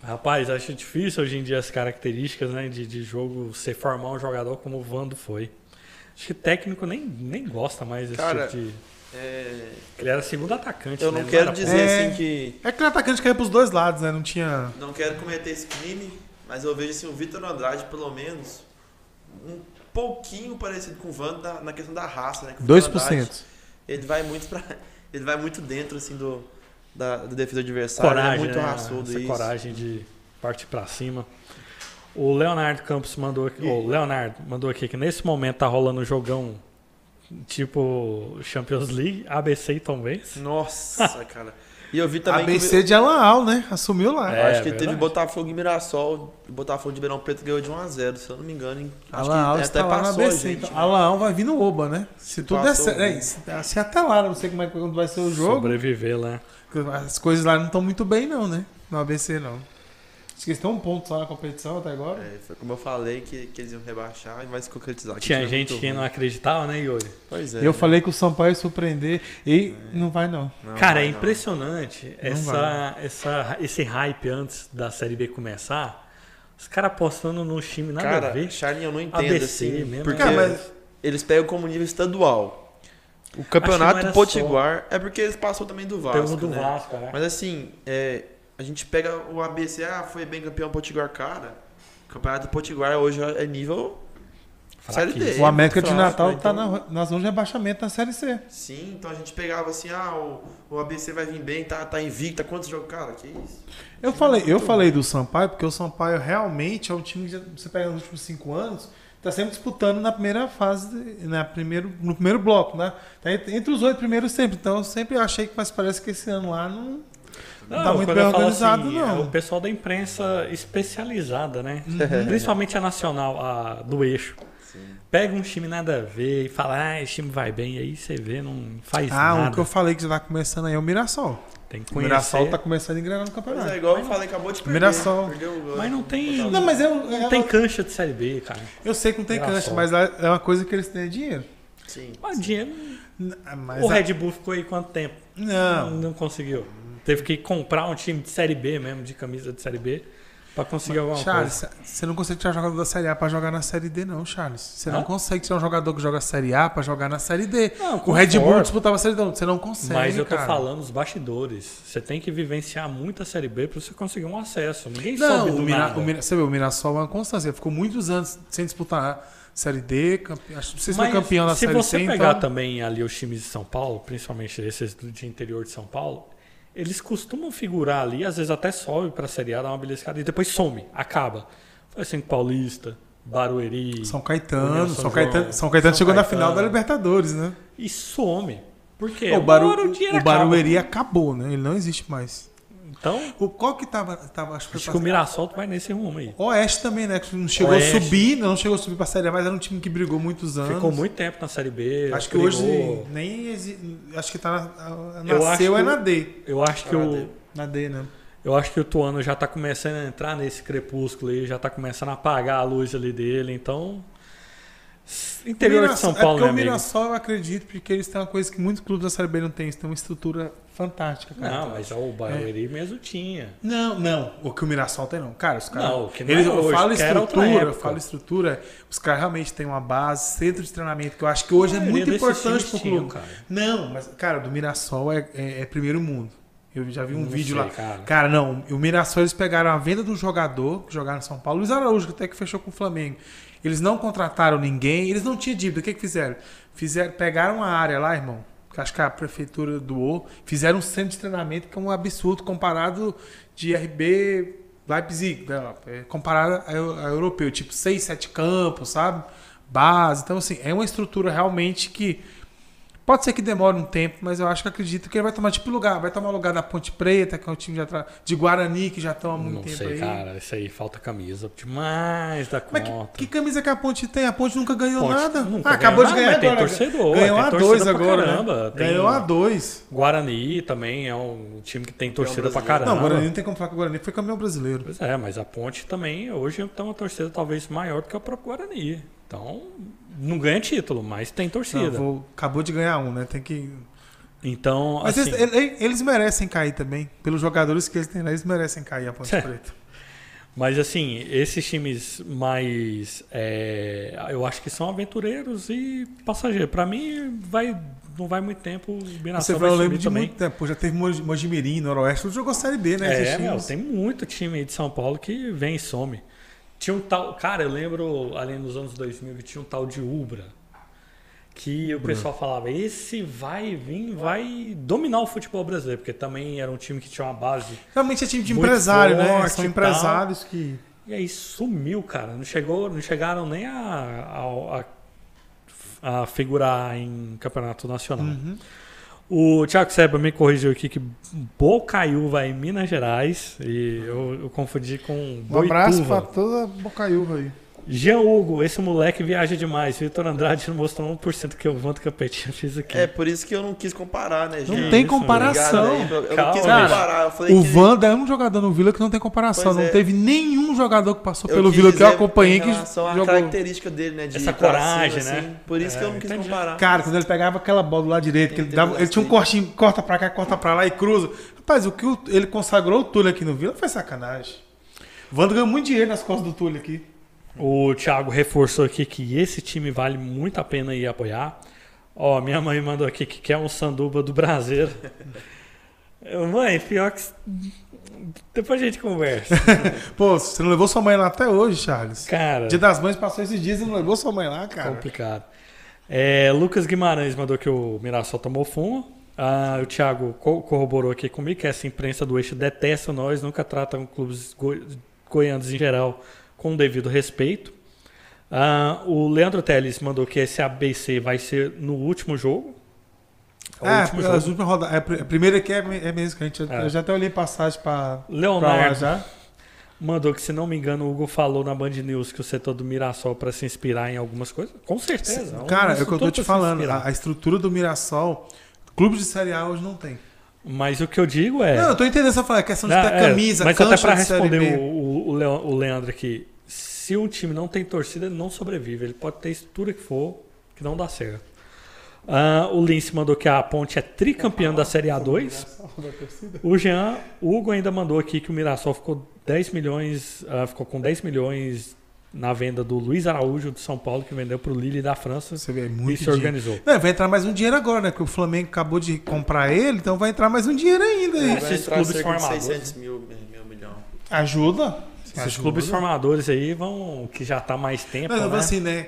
[SPEAKER 1] Rapaz, acho difícil hoje em dia as características né, de, de jogo ser formar um jogador como o Vando foi. Acho que técnico nem, nem gosta mais desse
[SPEAKER 3] Cara,
[SPEAKER 1] tipo de.
[SPEAKER 3] É,
[SPEAKER 1] Ele era segundo atacante.
[SPEAKER 3] eu
[SPEAKER 1] né?
[SPEAKER 3] não quero
[SPEAKER 1] era
[SPEAKER 3] dizer
[SPEAKER 2] É.
[SPEAKER 3] assim que.
[SPEAKER 2] É que o atacante caiu pros dois lados, né? Não tinha.
[SPEAKER 3] Não quero cometer esse crime, mas eu vejo assim, o Vitor Andrade, pelo menos, um pouquinho parecido com o Vando na, na questão da raça, né? Que o Vitor Andrade,
[SPEAKER 2] 2%.
[SPEAKER 3] ele vai muito pra, ele vai muito dentro assim do da, da defesa adversária,
[SPEAKER 1] coragem,
[SPEAKER 3] é muito
[SPEAKER 1] né?
[SPEAKER 3] raçudo
[SPEAKER 1] Essa
[SPEAKER 3] isso.
[SPEAKER 1] coragem de partir pra cima. O Leonardo Campos mandou aqui, o Leonardo mandou aqui que nesse momento tá rolando um jogão tipo Champions League, ABC e Tom Benz.
[SPEAKER 3] Nossa, cara. E eu vi também
[SPEAKER 2] ABC de Alaal, né? Assumiu lá.
[SPEAKER 3] que
[SPEAKER 1] É,
[SPEAKER 3] acho que teve
[SPEAKER 1] verdade.
[SPEAKER 3] Botafogo e Mirassol, Botafogo de Ribeirão Preto ganhou de 1 a 0, se eu não me engano,
[SPEAKER 2] Alaal
[SPEAKER 3] que
[SPEAKER 2] está
[SPEAKER 3] até
[SPEAKER 2] lá na
[SPEAKER 3] passou a
[SPEAKER 2] ABC.
[SPEAKER 3] gente.
[SPEAKER 2] Então,
[SPEAKER 3] né?
[SPEAKER 2] Alaal vai vir no Oba, né? Se tudo der certo. É,
[SPEAKER 3] né?
[SPEAKER 2] se, se até lá, não sei como é que quando vai ser o jogo.
[SPEAKER 1] Sobreviver lá.
[SPEAKER 2] As coisas lá não estão muito bem, não, né? No ABC, não. Acho que eles têm um ponto só na competição até agora.
[SPEAKER 3] É, foi como eu falei que, que eles iam rebaixar e vai se concretizar. que
[SPEAKER 1] Tinha
[SPEAKER 3] é
[SPEAKER 1] gente que
[SPEAKER 3] ruim.
[SPEAKER 1] não acreditava, né, Yuri?
[SPEAKER 3] Pois é.
[SPEAKER 2] eu
[SPEAKER 3] né?
[SPEAKER 2] falei que o Sampaio ia surpreender e não vai, não.
[SPEAKER 3] Não,
[SPEAKER 1] Cara, é
[SPEAKER 3] vai não.
[SPEAKER 1] impressionante
[SPEAKER 2] Não
[SPEAKER 1] essa, essa, esse hype antes da Série B começar. Os caras apostando num time nada a
[SPEAKER 3] Cara,
[SPEAKER 1] ver.
[SPEAKER 3] Charlie, eu não entendo
[SPEAKER 1] ABC
[SPEAKER 3] assim,
[SPEAKER 1] mesmo,
[SPEAKER 3] porque
[SPEAKER 2] Cara, mas-
[SPEAKER 3] eles pegam como nível estadual. O campeonato Potiguar é porque eles passou também do Vasco,
[SPEAKER 1] Pelo do
[SPEAKER 3] né?
[SPEAKER 1] Vasco, né?
[SPEAKER 3] Mas assim, é, a gente pega o ABC, ah, foi bem campeão Potiguar, cara. O campeonato Potiguar hoje é nível Série D.
[SPEAKER 2] O América de
[SPEAKER 3] fraco,
[SPEAKER 2] Natal
[SPEAKER 3] né?
[SPEAKER 2] tá
[SPEAKER 3] Então-
[SPEAKER 2] na, na zona de rebaixamento na Série C.
[SPEAKER 3] Sim, então a gente pegava assim, ah, o, o ABC vai vir bem, tá, tá invicto, há quantos jogos? Cara, que isso?
[SPEAKER 2] Eu falei, eu falei do Sampaio porque o Sampaio realmente é um time que você pega nos últimos cinco anos, tá sempre disputando na primeira fase, na primeiro, no primeiro bloco, né? Tá entre os oito primeiros sempre. Então eu sempre achei que, mas parece que esse ano lá não, não tá muito bem organizado,
[SPEAKER 1] assim,
[SPEAKER 2] não.
[SPEAKER 1] É o pessoal da imprensa especializada, né?
[SPEAKER 2] Uhum.
[SPEAKER 1] Principalmente a nacional, a do eixo. Pega um time nada a ver e fala, ah, esse time vai bem, e aí você vê, não faz
[SPEAKER 2] Ah,
[SPEAKER 1] nada.
[SPEAKER 2] o que eu falei que já tá começando aí é o Mirassol.
[SPEAKER 1] Tem que
[SPEAKER 2] O
[SPEAKER 1] conhecer.
[SPEAKER 2] Mirassol tá começando a engrenar no
[SPEAKER 3] Mas
[SPEAKER 2] campeonato.
[SPEAKER 3] é igual eu falei, acabou de perder.
[SPEAKER 2] Mirassol.
[SPEAKER 3] Perdeu o.
[SPEAKER 1] Mas não tem-
[SPEAKER 2] Não, mas eu,
[SPEAKER 1] Não
[SPEAKER 2] eu,
[SPEAKER 1] tem cancha de Série B, cara.
[SPEAKER 2] eu sei que não tem
[SPEAKER 1] Mirassol.
[SPEAKER 2] cancha, mas é uma coisa que eles têm é dinheiro.
[SPEAKER 3] Sim.
[SPEAKER 1] Mas dinheiro...
[SPEAKER 2] N- Mas
[SPEAKER 1] o
[SPEAKER 2] a-
[SPEAKER 1] Red Bull ficou aí quanto tempo?
[SPEAKER 2] Não.
[SPEAKER 1] Não conseguiu. Teve que comprar um time de Série B mesmo, de camisa de Série B, pra conseguir alguma
[SPEAKER 2] Charles,
[SPEAKER 1] coisa.
[SPEAKER 2] você não consegue tirar um jogador da Série A pra jogar na Série D, não, Charles. Você não
[SPEAKER 1] Hã?
[SPEAKER 2] consegue tirar um jogador que joga Série A pra jogar na Série D.
[SPEAKER 1] Não,
[SPEAKER 2] o Red Bull disputava a Série D, você não consegue.
[SPEAKER 1] Mas eu tô
[SPEAKER 2] cara.
[SPEAKER 1] falando os bastidores. Você tem que vivenciar muito a Série B pra você conseguir um acesso. Ninguém
[SPEAKER 2] Não,
[SPEAKER 1] sobe do
[SPEAKER 2] o, Mira,
[SPEAKER 1] nada.
[SPEAKER 2] o Mira- você vê, o Mirassol é uma constância. Ficou muitos anos sem disputar Série D. Campe... Acho que não se foi campeão da
[SPEAKER 1] se
[SPEAKER 2] Série
[SPEAKER 1] você
[SPEAKER 2] C.
[SPEAKER 1] pegar
[SPEAKER 2] então...
[SPEAKER 1] também ali os times de São Paulo, principalmente esses de interior de São Paulo, eles costumam figurar ali, às vezes até sobe pra Série A, dá uma beliscada e depois some, acaba. Foi assim com Paulista, Barueri.
[SPEAKER 2] São Caetano. São,
[SPEAKER 1] São
[SPEAKER 2] Caetano. São Caetano
[SPEAKER 1] São
[SPEAKER 2] chegou na
[SPEAKER 1] Caetano.
[SPEAKER 2] final da Libertadores, né?
[SPEAKER 1] E some. Por quê?
[SPEAKER 2] o, Baru,
[SPEAKER 1] o.
[SPEAKER 2] Barueri acabou, né? Ele não existe mais.
[SPEAKER 1] Então,
[SPEAKER 2] O qual que tava, tava acho que
[SPEAKER 1] acho que o Mirassol vai nesse rumo aí.
[SPEAKER 2] Oeste também, né? Que não chegou
[SPEAKER 1] Oeste.
[SPEAKER 2] a subir, não chegou a subir pra Série A, mas era um time que brigou muitos anos.
[SPEAKER 1] Ficou muito tempo na Série B.
[SPEAKER 2] Acho que
[SPEAKER 1] brigou.
[SPEAKER 2] hoje nem exi... Acho que tá na...
[SPEAKER 1] Eu
[SPEAKER 2] nasceu é na D.
[SPEAKER 1] Eu acho que
[SPEAKER 3] Ah,
[SPEAKER 1] o.
[SPEAKER 2] Na D, né?
[SPEAKER 1] eu acho que o Tuano já tá começando a entrar nesse crepúsculo aí, já tá começando a apagar a luz ali dele, então interior de São
[SPEAKER 2] Mirassol-
[SPEAKER 1] Paulo,
[SPEAKER 2] é
[SPEAKER 1] né,
[SPEAKER 2] porque o
[SPEAKER 1] amigo?
[SPEAKER 2] Mirassol eu acredito, porque eles têm uma coisa que muitos clubes da Série B não têm, eles têm uma estrutura fantástica, cara.
[SPEAKER 1] Não, mas o Barueri mesmo tinha.
[SPEAKER 2] Não, não. O que o Mirassol tem, não. Cara, os caras.
[SPEAKER 1] Não, o que não
[SPEAKER 2] eles,
[SPEAKER 1] é
[SPEAKER 2] eu
[SPEAKER 1] hoje,
[SPEAKER 2] falo
[SPEAKER 1] era outra
[SPEAKER 2] estrutura, eu falo estrutura. Os caras realmente têm uma base, centro de treinamento, que eu acho que hoje é muito importante pro
[SPEAKER 1] tinham,
[SPEAKER 2] clube.
[SPEAKER 1] cara.
[SPEAKER 2] Não, mas, cara, do Mirassol é, é- é primeiro mundo. Eu já vi um
[SPEAKER 1] Não
[SPEAKER 2] vídeo
[SPEAKER 1] sei,
[SPEAKER 2] lá.
[SPEAKER 1] cara.
[SPEAKER 2] Cara, não. O Mirassol, eles pegaram a venda de um jogador que jogava em São Paulo, Luiz Araújo, que até que fechou com o Flamengo. Eles não contrataram ninguém, eles não tinham dívida. O que, que fizeram? fizeram? Pegaram uma área lá, irmão, que acho que a prefeitura doou, fizeram um centro de treinamento que é um absurdo comparado de RB Leipzig, né, é, comparado a, eu- a europeu, tipo 6, 7 campos, sabe? Base. Então, assim, é uma estrutura realmente que Pode ser que demore um tempo, mas eu acho que acredito que ele vai tomar tipo lugar. Vai tomar lugar da Ponte Preta, que é um time de, atra- de Guarani, que já estão há muito
[SPEAKER 1] Não
[SPEAKER 2] tempo
[SPEAKER 1] sei,
[SPEAKER 2] aí.
[SPEAKER 1] cara. Isso aí falta camisa demais da
[SPEAKER 2] Mas
[SPEAKER 1] conta.
[SPEAKER 2] que, que camisa que a Ponte tem? A Ponte nunca ganhou
[SPEAKER 1] Ponte
[SPEAKER 2] nada.
[SPEAKER 1] nunca
[SPEAKER 2] ah, acabou
[SPEAKER 1] ganhou
[SPEAKER 2] de
[SPEAKER 1] nada,
[SPEAKER 2] ganhar
[SPEAKER 1] mas tem
[SPEAKER 2] agora.
[SPEAKER 1] torcedor,
[SPEAKER 2] Ganhou
[SPEAKER 1] tem
[SPEAKER 2] a dois agora,
[SPEAKER 1] caramba,
[SPEAKER 2] né? Ganhou a dois.
[SPEAKER 1] Guarani também é um time que tem torcida pra caramba.
[SPEAKER 2] Não, o Guarani não tem como falar que o Guarani foi campeão brasileiro.
[SPEAKER 1] Pois é, mas a Ponte também hoje tem uma torcida talvez maior do que o próprio Guarani. Então, não ganha título, mas tem
[SPEAKER 2] Não,
[SPEAKER 1] torcida.
[SPEAKER 2] vou- acabou de ganhar um, né? Tem que.
[SPEAKER 1] Então,
[SPEAKER 2] Mas
[SPEAKER 1] assim,
[SPEAKER 2] eles, ele- eles merecem cair também. Pelos jogadores que eles têm lá, eles merecem cair a Ponte
[SPEAKER 1] É.
[SPEAKER 2] Preta.
[SPEAKER 1] mas assim, esses times mais, é, eu acho que são aventureiros e passageiros. Pra mim, vai, não vai muito tempo. O
[SPEAKER 2] Você vai,
[SPEAKER 1] vai
[SPEAKER 2] eu lembro
[SPEAKER 1] subir
[SPEAKER 2] de
[SPEAKER 1] também.
[SPEAKER 2] muito tempo. Já teve Mojimirim, Noroeste, jogou Série B, né?
[SPEAKER 1] É, meu, tem muito time de São Paulo que vem e some. Tinha um tal. Cara, eu lembro, além dos anos 2000, que tinha um tal de Ubra. Que o pessoal falava, esse vai vir, vai dominar o futebol brasileiro, porque também era um time que tinha uma base.
[SPEAKER 2] Realmente é time de empresário, né? São empresários que.
[SPEAKER 1] E aí sumiu, cara. Não, chegou, não chegaram nem a, a, a figurar em campeonato nacional.
[SPEAKER 2] Uhum.
[SPEAKER 1] O Thiago Seba me corrigiu aqui que Bocaiúva é em Minas Gerais. E eu, eu confundi com
[SPEAKER 2] Um abraço pra
[SPEAKER 1] Boituva.
[SPEAKER 2] toda Bocaiúva aí.
[SPEAKER 1] Jean Hugo, esse moleque viaja demais. Vitor Andrade não mostrou 1% que eu vanto Capetinha fiz aqui.
[SPEAKER 3] É por isso que eu não quis comparar, né,
[SPEAKER 2] Não
[SPEAKER 3] gente?
[SPEAKER 2] tem
[SPEAKER 1] isso,
[SPEAKER 2] comparação.
[SPEAKER 3] Obrigado Eu
[SPEAKER 1] Calma,
[SPEAKER 3] não quis comparar. Eu falei
[SPEAKER 2] O
[SPEAKER 3] que
[SPEAKER 2] Wanda é um jogador no Vila que não tem comparação.
[SPEAKER 3] Pois
[SPEAKER 2] não
[SPEAKER 3] é.
[SPEAKER 2] teve nenhum jogador que passou
[SPEAKER 3] eu
[SPEAKER 2] pelo Vila que eu acompanhei
[SPEAKER 3] em
[SPEAKER 2] que jogou.
[SPEAKER 3] característica dele, né? De
[SPEAKER 1] Essa coragem,
[SPEAKER 3] cima,
[SPEAKER 1] né?
[SPEAKER 3] assim. Por isso que eu
[SPEAKER 1] É,
[SPEAKER 3] não quis
[SPEAKER 1] entendi.
[SPEAKER 3] comparar.
[SPEAKER 2] Cara, quando ele pegava aquela bola do lado direito, que ele, dava, ele tinha um cortinho, corta pra cá, corta pra lá e cruza. Rapaz, o que ele consagrou o Túlio aqui no Vila foi sacanagem. O Wanda ganhou muito dinheiro nas costas do Túlio aqui.
[SPEAKER 1] O Thiago reforçou aqui que esse time vale muito a pena ir apoiar. Ó, minha mãe mandou aqui que quer um sanduba do Brasileiro. Mãe, pior que. Depois a gente conversa.
[SPEAKER 2] Pô, você não levou sua mãe lá até hoje, Charles.
[SPEAKER 1] Cara,
[SPEAKER 2] Dia das Mães passou esses dias e não levou sua mãe lá, cara.
[SPEAKER 1] complicado. É, Lucas Guimarães mandou que o Mirassol tomou fumo. Ah, o Thiago co- corroborou aqui comigo que essa imprensa do eixo detesta nós, nunca tratam clubes goi- goianos em geral com devido respeito. Ah, o Leandro Teles mandou que esse ABC vai ser no último jogo. É
[SPEAKER 2] É,
[SPEAKER 1] último
[SPEAKER 2] as últimas rodadas. É, a pri- a primeira aqui é, é mesmo, que a gente,
[SPEAKER 1] É.
[SPEAKER 2] eu já até olhei passagem lá
[SPEAKER 1] Leonardo
[SPEAKER 2] já.
[SPEAKER 1] mandou que, se não me engano, o Hugo falou na Band News que o setor do Mirassol para se inspirar em algumas coisas. Com certeza. é
[SPEAKER 2] Cara, é o que eu tô te falando. A, a estrutura do Mirassol, clube de Série A hoje não tem.
[SPEAKER 1] Mas o que eu digo é.
[SPEAKER 2] Não, eu tô entendendo essa fala, é questão de ter
[SPEAKER 1] é,
[SPEAKER 2] camisa,
[SPEAKER 1] mas até para responder o, o, Leandro aqui, se um time não tem torcida, ele não sobrevive. Ele pode ter estrutura que for, que não dá certo. Ah, o Lince mandou que a Ponte é tricampeã da Série A2. O Jean, o Hugo ainda mandou aqui que o Mirassol ficou 10 milhões, ah, ficou com 10 milhões na venda do Luiz Araújo de São Paulo, que vendeu para o Lille da França
[SPEAKER 2] Você vê, é
[SPEAKER 1] e
[SPEAKER 2] muito
[SPEAKER 1] se
[SPEAKER 2] dinheiro.
[SPEAKER 1] organizou.
[SPEAKER 2] Não, vai entrar mais um dinheiro agora, né? Porque o Flamengo acabou de comprar ele, então vai entrar mais um dinheiro ainda.
[SPEAKER 3] Vai
[SPEAKER 1] esses clubes formadores.
[SPEAKER 3] 600 mil, mil milhão.
[SPEAKER 2] Ajuda.
[SPEAKER 1] Esses
[SPEAKER 2] Ajuda.
[SPEAKER 1] clubes formadores aí vão, que já tá há mais tempo,
[SPEAKER 2] Não,
[SPEAKER 1] né?
[SPEAKER 2] assim, né?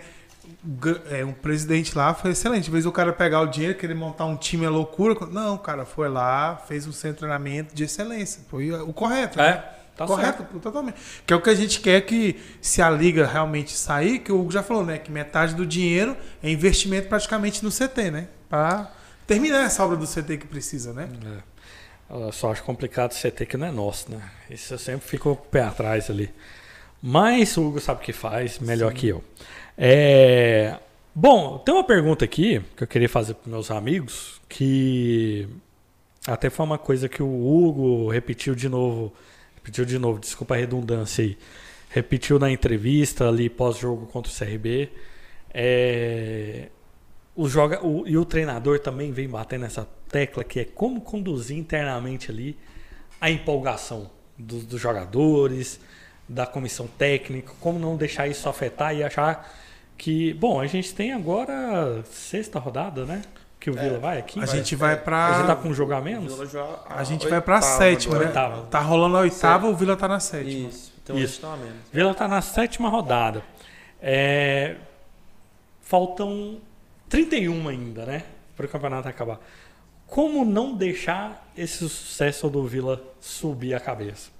[SPEAKER 2] é, um presidente lá foi excelente. Em vez do cara pegar o dinheiro, querer montar um time é loucura. Não, o cara foi lá, fez um centro de treinamento de excelência. Foi o correto. né?
[SPEAKER 1] É, tá
[SPEAKER 2] Correto,
[SPEAKER 1] certo.
[SPEAKER 2] totalmente. Que é o que a gente quer que, se a liga realmente sair, que o Hugo já falou, né? Que metade do dinheiro é investimento praticamente no CT, né? Pra terminar essa obra do CT que precisa, né?
[SPEAKER 1] É. Eu só acho complicado o CT que não é nosso, né? Isso eu sempre fico com o pé atrás ali. Mas o Hugo sabe o que faz, melhor que eu. É, Bom, tem uma pergunta aqui que eu queria fazer para meus amigos, que até foi uma coisa que o Hugo repetiu de novo, repetiu de novo, desculpa a redundância aí, repetiu na entrevista ali pós-jogo contra o CRB. É, o joga, o, e o treinador também vem batendo nessa tecla que é como conduzir internamente ali a empolgação dos, dos jogadores, da comissão técnica, como não deixar isso afetar e achar que, bom, a gente tem agora sexta rodada, né? Que o Vila vai aqui.
[SPEAKER 2] A gente vai
[SPEAKER 1] a gente tá com um jogo a menos?
[SPEAKER 2] A gente vai pra
[SPEAKER 3] oitava
[SPEAKER 2] sétima,
[SPEAKER 3] agora.
[SPEAKER 2] né?
[SPEAKER 1] Oitava.
[SPEAKER 2] Tá rolando a oitava, o Vila tá na sétima.
[SPEAKER 3] Isso. Então
[SPEAKER 1] Isso.
[SPEAKER 3] eles estão a menos.
[SPEAKER 1] Vila tá na sétima rodada. É, Faltam 31 ainda, né? Para o campeonato acabar. Como não deixar esse sucesso do Vila subir a cabeça?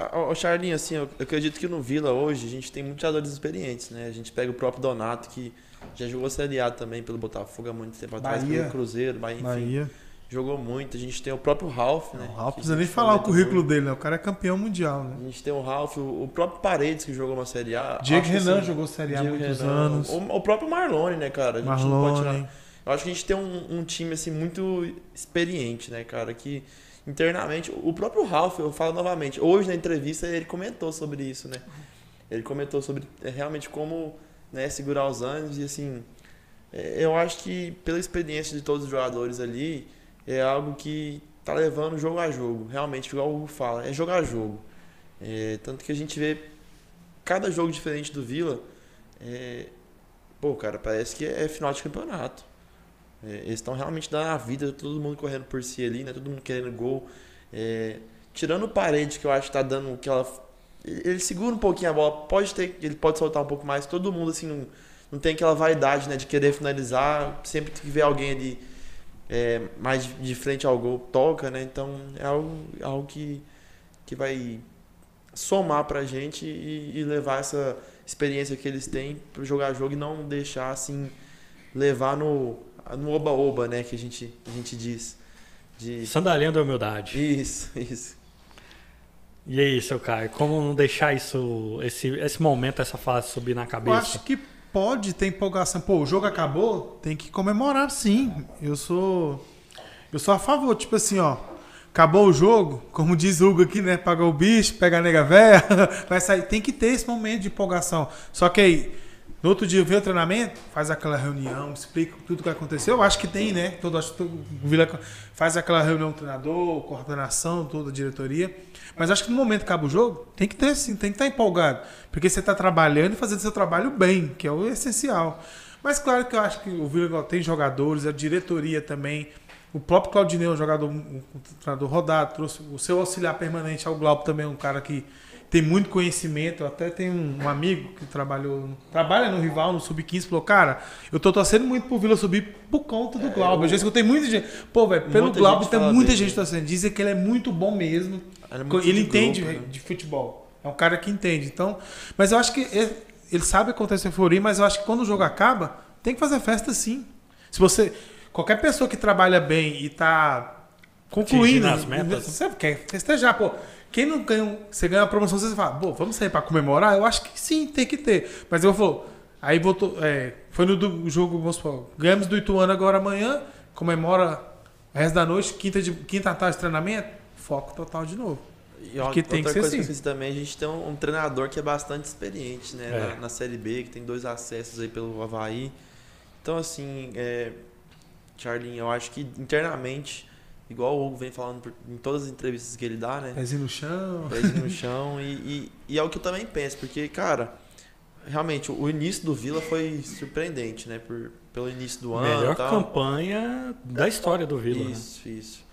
[SPEAKER 3] Ah, Ô, Charlinho, assim, eu acredito que no Vila hoje a gente tem muitos jogadores experientes, né? A gente pega o próprio Donato, que já jogou Série A também pelo Botafogo há muito tempo atrás,
[SPEAKER 2] Bahia.
[SPEAKER 3] pelo Cruzeiro, Bahia, enfim.
[SPEAKER 2] Bahia.
[SPEAKER 3] Jogou muito. A gente tem o próprio Ralph, né?
[SPEAKER 2] O Ralf precisa nem falar o currículo dele, né? O cara é campeão mundial, né?
[SPEAKER 3] A gente tem o Ralph, o o próprio Paredes, que jogou uma Série A.
[SPEAKER 2] Diego
[SPEAKER 3] Acho
[SPEAKER 2] Renan
[SPEAKER 3] assim,
[SPEAKER 2] jogou Série A há muitos
[SPEAKER 3] Renan,
[SPEAKER 2] anos.
[SPEAKER 3] O, o próprio Marlone, né, cara? A gente não pode tirar-
[SPEAKER 2] Marlone.
[SPEAKER 3] Eu acho que a gente tem um, um time assim muito experiente, né, cara? Que internamente, o próprio Ralph, eu falo novamente, hoje na entrevista ele comentou sobre isso, né? Ele comentou sobre é, realmente como né, segurar os anos e assim, é, eu acho que pela experiência de todos os jogadores ali, é algo que tá levando jogo a jogo. Realmente, igual o Hugo fala, é jogar jogo. É, tanto que a gente vê cada jogo diferente do Vila, é, pô, cara, parece que é final de campeonato. É, eles estão realmente dando a vida, todo mundo correndo por si ali, né? Todo mundo querendo gol. É, tirando o parede, que eu acho que tá dando aquela. Ele segura um pouquinho a bola, pode ter, ele pode soltar um pouco mais. Todo mundo, assim, não, não tem aquela vaidade, né? De querer finalizar. Sempre que vê alguém ali é, mais de- frente ao gol, toca, né? Então é algo, algo que, que vai somar pra gente e, e levar essa experiência que eles têm para jogar jogo e não deixar assim levar no no oba-oba, né, que a gente a gente diz de
[SPEAKER 1] Sandalinha da humildade.
[SPEAKER 3] isso, isso.
[SPEAKER 1] E aí, seu Caio, como não deixar isso, esse, esse momento, essa fase subir na
[SPEAKER 2] Eu
[SPEAKER 1] cabeça?
[SPEAKER 2] acho que pode ter empolgação. Pô, o jogo acabou, tem que comemorar sim. Eu sou. Eu sou a favor, tipo assim, ó. Acabou o jogo, como diz o Hugo aqui, né? Pagou o bicho, pega a nega véia, vai sair. Tem que ter esse momento de empolgação. Só que aí, no outro dia vê o treinamento, faz aquela reunião, explica tudo o que aconteceu. Eu acho que tem, né? Todo, todo, o Vila faz aquela reunião treinador, coordenação, toda a diretoria. Mas acho que no momento que acaba o jogo, tem que ter sim, tem que estar empolgado. Porque você está trabalhando e fazendo seu trabalho bem, que é o essencial. Mas claro que eu acho que o Vila tem jogadores, a diretoria também. O próprio Claudinei é um jogador, um, treinador rodado, trouxe o seu auxiliar permanente ao Glauco também, um cara que tem muito conhecimento. Até tenho um, amigo que trabalhou, trabalha no rival, no Sub-15, falou, cara, eu tô torcendo muito pro Vila subir por conta do Glauco. Eu já escutei muita gente. Pô, velho, pelo
[SPEAKER 3] gente
[SPEAKER 2] tem muita
[SPEAKER 3] dele,
[SPEAKER 2] gente torcendo. Dizem que ele é muito bom mesmo.
[SPEAKER 3] Ele é muito
[SPEAKER 2] Ele
[SPEAKER 3] de
[SPEAKER 2] entende
[SPEAKER 3] grupo, né?
[SPEAKER 2] de futebol. É um cara que entende. Então, mas eu acho que ele, ele sabe acontecer euforia, mas eu acho que quando o jogo acaba, tem que fazer festa sim. Se você. Qualquer pessoa que trabalha bem e tá concluindo.
[SPEAKER 1] As metas.
[SPEAKER 2] Você quer festejar, pô. Quem não ganha. Você ganha uma promoção, você fala, pô, vamos sair pra comemorar? Eu acho que sim, tem que ter. Mas eu vou. Aí voltou. É, foi no do- jogo, vamos supor, ganhamos do Ituano agora amanhã, comemora o resto da noite, quinta, de, quinta tarde de treinamento, foco total de novo.
[SPEAKER 3] E ó,
[SPEAKER 2] que tem
[SPEAKER 3] outra
[SPEAKER 2] que ser
[SPEAKER 3] coisa que eu
[SPEAKER 2] assim.
[SPEAKER 3] fiz também, a gente tem um, um treinador que é bastante experiente, né?
[SPEAKER 1] É.
[SPEAKER 3] Na, na Série B, que tem dois acessos aí pelo Havaí. Então, assim, é, Charlinho, eu acho que internamente, igual o Hugo vem falando por- em todas as entrevistas que ele dá, né?
[SPEAKER 2] Pezinho no chão.
[SPEAKER 3] Pezinho no chão. E, e, e é o que eu também penso, porque, cara, realmente, o início do Vila foi surpreendente, né? Por, pelo início do ano.
[SPEAKER 1] Melhor
[SPEAKER 3] e tal.
[SPEAKER 1] campanha da história do Vila. né?
[SPEAKER 3] Isso, isso.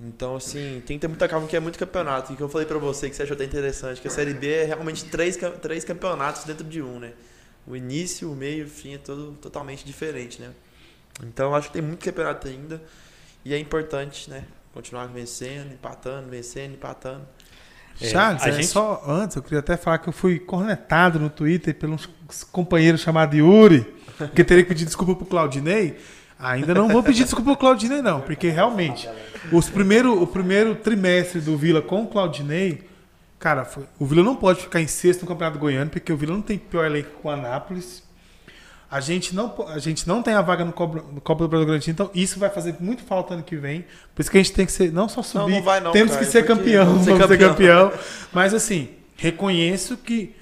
[SPEAKER 3] Então, assim, tem que ter muita calma, que é muito campeonato. E que eu falei pra você que você achou até interessante, que a Série B é realmente três, três campeonatos dentro de um, né? o início, o meio, o fim é todo totalmente diferente, né? Então acho que tem muito campeonato ainda e é importante, né? Continuar vencendo, empatando, vencendo, empatando.
[SPEAKER 1] É,
[SPEAKER 2] Charles,
[SPEAKER 1] a
[SPEAKER 2] é
[SPEAKER 1] gente-
[SPEAKER 2] só antes, eu queria até falar que eu fui cornetado no Twitter por uns companheiros chamados Yuri, que teria que pedir desculpa pro Claudinei. Ainda não vou pedir desculpa pro Claudinei, não, porque realmente, os primeiro, o primeiro trimestre do Vila com o Claudinei, cara, foi- o Vila não pode ficar em sexto no Campeonato Goiano, porque o Vila não tem pior elenco com o Anápolis. A gente não, a gente não tem a vaga no Copa, no Copa do Brasil Grande, então isso vai fazer muito falta ano que vem. Por isso que a gente tem que ser, não só subir,
[SPEAKER 3] não vai não,
[SPEAKER 2] temos
[SPEAKER 3] Caio,
[SPEAKER 2] que ser campeão,
[SPEAKER 3] vamos ser campeão.
[SPEAKER 2] campeão. Mas assim, reconheço que,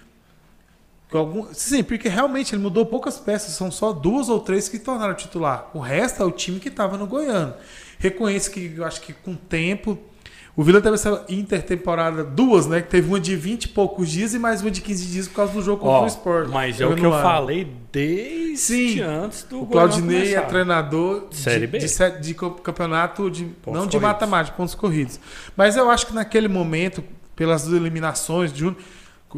[SPEAKER 2] que algum, sim, porque realmente ele mudou poucas peças, são só duas ou três que tornaram titular. O resto é o time que estava no Goiano. Reconheço que eu acho que com o tempo o Vila teve essa intertemporada duas, né? Que teve uma de 20 e poucos dias e mais uma de 15 dias por causa do jogo contra
[SPEAKER 1] Ó,
[SPEAKER 2] o Sport.
[SPEAKER 1] mas é o que eu falei desde
[SPEAKER 2] Sim.
[SPEAKER 1] antes do
[SPEAKER 2] O Claudinei é treinador de,
[SPEAKER 1] Série B.
[SPEAKER 2] de, de co- campeonato de
[SPEAKER 1] Pontos
[SPEAKER 2] não de mata-mata, pontos corridos. Mas eu acho que naquele momento, pelas eliminações de Júnior,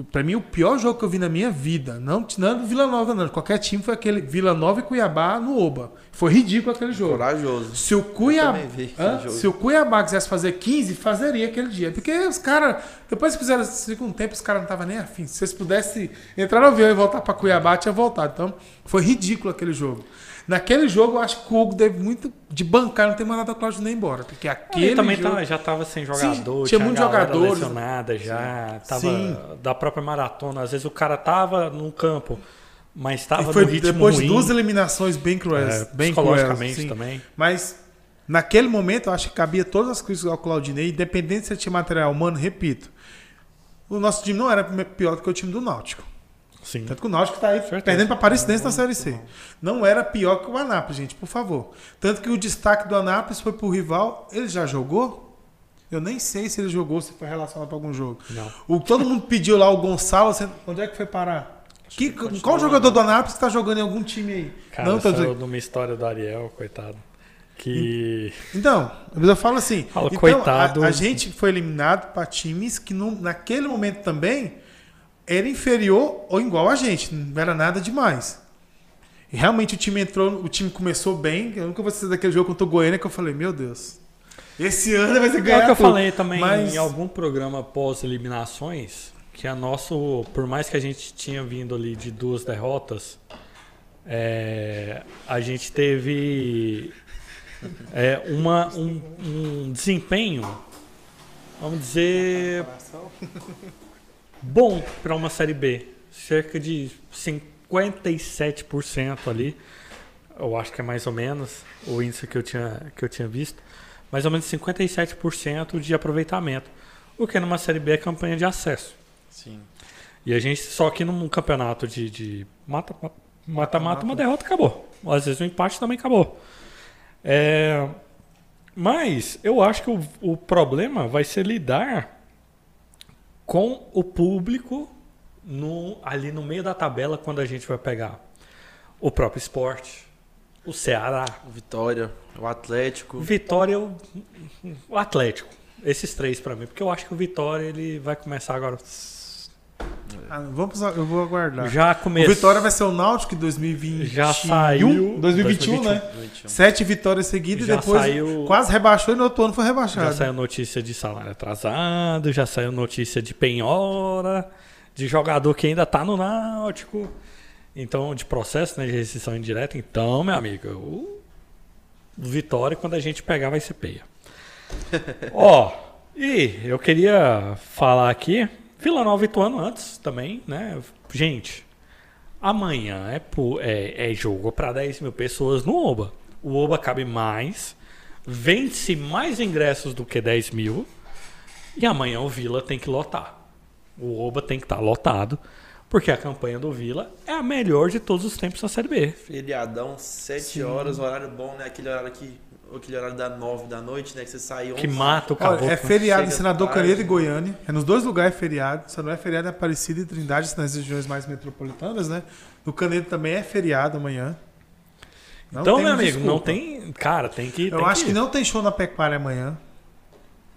[SPEAKER 2] pra mim o pior jogo que eu vi na minha vida, não não do Vila Nova não, qualquer time foi aquele Vila Nova e Cuiabá no Oba. Foi ridículo aquele jogo.
[SPEAKER 3] Corajoso.
[SPEAKER 2] Se o Cuiabá, se o Cuiabá quisesse fazer 15, fazeria aquele dia. Porque os caras, depois que fizeram o tempo, os caras não estavam nem afim. Se vocês pudessem entrar no avião e voltar para Cuiabá, tinha voltado. Então, foi ridículo aquele jogo. Naquele jogo, eu acho que o Hugo deve muito de bancar, não ter mandado a Cláudio nem embora. Porque aquele
[SPEAKER 1] Ele também
[SPEAKER 2] jogo...
[SPEAKER 1] tava- já estava sem jogador,
[SPEAKER 2] tinha
[SPEAKER 1] tinha
[SPEAKER 2] muitos jogadores.
[SPEAKER 1] lesionada já, tava
[SPEAKER 2] Sim.
[SPEAKER 1] da própria maratona. Às vezes o cara tava no campo, mas
[SPEAKER 2] E
[SPEAKER 1] tava
[SPEAKER 2] foi
[SPEAKER 1] no ritmo
[SPEAKER 2] depois
[SPEAKER 1] ruim,
[SPEAKER 2] de duas eliminações bem cruéis.
[SPEAKER 1] é,
[SPEAKER 2] bem cruéis,
[SPEAKER 1] psicologicamente
[SPEAKER 2] sim.
[SPEAKER 1] também.
[SPEAKER 2] Mas naquele momento eu acho que cabia todas as críticas ao Claudinei, independente se ele tinha material humano, repito. O nosso time não era pior do que o time do Náutico.
[SPEAKER 1] Sim.
[SPEAKER 2] Tanto que o Náutico está aí
[SPEAKER 1] Certeza.
[SPEAKER 2] perdendo para Aparecidense na Série C. Não era pior que o Anápolis, gente, por favor. Tanto que o destaque do Anápolis foi pro rival. Ele já jogou? Eu nem sei se ele jogou, se foi relacionado para algum jogo.
[SPEAKER 1] Não.
[SPEAKER 2] O, todo mundo pediu lá o Gonçalo. Onde é que foi parar? Que, qual jogador do Anápolis está jogando em algum time aí?
[SPEAKER 1] Cara,
[SPEAKER 2] não, tô dizendo-
[SPEAKER 1] de uma história do Ariel, coitado. Que.
[SPEAKER 2] Então, eu falo assim.
[SPEAKER 1] Fala,
[SPEAKER 2] então,
[SPEAKER 1] coitado.
[SPEAKER 2] A, a gente foi eliminado para times que não- naquele momento também era inferior ou igual a gente. Não era nada demais. E realmente o time entrou, o time começou bem. Eu nunca vou esquecer daquele jogo contra o Goiânia que eu falei, meu Deus. Esse ano vai ser
[SPEAKER 1] É
[SPEAKER 2] ganhar
[SPEAKER 1] o que eu
[SPEAKER 2] tudo.
[SPEAKER 1] falei também
[SPEAKER 2] Mas-
[SPEAKER 1] em algum programa pós-eliminações, que a nosso, por mais que a gente tinha vindo ali de duas derrotas, é, a gente teve é, uma, um, um desempenho, vamos dizer, bom para uma Série B. Cerca de 57% ali. Eu acho que é mais ou menos o índice que eu tinha, que eu tinha visto. Mais ou menos 57% de aproveitamento. O que numa Série B é campanha de acesso.
[SPEAKER 3] Sim.
[SPEAKER 1] E a gente, só que num campeonato de- de mata- mata-mata, uma derrota acabou. Às vezes o empate também acabou. É, mas eu acho que o, o problema vai ser lidar com o público no- ali no meio da tabela quando a gente vai pegar o próprio esporte, o Ceará,
[SPEAKER 3] O Vitória, o Atlético.
[SPEAKER 1] Vitória, o, o Atlético. Esses três pra mim, porque eu acho que o Vitória ele vai começar agora.
[SPEAKER 2] Ah, vamos, eu vou aguardar.
[SPEAKER 1] Já
[SPEAKER 2] O
[SPEAKER 1] começou.
[SPEAKER 2] Vitória vai ser o Náutico em 2021.
[SPEAKER 1] Já saiu.
[SPEAKER 2] 2021, né?
[SPEAKER 3] 21.
[SPEAKER 2] Sete vitórias seguidas e
[SPEAKER 1] Já
[SPEAKER 2] depois
[SPEAKER 1] saiu-
[SPEAKER 2] quase rebaixou e no outro ano foi
[SPEAKER 1] Já
[SPEAKER 2] rebaixado.
[SPEAKER 1] saiu notícia de salário atrasado, já saiu notícia de penhora, de jogador que ainda tá no Náutico. Então, de processo né, de rescisão indireta. Então, meu amigo, o Vitória, quando a gente pegar, vai ser peia. Ó, e eu queria falar aqui, Vila Nova e Ituano antes também, né? Gente, amanhã é, é, é jogo para 10 mil pessoas no Oba. O Oba cabe mais, vende-se mais ingressos do que 10 mil, e amanhã o Vila tem que lotar. O Oba tem que estar lotado, porque a campanha do Vila é a melhor de todos os tempos na Série B.
[SPEAKER 3] Feriadão, 7 horas, horário bom, né? Aquele horário que. Aquele horário da 9 da noite, né? Que você sai 11.
[SPEAKER 1] Que mata o
[SPEAKER 2] Olha,
[SPEAKER 1] caboclo.
[SPEAKER 2] é feriado em Senador. Canedo e Goiânia. É nos dois lugares é feriado. Só não é feriado em Aparecida e Trindade, nas regiões mais metropolitanas, né? No Canedo também é feriado amanhã. Não
[SPEAKER 1] então, meu amigo, não
[SPEAKER 2] desculpa.
[SPEAKER 1] tem. Cara, tem que.
[SPEAKER 2] Eu
[SPEAKER 1] tem
[SPEAKER 2] acho
[SPEAKER 1] que
[SPEAKER 2] que não tem show na pecuária amanhã.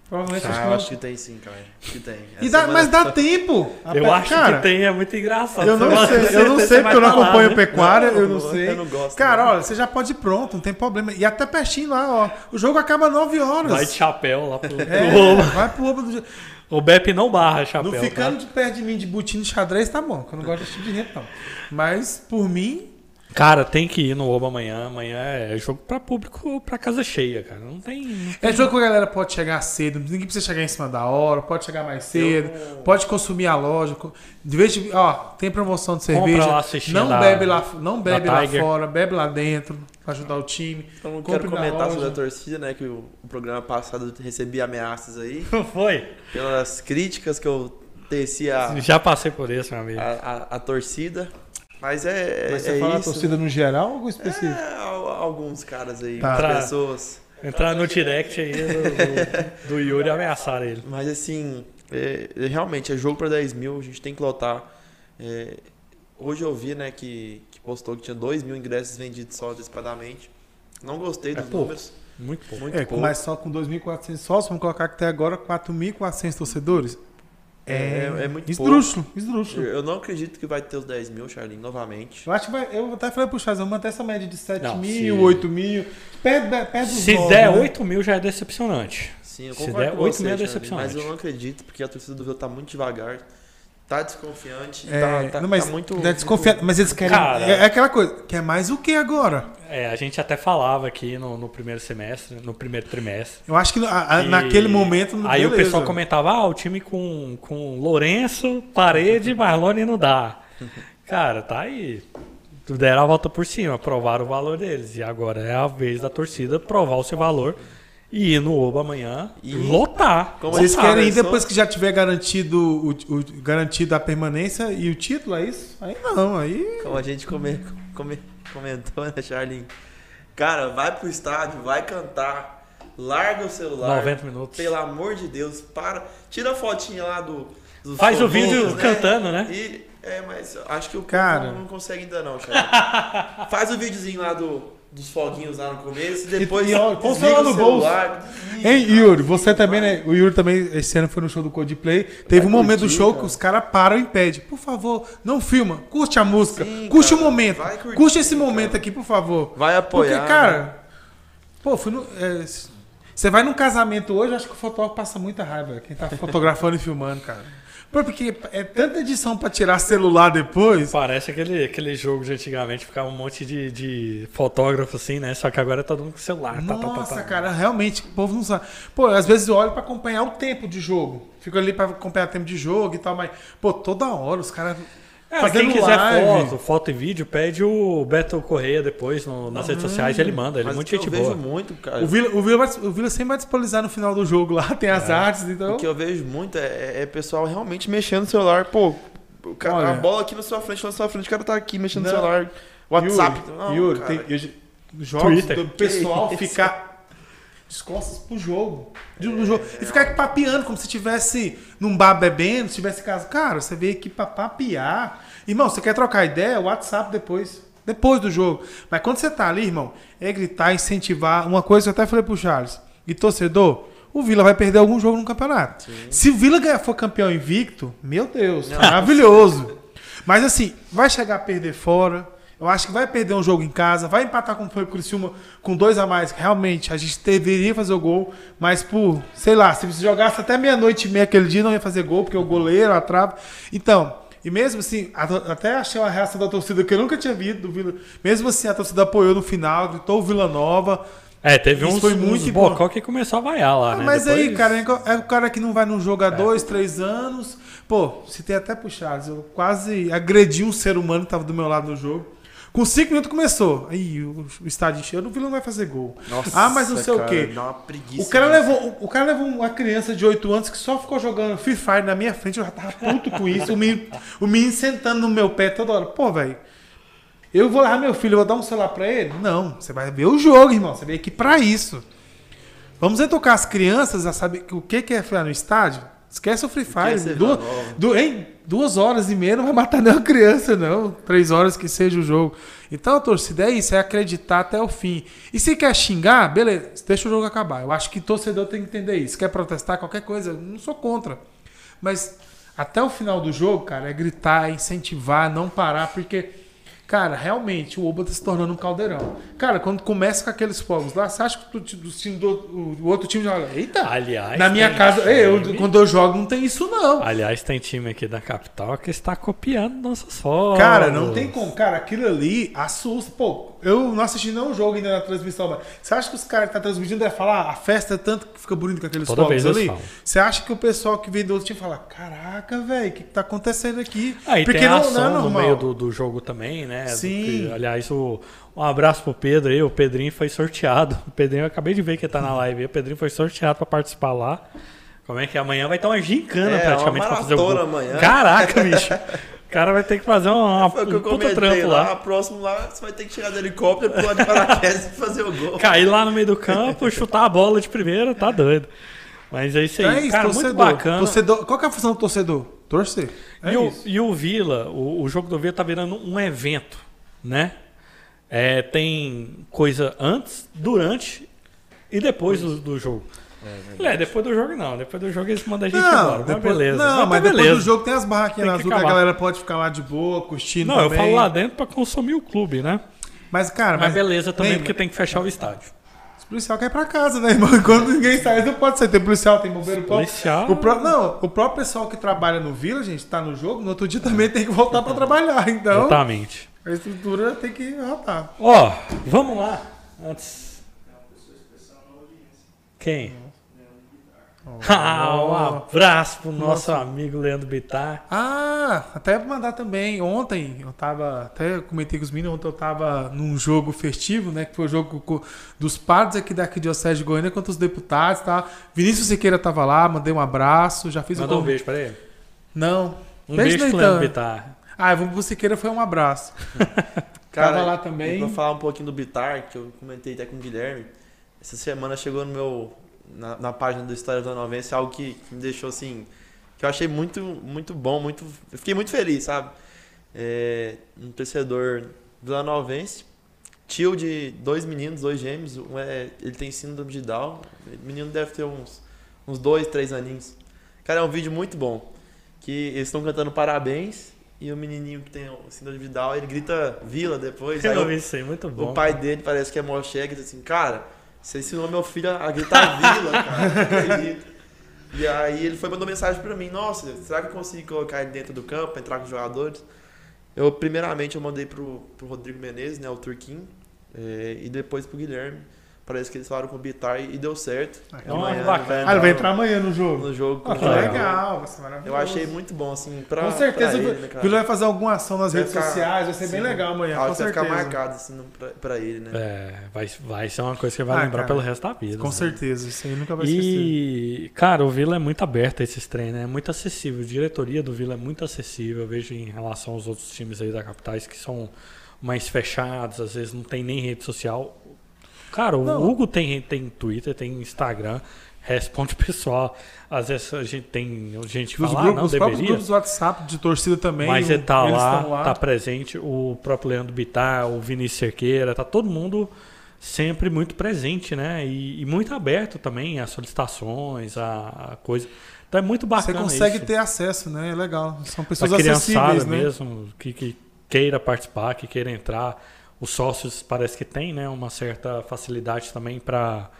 [SPEAKER 2] Provavelmente
[SPEAKER 3] Ah,
[SPEAKER 2] acho
[SPEAKER 3] eu
[SPEAKER 2] que não.
[SPEAKER 3] acho que tem sim, cara. Que tem.
[SPEAKER 2] E dá- mas dá tempo. A
[SPEAKER 1] Eu
[SPEAKER 2] pe-
[SPEAKER 1] acho
[SPEAKER 2] cara,
[SPEAKER 1] que tem, é muito engraçado.
[SPEAKER 2] Eu não
[SPEAKER 1] Você
[SPEAKER 2] sei, eu não sei porque eu não
[SPEAKER 1] falar,
[SPEAKER 2] acompanho
[SPEAKER 1] né?
[SPEAKER 2] pecuária,
[SPEAKER 3] Não,
[SPEAKER 2] eu não sei.
[SPEAKER 3] eu não gosto,
[SPEAKER 2] Cara,
[SPEAKER 3] não.
[SPEAKER 2] olha, você já pode ir pronto, não tem problema. E até pertinho lá, ó. O jogo acaba 9 horas.
[SPEAKER 1] Vai de chapéu lá pro, pro
[SPEAKER 2] É,
[SPEAKER 1] Oba.
[SPEAKER 2] vai pro Oba do
[SPEAKER 1] O Bep não barra chapéu.
[SPEAKER 2] Não
[SPEAKER 1] tá?
[SPEAKER 2] ficando de perto de mim de botina e xadrez, tá bom. Que eu não gosto desse tipo de gente, não. Mas, por mim,
[SPEAKER 1] Cara, tem que ir no Oba amanhã. Amanhã é jogo pra público, pra casa cheia, cara. Não tem. não
[SPEAKER 2] é jogo que a galera pode chegar cedo. Ninguém precisa chegar em cima da hora, pode chegar mais cedo, pode consumir a loja. De vez de, ó, tem promoção de cerveja.
[SPEAKER 1] lá
[SPEAKER 2] não
[SPEAKER 1] da-
[SPEAKER 2] bebe lá, não bebe lá
[SPEAKER 1] Tiger.
[SPEAKER 2] fora, bebe lá dentro pra ajudar o time.
[SPEAKER 3] Eu não quero comentar sobre a torcida, né? Que o, o programa passado eu recebi ameaças aí.
[SPEAKER 1] Não foi?
[SPEAKER 3] Pelas críticas que eu teci a,
[SPEAKER 1] Já passei por isso, meu amigo.
[SPEAKER 3] a, a- a torcida. Mas é,
[SPEAKER 2] Mas
[SPEAKER 3] é
[SPEAKER 2] você fala a
[SPEAKER 3] isso.
[SPEAKER 2] torcida no geral ou algo específico?
[SPEAKER 3] É, al- alguns caras aí,
[SPEAKER 2] Tá.
[SPEAKER 3] algumas pessoas.
[SPEAKER 1] Entrar no direct aí do, do, Yuri e ameaçar ele.
[SPEAKER 3] Mas assim, é, é, realmente, é jogo pra 10 mil, a gente tem que lotar. É, hoje eu vi, né, que, que postou que tinha 2 mil ingressos vendidos só antecipadamente. Não gostei dos
[SPEAKER 1] pouco.
[SPEAKER 3] números.
[SPEAKER 1] Muito pouco.
[SPEAKER 3] Muito
[SPEAKER 2] É,
[SPEAKER 3] pouco.
[SPEAKER 2] mas só com 2.400 sócios, vamos colocar que até agora 4.400 torcedores.
[SPEAKER 3] É, é muito
[SPEAKER 2] esdrúxulo, esdrúxulo.
[SPEAKER 3] Eu não acredito que vai ter os 10 mil, Charlin, novamente.
[SPEAKER 2] Eu acho que vai. Eu até falei pro Charles, vamos manter essa média de 7
[SPEAKER 1] Não,
[SPEAKER 2] mil,
[SPEAKER 1] se-
[SPEAKER 2] 8 mil. Perto, perto dos
[SPEAKER 1] Se
[SPEAKER 2] nove,
[SPEAKER 1] der
[SPEAKER 2] né?
[SPEAKER 1] 8 mil já é decepcionante.
[SPEAKER 3] Sim, eu
[SPEAKER 1] Se
[SPEAKER 3] concordo
[SPEAKER 1] der
[SPEAKER 3] com
[SPEAKER 1] oito
[SPEAKER 3] você,
[SPEAKER 1] mil é
[SPEAKER 3] Charlin,
[SPEAKER 1] decepcionante.
[SPEAKER 3] Mas eu não acredito, porque a torcida do Vila tá muito devagar. Tá desconfiante.
[SPEAKER 2] É,
[SPEAKER 3] tá, tá,
[SPEAKER 2] não, mas
[SPEAKER 3] tá muito.
[SPEAKER 2] é desconfiado. Mas eles querem.
[SPEAKER 1] Cara-
[SPEAKER 2] é, é aquela coisa. Quer mais o que agora?
[SPEAKER 1] É, a gente até falava aqui no, no primeiro semestre, no primeiro trimestre.
[SPEAKER 2] Eu acho que a- a-
[SPEAKER 1] E
[SPEAKER 2] naquele momento. não-
[SPEAKER 1] Aí o
[SPEAKER 2] beleza.
[SPEAKER 1] pessoal comentava, ah, o time com, com Lourenço, Parede, Marlone não dá. Cara, tá aí. Deram a volta por cima, provaram o valor deles. E agora é a vez da torcida provar o seu valor e ir no Oba amanhã
[SPEAKER 3] E-
[SPEAKER 1] lotar.
[SPEAKER 3] Como
[SPEAKER 2] Vocês
[SPEAKER 3] Lotar,
[SPEAKER 2] querem ir
[SPEAKER 3] né?
[SPEAKER 2] depois que já tiver garantido, o, o- garantido a permanência e o título, é isso? Aí não, aí.
[SPEAKER 3] Como a gente come- come- comentou, né, Charlin? Cara, vai pro estádio, vai cantar, larga o celular.
[SPEAKER 1] 90 minutos.
[SPEAKER 3] Pelo amor de Deus, para. Tira a fotinha lá do.
[SPEAKER 1] Faz o vídeo cantando, né?
[SPEAKER 3] E, é, mas acho que o
[SPEAKER 2] Cara.
[SPEAKER 3] cara não consegue ainda não, Charlin. Faz o videozinho lá do, dos foguinhos lá no começo e depois
[SPEAKER 2] E- ó, o
[SPEAKER 3] o
[SPEAKER 2] no bolso.
[SPEAKER 3] celular.
[SPEAKER 2] Hein, Yuri, você também, né? O Yuri também, esse ano foi no show do Coldplay. Teve um momento do
[SPEAKER 3] curtir,
[SPEAKER 2] show
[SPEAKER 3] cara.
[SPEAKER 2] que os caras param e pedem, por favor, não filma, curte a música,
[SPEAKER 3] Sim,
[SPEAKER 2] curte o
[SPEAKER 3] cara,
[SPEAKER 2] momento,
[SPEAKER 3] vai curtir,
[SPEAKER 2] curte esse
[SPEAKER 3] cara.
[SPEAKER 2] momento aqui, por favor.
[SPEAKER 3] Vai apoiar.
[SPEAKER 2] Porque,
[SPEAKER 3] né?
[SPEAKER 2] cara, pô, fui no. é, você vai num casamento hoje, acho que o fotógrafo passa muita raiva. Quem tá fotografando e filmando, cara. Pô, porque é tanta edição pra tirar celular depois.
[SPEAKER 1] Parece aquele, aquele jogo de antigamente, ficava um monte de, de fotógrafo assim, né? Só que agora é todo mundo com celular. pá, pá, pá,
[SPEAKER 2] Nossa,
[SPEAKER 1] pá.
[SPEAKER 2] cara, realmente, o povo não sabe. Pô, às vezes eu olho pra acompanhar o tempo de jogo. Fico ali pra acompanhar o tempo de jogo e tal, mas, pô, toda hora os caras.
[SPEAKER 1] É,
[SPEAKER 2] fazendo
[SPEAKER 1] quem quiser
[SPEAKER 2] live.
[SPEAKER 1] foto, foto e vídeo, pede o Beto Correia depois no- nas redes sociais, ele manda. Ele é muito gente
[SPEAKER 3] eu vejo
[SPEAKER 1] boa.
[SPEAKER 3] muito, cara.
[SPEAKER 2] O Vila, o, Vila, o Vila sempre vai disponibilizar no final do jogo lá, tem as artes, então.
[SPEAKER 3] O que eu vejo muito é, é pessoal realmente mexendo no celular. Pô, o cara,
[SPEAKER 2] Olha.
[SPEAKER 3] a bola aqui na sua frente, na sua frente, o cara tá aqui mexendo no
[SPEAKER 2] Não.
[SPEAKER 3] celular. WhatsApp.
[SPEAKER 2] Yuri,
[SPEAKER 3] não,
[SPEAKER 2] Yuri,
[SPEAKER 3] cara.
[SPEAKER 2] tem eu- jogos
[SPEAKER 1] Twitter.
[SPEAKER 2] do pessoal ficar de costas pro jogo. De- no jogo. E ficar aqui papeando, como se estivesse num bar bebendo, se tivesse casa. Cara, você veio aqui pra papear. Irmão, você quer trocar ideia? WhatsApp depois. Depois do jogo. Mas quando você tá ali, irmão, é gritar, incentivar. Uma coisa que eu até falei pro Charles. E torcedor, o Vila vai perder algum jogo no campeonato. Se o Vila for campeão invicto, meu Deus, maravilhoso. Mas assim, vai chegar a perder fora. Eu acho que vai perder um jogo em casa, vai empatar com foi o Criciúma com dois a mais. Realmente, a gente deveria fazer o gol, mas por, sei lá, se você jogasse até meia-noite e meia aquele dia, não ia fazer gol, porque o goleiro, a trave. Então, e mesmo assim, até achei uma reação da torcida que eu nunca tinha visto do Vila. Mesmo assim, a torcida apoiou no final, gritou o Vila Nova.
[SPEAKER 1] É, teve uns,
[SPEAKER 2] foi muito
[SPEAKER 1] uns bocó que começou a vaiar lá, né?
[SPEAKER 2] Mas aí,
[SPEAKER 1] Depois-
[SPEAKER 2] cara, é é o cara que não vai num jogo há dois, três anos. Pô, se tem até pro Charles, eu quase agredi um ser humano que tava do meu lado no jogo. Com cinco minutos começou. Aí o, o estádio encheu, o Vila não vai fazer gol.
[SPEAKER 3] Nossa,
[SPEAKER 2] ah, mas não sei o
[SPEAKER 3] cara,
[SPEAKER 2] quê.
[SPEAKER 3] Dá uma preguiça.
[SPEAKER 2] O cara,
[SPEAKER 3] né?
[SPEAKER 2] levou, o, o cara levou uma criança de 8 anos que só ficou jogando Free Fire na minha frente, eu já tava puto com isso. O menino, o menino sentando no meu pé toda hora. Pô, velho, eu vou levar meu filho, eu vou dar um celular pra ele? Não, você vai ver o jogo, irmão. Você veio aqui pra isso. Vamos educar as crianças a saber o que é ficar no estádio. Esquece o Free
[SPEAKER 3] é
[SPEAKER 2] Fire.
[SPEAKER 3] Nova?
[SPEAKER 2] du, hein? Duas horas e meia não vai matar nenhuma criança, não. Três horas que seja o jogo. Então a torcida é isso, é acreditar até o fim. E se quer xingar, beleza, deixa o jogo acabar. Eu acho que torcedor tem que entender isso. Quer protestar, qualquer coisa, não sou contra. Mas até o final do jogo, cara, é gritar, incentivar, não parar, porque, cara, realmente o Oba tá se tornando um caldeirão. Cara, quando começa com aqueles fogos lá, você acha que o, time- do, o, outro time joga? Eita!
[SPEAKER 1] Aliás,
[SPEAKER 2] Na minha casa, eu,
[SPEAKER 1] time-
[SPEAKER 2] quando eu jogo, não tem isso, não.
[SPEAKER 1] Aliás, tem time aqui da capital que está copiando nossas fotos.
[SPEAKER 2] Cara, não tem como. Cara, aquilo ali assusta. Pô, eu não assisti nenhum jogo ainda na transmissão, mas você acha que os caras que estão transmitindo devem falar "Ah, a festa é tanto que fica bonito com aqueles
[SPEAKER 1] Toda
[SPEAKER 2] fogos ali?
[SPEAKER 1] falam.
[SPEAKER 2] Você acha que o pessoal que vem do outro time fala: Caraca, velho, o que, que tá acontecendo aqui?
[SPEAKER 1] Aí
[SPEAKER 2] Porque
[SPEAKER 1] tem a
[SPEAKER 2] não,
[SPEAKER 1] ação
[SPEAKER 2] não é
[SPEAKER 1] no
[SPEAKER 2] normal.
[SPEAKER 1] meio do, do jogo também, né?
[SPEAKER 2] Sim.
[SPEAKER 1] Que, aliás, o, um abraço pro Pedro aí. O Pedrinho foi sorteado. O Pedrinho, eu acabei de ver que ele tá na live aí. O Pedrinho foi sorteado pra participar lá. Como é que é? amanhã vai ter uma gincana
[SPEAKER 3] É,
[SPEAKER 1] praticamente
[SPEAKER 3] uma
[SPEAKER 1] pra fazer o gol.
[SPEAKER 3] amanhã.
[SPEAKER 1] Caraca, bicho. O cara vai ter que fazer uma,
[SPEAKER 3] Foi o que eu
[SPEAKER 1] um puta trampo
[SPEAKER 3] lá.
[SPEAKER 1] lá.
[SPEAKER 3] Próximo lá, você vai ter que chegar de helicóptero, pular de paraquedas e fazer o gol.
[SPEAKER 1] Cair lá no meio do campo, chutar a bola de primeira, tá doido. Mas é isso aí.
[SPEAKER 2] Então é isso,
[SPEAKER 1] cara,
[SPEAKER 2] torcedor.
[SPEAKER 1] muito bacana.
[SPEAKER 2] Torcedor- Qual que é a função do torcedor? Torcer. É
[SPEAKER 1] e, o, e o Vila, o, o jogo do Vila tá virando um evento, né? É, tem coisa antes, durante e depois do, do jogo. É, depois do jogo não. Depois do jogo eles mandam a gente embora. Mas
[SPEAKER 2] depois,
[SPEAKER 1] beleza.
[SPEAKER 2] não,
[SPEAKER 1] mas,
[SPEAKER 2] mas
[SPEAKER 1] tá
[SPEAKER 2] depois
[SPEAKER 1] beleza.
[SPEAKER 2] do jogo tem as barraquinhas
[SPEAKER 1] Tem que
[SPEAKER 2] azul que a galera pode ficar lá de boa, curtindo
[SPEAKER 1] Não, eu
[SPEAKER 2] também.
[SPEAKER 1] falo lá dentro pra consumir o clube, né?
[SPEAKER 2] Mas, cara,
[SPEAKER 1] Mas,
[SPEAKER 2] mas,
[SPEAKER 1] beleza também, porque tem que fechar o estádio.
[SPEAKER 2] Os policial quer ir pra casa, né, irmão? Quando ninguém sai, não pode ser. Tem policial, tem bombeiro.
[SPEAKER 1] Policial.
[SPEAKER 2] O pró- não, o próprio pessoal que trabalha no Vila, gente, tá no jogo, no outro dia também tem que voltar pra trabalhar. Então,
[SPEAKER 1] Exatamente.
[SPEAKER 2] a estrutura tem que rotar.
[SPEAKER 1] Ó, vamos lá. Antes. Quem? Ah, um abraço pro nosso amigo Leandro Bittar.
[SPEAKER 2] Ah, até pra mandar também. Ontem eu tava. Até comentei com os meninos, ontem eu tava num jogo festivo, né? Que foi o jogo dos padres aqui da Arquidiocese de Goiânia contra os deputados, tá? Vinícius Siqueira tava lá, mandei um abraço, já fiz
[SPEAKER 1] Manda um
[SPEAKER 2] o
[SPEAKER 1] beijo pra ele.
[SPEAKER 2] Não.
[SPEAKER 1] Um
[SPEAKER 2] Beijo,
[SPEAKER 1] beijo pro. Leandro Bittar.
[SPEAKER 2] Ah, vamos pro Siqueira foi um abraço. Tava lá também.
[SPEAKER 3] Pra falar um pouquinho do Bitar, que eu comentei até com o Guilherme. Essa semana chegou no meu. Na, na página do História da Novense, algo que, que me deixou assim. Que eu achei muito, muito bom, muito. Eu fiquei muito feliz, sabe? É, um torcedor vilanovense, tio de dois meninos, dois gêmeos. Um é, ele tem síndrome de Down. O menino deve ter uns, uns dois, três aninhos. Cara, é um vídeo muito bom. Que eles estão cantando parabéns. E o menininho que tem o síndrome de Down, ele grita vila depois. aí
[SPEAKER 1] Eu
[SPEAKER 3] o-
[SPEAKER 1] vi isso aí, muito bom.
[SPEAKER 3] o pai dele parece que é mó chegue, diz assim, cara, você ensinou meu filho a gritar vila, cara. não acredito." E aí ele foi mandou mensagem pra mim, nossa, será que eu consigo colocar ele dentro do campo, entrar com os jogadores? Eu, primeiramente, eu mandei pro, pro Rodrigo Menezes, né, o Turquinho, eh, e depois pro Guilherme. Parece que eles falaram com o Bitar e deu certo.
[SPEAKER 2] Ah,
[SPEAKER 3] De
[SPEAKER 1] Ó,
[SPEAKER 3] manhã
[SPEAKER 1] bacana.
[SPEAKER 2] Ah, ele vai entrar amanhã no jogo.
[SPEAKER 3] no jogo.
[SPEAKER 2] Ah, que
[SPEAKER 3] o
[SPEAKER 1] legal.
[SPEAKER 2] vai ser maravilhoso.
[SPEAKER 3] Eu achei muito bom, assim, pra
[SPEAKER 2] Com certeza
[SPEAKER 3] pra
[SPEAKER 2] o
[SPEAKER 3] ele, né, cara?
[SPEAKER 2] Vila vai fazer alguma ação nas
[SPEAKER 3] Vai
[SPEAKER 2] redes
[SPEAKER 3] ficar-
[SPEAKER 2] sociais, vai ser bem
[SPEAKER 3] sim.
[SPEAKER 2] legal amanhã,
[SPEAKER 3] Algo
[SPEAKER 2] com
[SPEAKER 3] que vai ficar
[SPEAKER 2] certeza.
[SPEAKER 3] marcado, assim, pra, pra ele, né?
[SPEAKER 1] É, vai, vai ser uma coisa que vai
[SPEAKER 2] Ah,
[SPEAKER 1] lembrar
[SPEAKER 2] cara,
[SPEAKER 1] pelo resto da vida.
[SPEAKER 2] Com
[SPEAKER 1] né?
[SPEAKER 2] certeza, isso aí nunca vai esquecer.
[SPEAKER 1] E, cara, o Vila é muito aberto a esses treinos, né? é muito acessível. A diretoria do Vila é muito acessível. Eu vejo em relação aos outros times aí da capitais que são mais fechados, às vezes não tem nem rede social. Cara, o
[SPEAKER 2] Não.
[SPEAKER 1] Hugo tem, tem Twitter, tem Instagram, responde o pessoal. Às vezes a gente tem gente que fala, ah,
[SPEAKER 2] grupos,
[SPEAKER 1] não
[SPEAKER 2] os próprios
[SPEAKER 1] deveria.
[SPEAKER 2] grupos do WhatsApp de torcida também.
[SPEAKER 1] Mas ele tá
[SPEAKER 2] eles
[SPEAKER 1] lá,
[SPEAKER 2] estão
[SPEAKER 1] tá presente, o próprio Leandro Bittar, o Vinícius Cerqueira, tá todo mundo sempre muito presente, né? E, e muito aberto também às solicitações, a, a coisa. Então é muito
[SPEAKER 2] Você
[SPEAKER 1] bacana
[SPEAKER 2] consegue
[SPEAKER 1] isso.
[SPEAKER 2] ter acesso, né? É legal. São pessoas
[SPEAKER 1] a criançada
[SPEAKER 2] acessíveis, né?
[SPEAKER 1] mesmo, que, que queira participar, que queira entrar. Os sócios parece que tem, né? Uma certa facilidade também para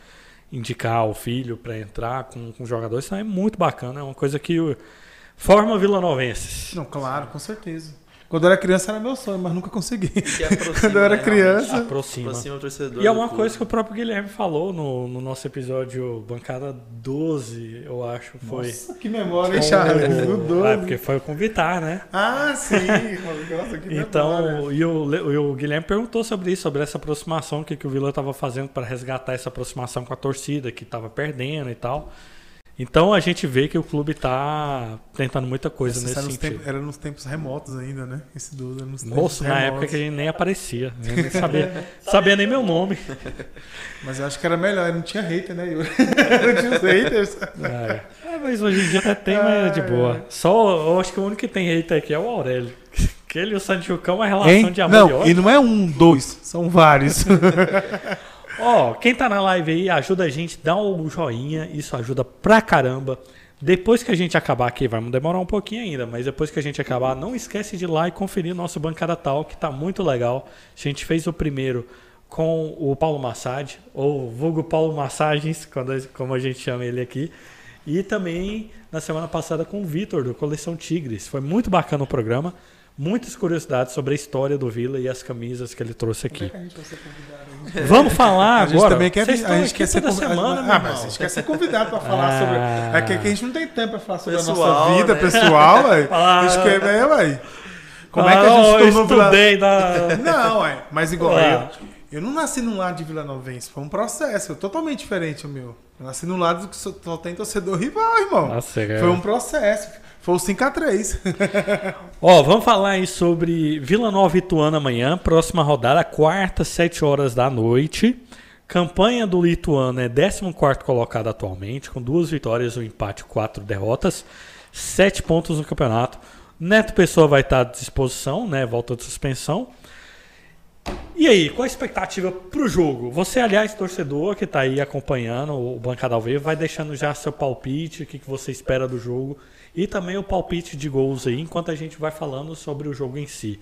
[SPEAKER 1] indicar o filho para entrar com, com jogadores. Isso é muito bacana, é uma coisa que forma vilanovenses.
[SPEAKER 2] Não, claro, com certeza. Quando eu era criança era meu sonho, mas nunca consegui.
[SPEAKER 3] Aproxima,
[SPEAKER 2] Quando eu era
[SPEAKER 3] né,
[SPEAKER 2] criança-.
[SPEAKER 1] Aproxima.
[SPEAKER 3] Aproxima o torcedor.
[SPEAKER 1] E é uma
[SPEAKER 3] clube.
[SPEAKER 1] coisa que o próprio Guilherme falou no, no nosso episódio Bancada 12, eu acho, foi.
[SPEAKER 2] Nossa, que memória, hein, Charles?
[SPEAKER 1] o-
[SPEAKER 2] No 12.
[SPEAKER 1] É, porque foi com o Vitar, né?
[SPEAKER 2] Ah, sim. Nossa, que memória.
[SPEAKER 1] Então, e o, e o Guilherme perguntou sobre isso, sobre essa aproximação, o que, que o Vila estava fazendo para resgatar essa aproximação com a torcida, que estava perdendo e tal. Então a gente vê que o clube está tentando muita coisa
[SPEAKER 2] Isso
[SPEAKER 1] nesse
[SPEAKER 2] era
[SPEAKER 1] sentido.
[SPEAKER 2] tempos, era nos tempos remotos ainda, né? Esse 12 era nos tempos
[SPEAKER 1] Moço, na
[SPEAKER 2] remotos.
[SPEAKER 1] época que a gente nem aparecia, eu nem sabia, sabia nem meu nome.
[SPEAKER 2] Mas eu acho que era melhor, não tinha hater, né, Yuri? não tinha os haters.
[SPEAKER 1] É.
[SPEAKER 2] É
[SPEAKER 1] mas hoje em dia até tem, mas é de boa. Só, eu acho que o único que tem hater aqui é o Aurélio. Que ele e o Santiucão é uma relação
[SPEAKER 2] Hein?
[SPEAKER 1] de amor e
[SPEAKER 2] Não,
[SPEAKER 1] ódio.
[SPEAKER 2] e não é um, dois, são vários.
[SPEAKER 1] Ó, quem tá na live aí, ajuda a gente, dá um joinha, isso ajuda pra caramba. Depois que a gente acabar aqui, vai demorar um pouquinho ainda, mas depois que a gente acabar, não esquece de ir lá e conferir nosso Bancada Tal, que tá muito legal. A gente fez o primeiro com o Paulo Massad, ou vulgo Paulo Massagens, como a gente chama ele aqui. E também na semana passada com o Vitor, do Coleção Tigres. Foi muito bacana o programa. Muitas curiosidades sobre a história do Vila e as camisas que ele trouxe aqui. Vamos falar
[SPEAKER 2] A gente
[SPEAKER 1] agora.
[SPEAKER 2] também quer,
[SPEAKER 1] Vocês
[SPEAKER 2] a
[SPEAKER 1] estão
[SPEAKER 2] gente quer ser
[SPEAKER 1] toda
[SPEAKER 2] convidado.
[SPEAKER 1] semana,
[SPEAKER 2] ah, mas a gente quer ser convidado pra falar
[SPEAKER 1] Ah.
[SPEAKER 2] sobre. É que, que a gente não tem tempo pra falar sobre a
[SPEAKER 3] Pessoal,
[SPEAKER 2] nossa vida
[SPEAKER 3] né?
[SPEAKER 2] pessoal.
[SPEAKER 1] Ah.
[SPEAKER 2] A gente quer ver, velho. Como é que a
[SPEAKER 1] Ah,
[SPEAKER 2] gente
[SPEAKER 1] eu
[SPEAKER 2] tornou Vila...
[SPEAKER 1] estudei na...
[SPEAKER 2] Não, é. Mas igual
[SPEAKER 1] Ah.
[SPEAKER 2] eu. Eu não nasci num lado de Vila Novense. Foi um processo. Totalmente diferente o meu. Eu nasci num lado que só, só tem torcedor rival, irmão.
[SPEAKER 1] Nossa, cara.
[SPEAKER 2] Foi um processo. Foi o 5x3.
[SPEAKER 1] Ó, vamos falar aí sobre Vila Nova Ituano amanhã, próxima rodada, quarta, 7 horas da noite. Campanha do Lituano é 14 colocado atualmente, com duas vitórias, um empate, quatro derrotas, sete pontos no campeonato. Neto Pessoa vai estar à disposição, né? Volta de suspensão. E aí, qual a expectativa pro jogo? Você, aliás, torcedor que tá aí acompanhando o Bancada ao Vivo, vai deixando já seu palpite, o que, que você espera do jogo e também o palpite de gols aí, enquanto a gente vai falando sobre o jogo em si.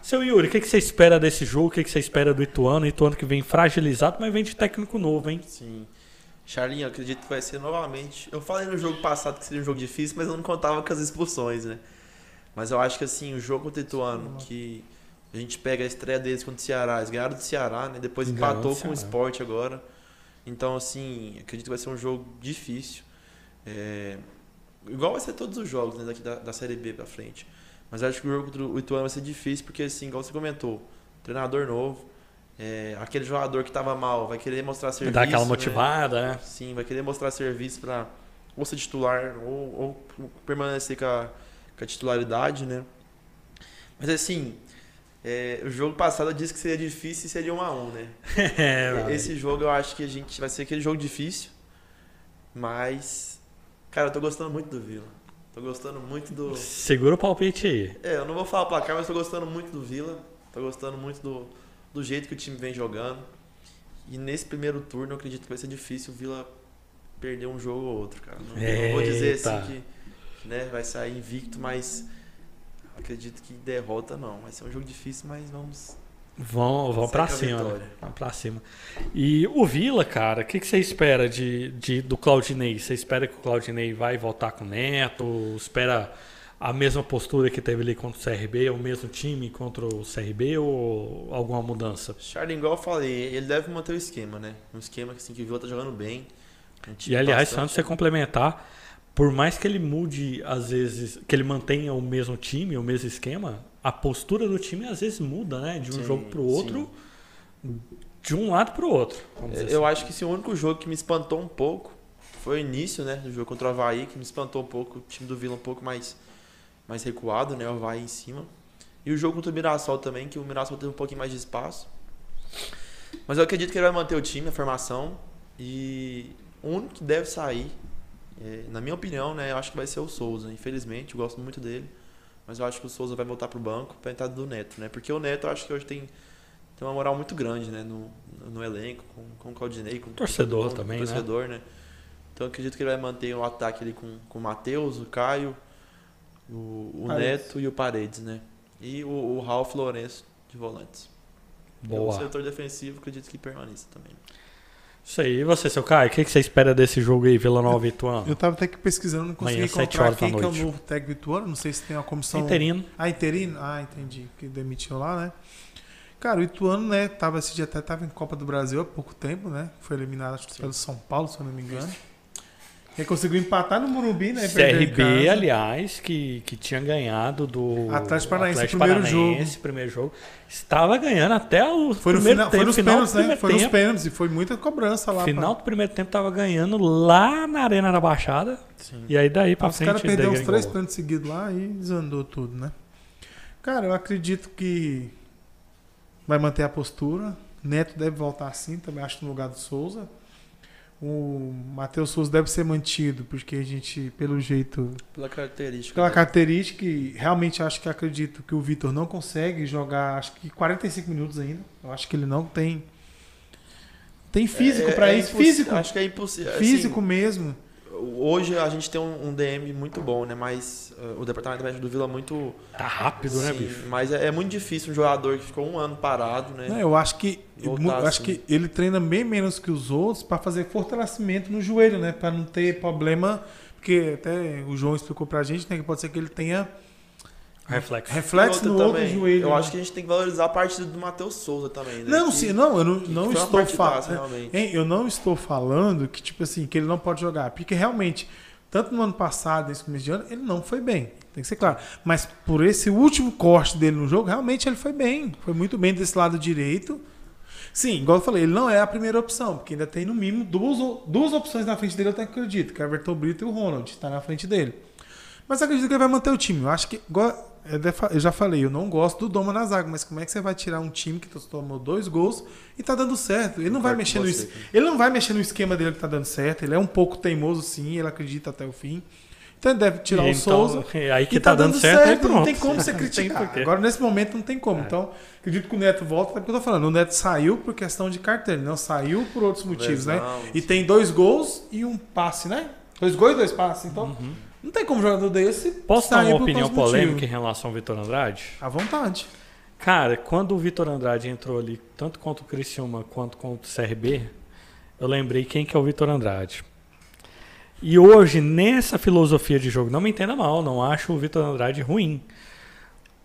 [SPEAKER 1] Seu Yuri, o que, que você espera desse jogo? O que, que você espera do Ituano? Ituano que vem fragilizado, mas vem de técnico novo, hein?
[SPEAKER 3] Sim. Charlinho, eu acredito que vai ser novamente. Eu falei no jogo passado que seria um jogo difícil, mas eu não contava com as expulsões, né? Mas eu acho que assim, o jogo contra o Ituano, que a gente pega a estreia deles contra o Ceará, eles ganharam do Ceará, né? Depois empatou com o. Sport agora. Então, assim, acredito que vai ser um jogo difícil. É, Igual vai ser todos os jogos, né? Daqui da, da Série B pra frente. Mas acho que o jogo contra o Ituano vai ser difícil, porque assim, igual você comentou, treinador novo, é, aquele jogador que tava mal vai querer mostrar serviço.
[SPEAKER 1] Dá aquela
[SPEAKER 3] né?
[SPEAKER 1] motivada, né?
[SPEAKER 3] Sim, vai querer mostrar serviço para ou ser titular ou, ou permanecer com a, com a titularidade, né? Mas assim, é, o jogo passado eu disse que seria difícil e seria um a um, né?
[SPEAKER 1] É,
[SPEAKER 3] Esse jogo eu acho que a gente vai ser aquele jogo difícil, mas cara, eu tô gostando muito do Vila. Tô gostando muito do
[SPEAKER 1] Segura o palpite aí.
[SPEAKER 3] É, eu não vou falar o placar, mas tô gostando muito do Vila. Tô gostando muito do, do jeito que o time vem jogando. E nesse primeiro turno eu acredito que vai ser difícil o Vila perder um jogo ou outro, cara. Não, não vou dizer assim que, né, vai sair invicto, mas acredito que derrota não. Vai ser um jogo difícil, mas vamos.
[SPEAKER 1] Vão, vão
[SPEAKER 3] Segue
[SPEAKER 1] pra
[SPEAKER 3] a
[SPEAKER 1] cima, né? Vão pra cima. E o Vila, cara, o que, que você espera de, de, do Claudinei? Você espera que o Claudinei vai voltar com o Neto? Espera a mesma postura que teve ali contra o CRB, o mesmo time contra o CRB ou alguma mudança?
[SPEAKER 3] Charlie, igual eu falei, ele deve manter o esquema, né? Um esquema que, assim, que o Vila tá jogando bem. Um
[SPEAKER 1] E aliás,
[SPEAKER 3] bastante-
[SPEAKER 1] antes de você complementar, por mais que ele mude, às vezes, que ele mantenha o mesmo time, o mesmo esquema, a postura do time às vezes muda, né? De um
[SPEAKER 3] Sim,
[SPEAKER 1] jogo pro
[SPEAKER 3] sim.
[SPEAKER 1] outro, de um lado pro outro. vamos dizer
[SPEAKER 3] Eu
[SPEAKER 1] assim.
[SPEAKER 3] acho que esse único jogo que me espantou um pouco foi o início, né, do jogo contra o Havaí, que me espantou um pouco, o time do Vila um pouco mais, mais recuado, né, o Havaí em cima. E o jogo contra o Mirassol também, que o Mirassol teve um pouquinho mais de espaço. Mas eu acredito que ele vai manter o time, a formação, e o único que deve sair, é, na minha opinião, né, eu acho que vai ser o Souza. Infelizmente, eu gosto muito dele, mas eu acho que o Souza vai voltar pro banco pra entrada do Neto, né, porque o Neto eu acho que hoje tem tem uma moral muito grande, né, no, no elenco, com, com o Claudinei, com
[SPEAKER 1] Torcedor
[SPEAKER 3] com o
[SPEAKER 1] também, né?
[SPEAKER 3] torcedor, né? Então eu acredito que ele vai manter o ataque ali com, com o Matheus, o Caio, o, o. Neto e o Paredes, né? E o, o Ralf Lourenço de volantes. E O
[SPEAKER 1] Boa.
[SPEAKER 3] setor defensivo acredito que permaneça também.
[SPEAKER 1] Isso aí. E você, seu Caio, o que, que você espera desse jogo aí, Vila Nova e Ituano?
[SPEAKER 2] Eu tava até que pesquisando, não consegui
[SPEAKER 1] Amanhã,
[SPEAKER 2] encontrar quem que é o novo técnico ituano. Não sei se tem uma comissão.
[SPEAKER 1] Interino.
[SPEAKER 2] Ah, interino? Ah, entendi. Que demitiu lá, né? Cara, o Ituano, né, tava esse dia até tava em Copa do Brasil há pouco tempo, né? Foi eliminado acho que pelo São Paulo, se eu não me engano. Ele conseguiu empatar no Morumbi, né?
[SPEAKER 1] CRB, aliás, que, que tinha ganhado do
[SPEAKER 2] Atlético Paranaense,
[SPEAKER 1] Atlético
[SPEAKER 2] primeiro
[SPEAKER 1] Paranaense, primeiro jogo. Estava ganhando até o
[SPEAKER 2] Foi no
[SPEAKER 1] primeiro
[SPEAKER 2] final,
[SPEAKER 1] tempo,
[SPEAKER 2] foi nos
[SPEAKER 1] final
[SPEAKER 2] pênaltis, né? Foi nos pênaltis e foi muita cobrança lá.
[SPEAKER 1] Final do primeiro tempo tava ganhando lá na Arena da Baixada.
[SPEAKER 3] Sim.
[SPEAKER 1] E aí daí
[SPEAKER 2] pra...
[SPEAKER 1] pra
[SPEAKER 2] Os
[SPEAKER 1] frente.
[SPEAKER 2] caras perderam uns três pênaltis seguidos lá e desandou tudo, né? Cara, eu acredito que vai manter a postura. Neto deve voltar assim, também acho no lugar do Souza. O Matheus Souza deve ser mantido, porque a gente, pelo jeito,
[SPEAKER 3] Pela característica.
[SPEAKER 2] pela
[SPEAKER 3] né?
[SPEAKER 2] característica, e realmente acho que acredito que o Vitor não consegue jogar, acho que 45 minutos ainda. Eu acho que ele não tem tem físico
[SPEAKER 3] É-
[SPEAKER 2] pra
[SPEAKER 3] é
[SPEAKER 2] isso, físico,
[SPEAKER 3] Acho que é impossível.
[SPEAKER 2] físico mesmo.
[SPEAKER 3] Hoje a gente tem um, um DM muito bom, né? Mas uh, o departamento médico do Vila é muito.
[SPEAKER 1] Tá rápido, né, bicho?
[SPEAKER 3] Mas é, é muito difícil um jogador que ficou um ano parado, né?
[SPEAKER 2] Não, eu acho que
[SPEAKER 3] Voltar
[SPEAKER 2] eu acho
[SPEAKER 3] assim.
[SPEAKER 2] que ele treina bem menos que os outros para fazer fortalecimento no joelho, né, Pra não ter problema, porque até o João explicou pra gente, né, que pode ser que ele tenha
[SPEAKER 1] Reflexo.
[SPEAKER 2] reflexo no outro
[SPEAKER 3] também,
[SPEAKER 2] joelho.
[SPEAKER 3] Eu
[SPEAKER 2] né?
[SPEAKER 3] acho que a gente tem que valorizar a partida do Matheus Souza também, né?
[SPEAKER 2] Não,
[SPEAKER 3] Que-
[SPEAKER 2] sim, não, eu não,
[SPEAKER 3] que
[SPEAKER 2] não estou falando. Eu não estou falando que, tipo assim, que ele não pode jogar. Porque realmente, tanto no ano passado, nesse começo de ano, ele não foi bem. Tem que ser claro. Mas por esse último corte dele no jogo, realmente ele foi bem. Foi muito bem desse lado direito. Sim, igual eu falei, ele não é a primeira opção, porque ainda tem no mínimo duas, duas opções na frente dele, eu até acredito, que é o Everton Brito e o Ronald, está na frente dele. Mas eu acredito que ele vai manter o time. Eu acho que, igual eu de- eu já falei, eu não gosto do Doma na zaga, mas como é que você vai tirar um time que tomou dois gols e tá dando certo? Ele não vai
[SPEAKER 3] Concordo
[SPEAKER 2] mexer no
[SPEAKER 3] você, cara.
[SPEAKER 2] ele não vai mexer no esquema dele que tá dando certo. Ele é um pouco teimoso, sim, ele acredita até o fim. Então ele deve tirar o
[SPEAKER 1] Então,
[SPEAKER 2] Souza.
[SPEAKER 1] é Aí que
[SPEAKER 2] E
[SPEAKER 1] tá, dando certo, aí pronto.
[SPEAKER 2] não tem como você criticar. Agora, nesse momento, não tem como.
[SPEAKER 1] É.
[SPEAKER 2] Então, acredito que o Neto volta, é porque eu tô falando. O Neto saiu por questão de carteira, não saiu por outros motivos, né? E tem dois gols e um passe, né? Dois gols e dois passes. Então, não tem como um jogador desse.
[SPEAKER 1] Posso dar uma opinião polêmica em relação ao Vitor Andrade?
[SPEAKER 2] À vontade.
[SPEAKER 1] Cara, quando o Vitor Andrade entrou ali, tanto contra o Criciúma quanto contra o CRB, eu lembrei quem que é o Vitor Andrade. E hoje, nessa filosofia de jogo, não me entenda mal, não acho o Vitor Andrade ruim.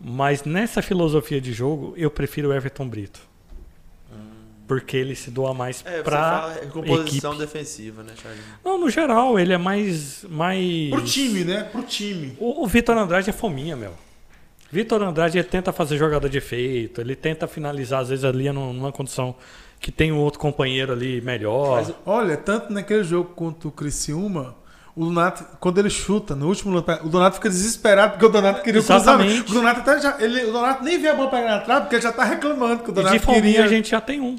[SPEAKER 1] Mas nessa filosofia de jogo, eu prefiro o Everton Brito. Porque ele se doa mais
[SPEAKER 3] É, é composição
[SPEAKER 1] equipe.
[SPEAKER 3] defensiva, né, Charlie?
[SPEAKER 1] Não, no geral, ele é mais. mais...
[SPEAKER 2] Pro time, né? Pro time.
[SPEAKER 1] O, o Vitor Andrade é fominha, meu. Vitor Andrade ele tenta fazer jogada de efeito, ele tenta finalizar, às vezes, ali num- numa condição que tem um outro companheiro ali melhor.
[SPEAKER 3] Mas-
[SPEAKER 2] Olha, tanto naquele jogo contra o Criciúma, o Donato, quando ele chuta no último lance, o Donato fica desesperado porque o Donato queria o
[SPEAKER 1] Exatamente.
[SPEAKER 2] cruzamento. O Donato, até já, ele, o Donato nem vê a bola pegar na trave porque ele já tá reclamando que o
[SPEAKER 1] e
[SPEAKER 2] Donato
[SPEAKER 1] de fominha
[SPEAKER 2] queria.
[SPEAKER 1] a gente já tem um.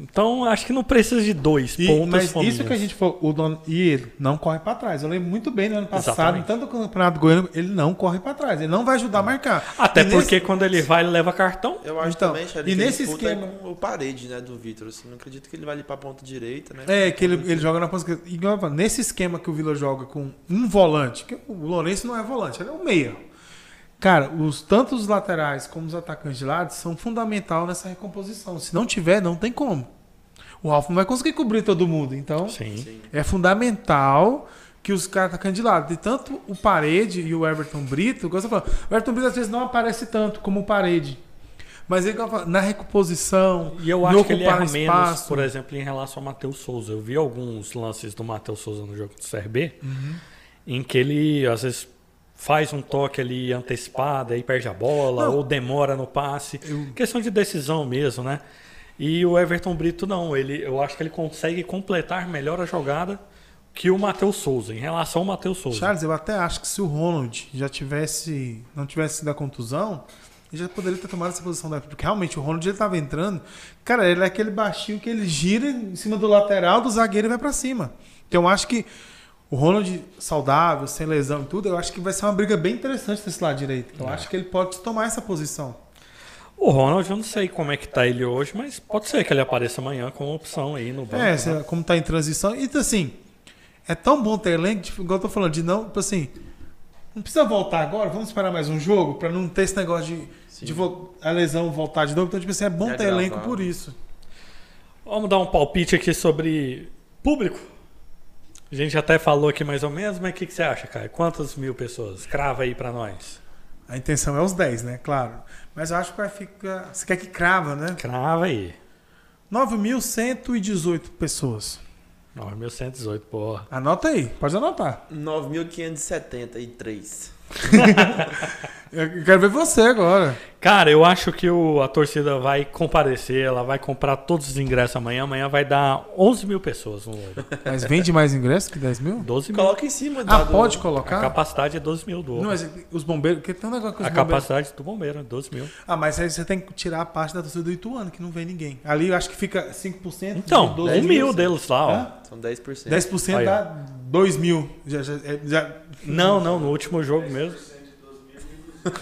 [SPEAKER 1] Então, acho que não precisa de dois
[SPEAKER 2] E-
[SPEAKER 1] pontos
[SPEAKER 2] mas
[SPEAKER 1] fominhas.
[SPEAKER 2] isso que a gente falou, o Don, e ele não corre pra trás. Eu lembro muito bem no ano passado,
[SPEAKER 1] Exatamente.
[SPEAKER 2] tanto no Campeonato Goiano, ele não corre pra trás. Ele não vai ajudar a marcar.
[SPEAKER 1] Até
[SPEAKER 2] E nesse-
[SPEAKER 1] porque quando ele vai, ele leva cartão.
[SPEAKER 3] Eu acho
[SPEAKER 2] Então,
[SPEAKER 3] também, Charlie,
[SPEAKER 2] e
[SPEAKER 3] que
[SPEAKER 2] nesse
[SPEAKER 3] a
[SPEAKER 2] esquema-
[SPEAKER 3] é o parede, né, do Vitor. Assim, não acredito que ele vai ali pra ponta direita, né?
[SPEAKER 2] É, que ele, ele joga na posição. igual eu falo, Nesse esquema que o Vila joga com um volante, que o Lourenço não é volante, ele é um meia. Cara, os, tanto os laterais como os atacantes de lado são fundamental nessa recomposição. Se não tiver, não tem como. O Ralf não vai conseguir cobrir todo mundo. Então,
[SPEAKER 1] Sim.
[SPEAKER 3] Sim.
[SPEAKER 2] é fundamental que os caras atacando de lado. E tanto o Parede e o Everton Brito, igual você falou, o Everton Brito às vezes não aparece tanto como o Parede. Mas ele, eu falo, na recomposição,
[SPEAKER 1] E eu
[SPEAKER 2] no
[SPEAKER 1] acho que ele erra menos,
[SPEAKER 2] espaço.
[SPEAKER 1] por exemplo, em relação ao Matheus Souza. Eu vi alguns lances do Matheus Souza no jogo do CRB,
[SPEAKER 2] Uhum.
[SPEAKER 1] em que ele, às vezes, faz um toque ali antecipado, aí perde a bola,
[SPEAKER 2] Não.
[SPEAKER 1] ou demora no passe.
[SPEAKER 2] Eu-
[SPEAKER 1] Questão de decisão mesmo, né? E o Everton Brito não, ele, eu acho que ele consegue completar melhor a jogada que o Matheus Souza, em relação ao Matheus Souza.
[SPEAKER 2] Charles, eu até acho que se o Ronald já tivesse. não tivesse sido a contusão, ele já poderia ter tomado essa posição da Porque realmente o Ronald ele tava entrando. Cara, ele é aquele baixinho que ele gira em cima do lateral do zagueiro e vai pra cima. Então eu acho que o Ronald saudável, sem lesão e tudo, eu acho que vai ser uma briga bem interessante desse lado direito. Eu
[SPEAKER 1] É.
[SPEAKER 2] acho que ele pode tomar essa posição.
[SPEAKER 1] O Ronald, eu não sei como é que tá ele hoje, mas pode ser que ele apareça amanhã como opção aí no banco.
[SPEAKER 2] É,
[SPEAKER 1] né?
[SPEAKER 2] como tá em transição. E assim, é tão bom ter elenco, tipo, igual eu tô falando, de não, tipo assim, não precisa voltar agora, vamos esperar mais um jogo pra não ter esse negócio de, de a lesão voltar de novo. Então, tipo assim, é bom
[SPEAKER 3] Já
[SPEAKER 2] ter elenco por isso.
[SPEAKER 1] Vamos dar um palpite aqui sobre público. A gente até falou aqui mais ou menos, mas o que, que você acha, cara? Quantas mil pessoas? Crava aí pra nós.
[SPEAKER 2] A intenção é os 10, né? Claro. Mas eu acho que vai ficar. Você quer que crava, né?
[SPEAKER 1] Crava aí.
[SPEAKER 2] 9.118 pessoas.
[SPEAKER 1] 9.118, porra.
[SPEAKER 2] Anota aí, pode anotar.
[SPEAKER 3] 9.573.
[SPEAKER 2] Eu quero ver você agora.
[SPEAKER 1] Cara, eu acho que o, a torcida vai comparecer, ela vai comprar todos os ingressos amanhã. Amanhã vai dar 11 mil pessoas no Oba.
[SPEAKER 2] Mas vende mais ingressos que 10 mil?
[SPEAKER 1] 12 mil.
[SPEAKER 3] Coloca em cima.
[SPEAKER 2] Ah,
[SPEAKER 3] do-
[SPEAKER 2] pode
[SPEAKER 1] A
[SPEAKER 2] colocar?
[SPEAKER 1] capacidade é 12 mil do Oba.
[SPEAKER 2] Não, mas os bombeiros. Porque tem um negócio que os
[SPEAKER 1] A
[SPEAKER 2] bombeiros.
[SPEAKER 1] capacidade do bombeiro, 12 mil.
[SPEAKER 2] Ah, mas aí você tem que tirar a parte da torcida do Ituano, que não vem ninguém. Ali eu acho que fica 5%.
[SPEAKER 1] Então,
[SPEAKER 2] de 12
[SPEAKER 1] um mil deles lá, ó.
[SPEAKER 2] Hã?
[SPEAKER 3] São 10%.
[SPEAKER 2] 10%
[SPEAKER 1] Aí, ó.
[SPEAKER 2] Dá 2 mil. Já, já, é- já-
[SPEAKER 1] Não, não, no último jogo mesmo.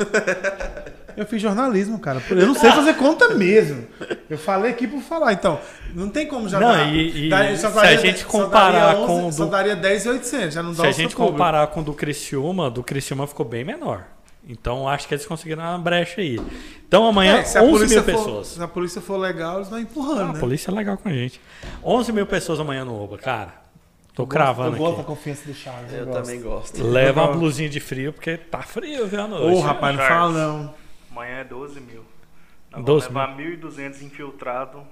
[SPEAKER 2] Eu fiz jornalismo, cara. Eu não sei fazer conta mesmo. Eu falei aqui por falar. Então, não tem como já
[SPEAKER 1] Não,
[SPEAKER 2] dar.
[SPEAKER 1] e- e
[SPEAKER 2] só
[SPEAKER 1] se
[SPEAKER 2] daria-
[SPEAKER 1] a gente
[SPEAKER 2] só
[SPEAKER 1] comparar
[SPEAKER 2] daria
[SPEAKER 1] com o
[SPEAKER 2] Só
[SPEAKER 1] do-
[SPEAKER 2] daria 10,800. Já não dá
[SPEAKER 1] Se a gente
[SPEAKER 2] público.
[SPEAKER 1] comparar com o do Criciúma, do Criciúma ficou bem menor. Então acho que eles conseguiram uma brecha aí. Então amanhã,
[SPEAKER 2] É, se a
[SPEAKER 1] 11
[SPEAKER 2] polícia
[SPEAKER 1] mil
[SPEAKER 2] for-
[SPEAKER 1] pessoas.
[SPEAKER 2] Se a polícia for legal, eles vão
[SPEAKER 1] Ah,
[SPEAKER 2] empurrando,
[SPEAKER 1] a
[SPEAKER 2] né?
[SPEAKER 1] polícia é legal com a gente. 11 mil pessoas amanhã no Oba, cara. Tô
[SPEAKER 2] Eu gosto-
[SPEAKER 1] cravando
[SPEAKER 2] Eu gosto da
[SPEAKER 1] aqui.
[SPEAKER 2] confiança do Charles.
[SPEAKER 3] Eu
[SPEAKER 2] gosto.
[SPEAKER 3] também gosto.
[SPEAKER 1] Leva uma blusinha de frio, porque tá frio, viu, à
[SPEAKER 2] Ô,
[SPEAKER 1] noite.
[SPEAKER 2] rapaz, não fala não.
[SPEAKER 4] Amanhã é 12 mil. Nós
[SPEAKER 1] 12
[SPEAKER 4] vamos levar 1.200 infiltrados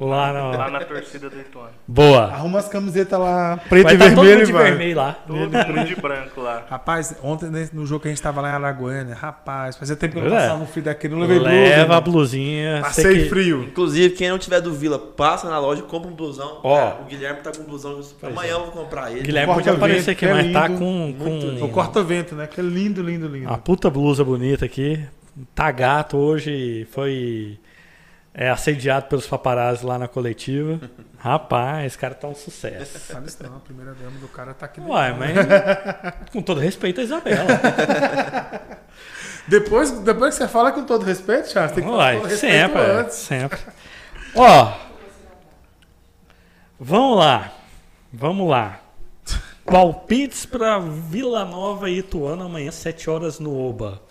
[SPEAKER 1] Lá
[SPEAKER 4] lá
[SPEAKER 1] no...
[SPEAKER 4] na torcida do Ituano.
[SPEAKER 1] Boa.
[SPEAKER 2] Arruma as camisetas lá, preto
[SPEAKER 1] Vai
[SPEAKER 2] e
[SPEAKER 1] tá todo
[SPEAKER 2] vermelho
[SPEAKER 1] mundo
[SPEAKER 2] e
[SPEAKER 1] de vermelho lá.
[SPEAKER 4] Todo mundo de branco lá.
[SPEAKER 2] Rapaz, ontem no jogo que a gente tava lá em Araguaia, rapaz, fazia tempo que eu não
[SPEAKER 1] é.
[SPEAKER 2] passava um frio daquele, não levei
[SPEAKER 1] Leva a
[SPEAKER 2] blusa.
[SPEAKER 1] blusinha.
[SPEAKER 2] Passei
[SPEAKER 1] sei que-
[SPEAKER 2] frio.
[SPEAKER 3] Inclusive, quem não tiver do Vila, passa na loja, compra um blusão.
[SPEAKER 1] Ó.
[SPEAKER 3] Cara, o Guilherme tá com um blusão. Amanhã eu vou comprar ele.
[SPEAKER 1] Guilherme podia
[SPEAKER 2] Corta-vento,
[SPEAKER 1] aparecer aqui,
[SPEAKER 2] é
[SPEAKER 1] mas tá com, com.
[SPEAKER 2] O corta-vento, né? Que é lindo, lindo, lindo.
[SPEAKER 1] uma puta blusa bonita aqui. Tá gato hoje, foi é, assediado pelos paparazzi lá na coletiva. Rapaz, esse cara tá um sucesso.
[SPEAKER 2] Fala isso não, a primeira dama do cara tá aqui.
[SPEAKER 1] Uai, mas com todo respeito a Isabela.
[SPEAKER 2] Depois, depois que você fala com todo respeito, Charles, tem que falar com todo
[SPEAKER 1] Uai,
[SPEAKER 2] respeito
[SPEAKER 1] sempre,
[SPEAKER 2] antes.
[SPEAKER 1] sempre. Ó, vamos lá, vamos lá. Palpites pra Vila Nova e Ituano amanhã, 7 horas no Oba.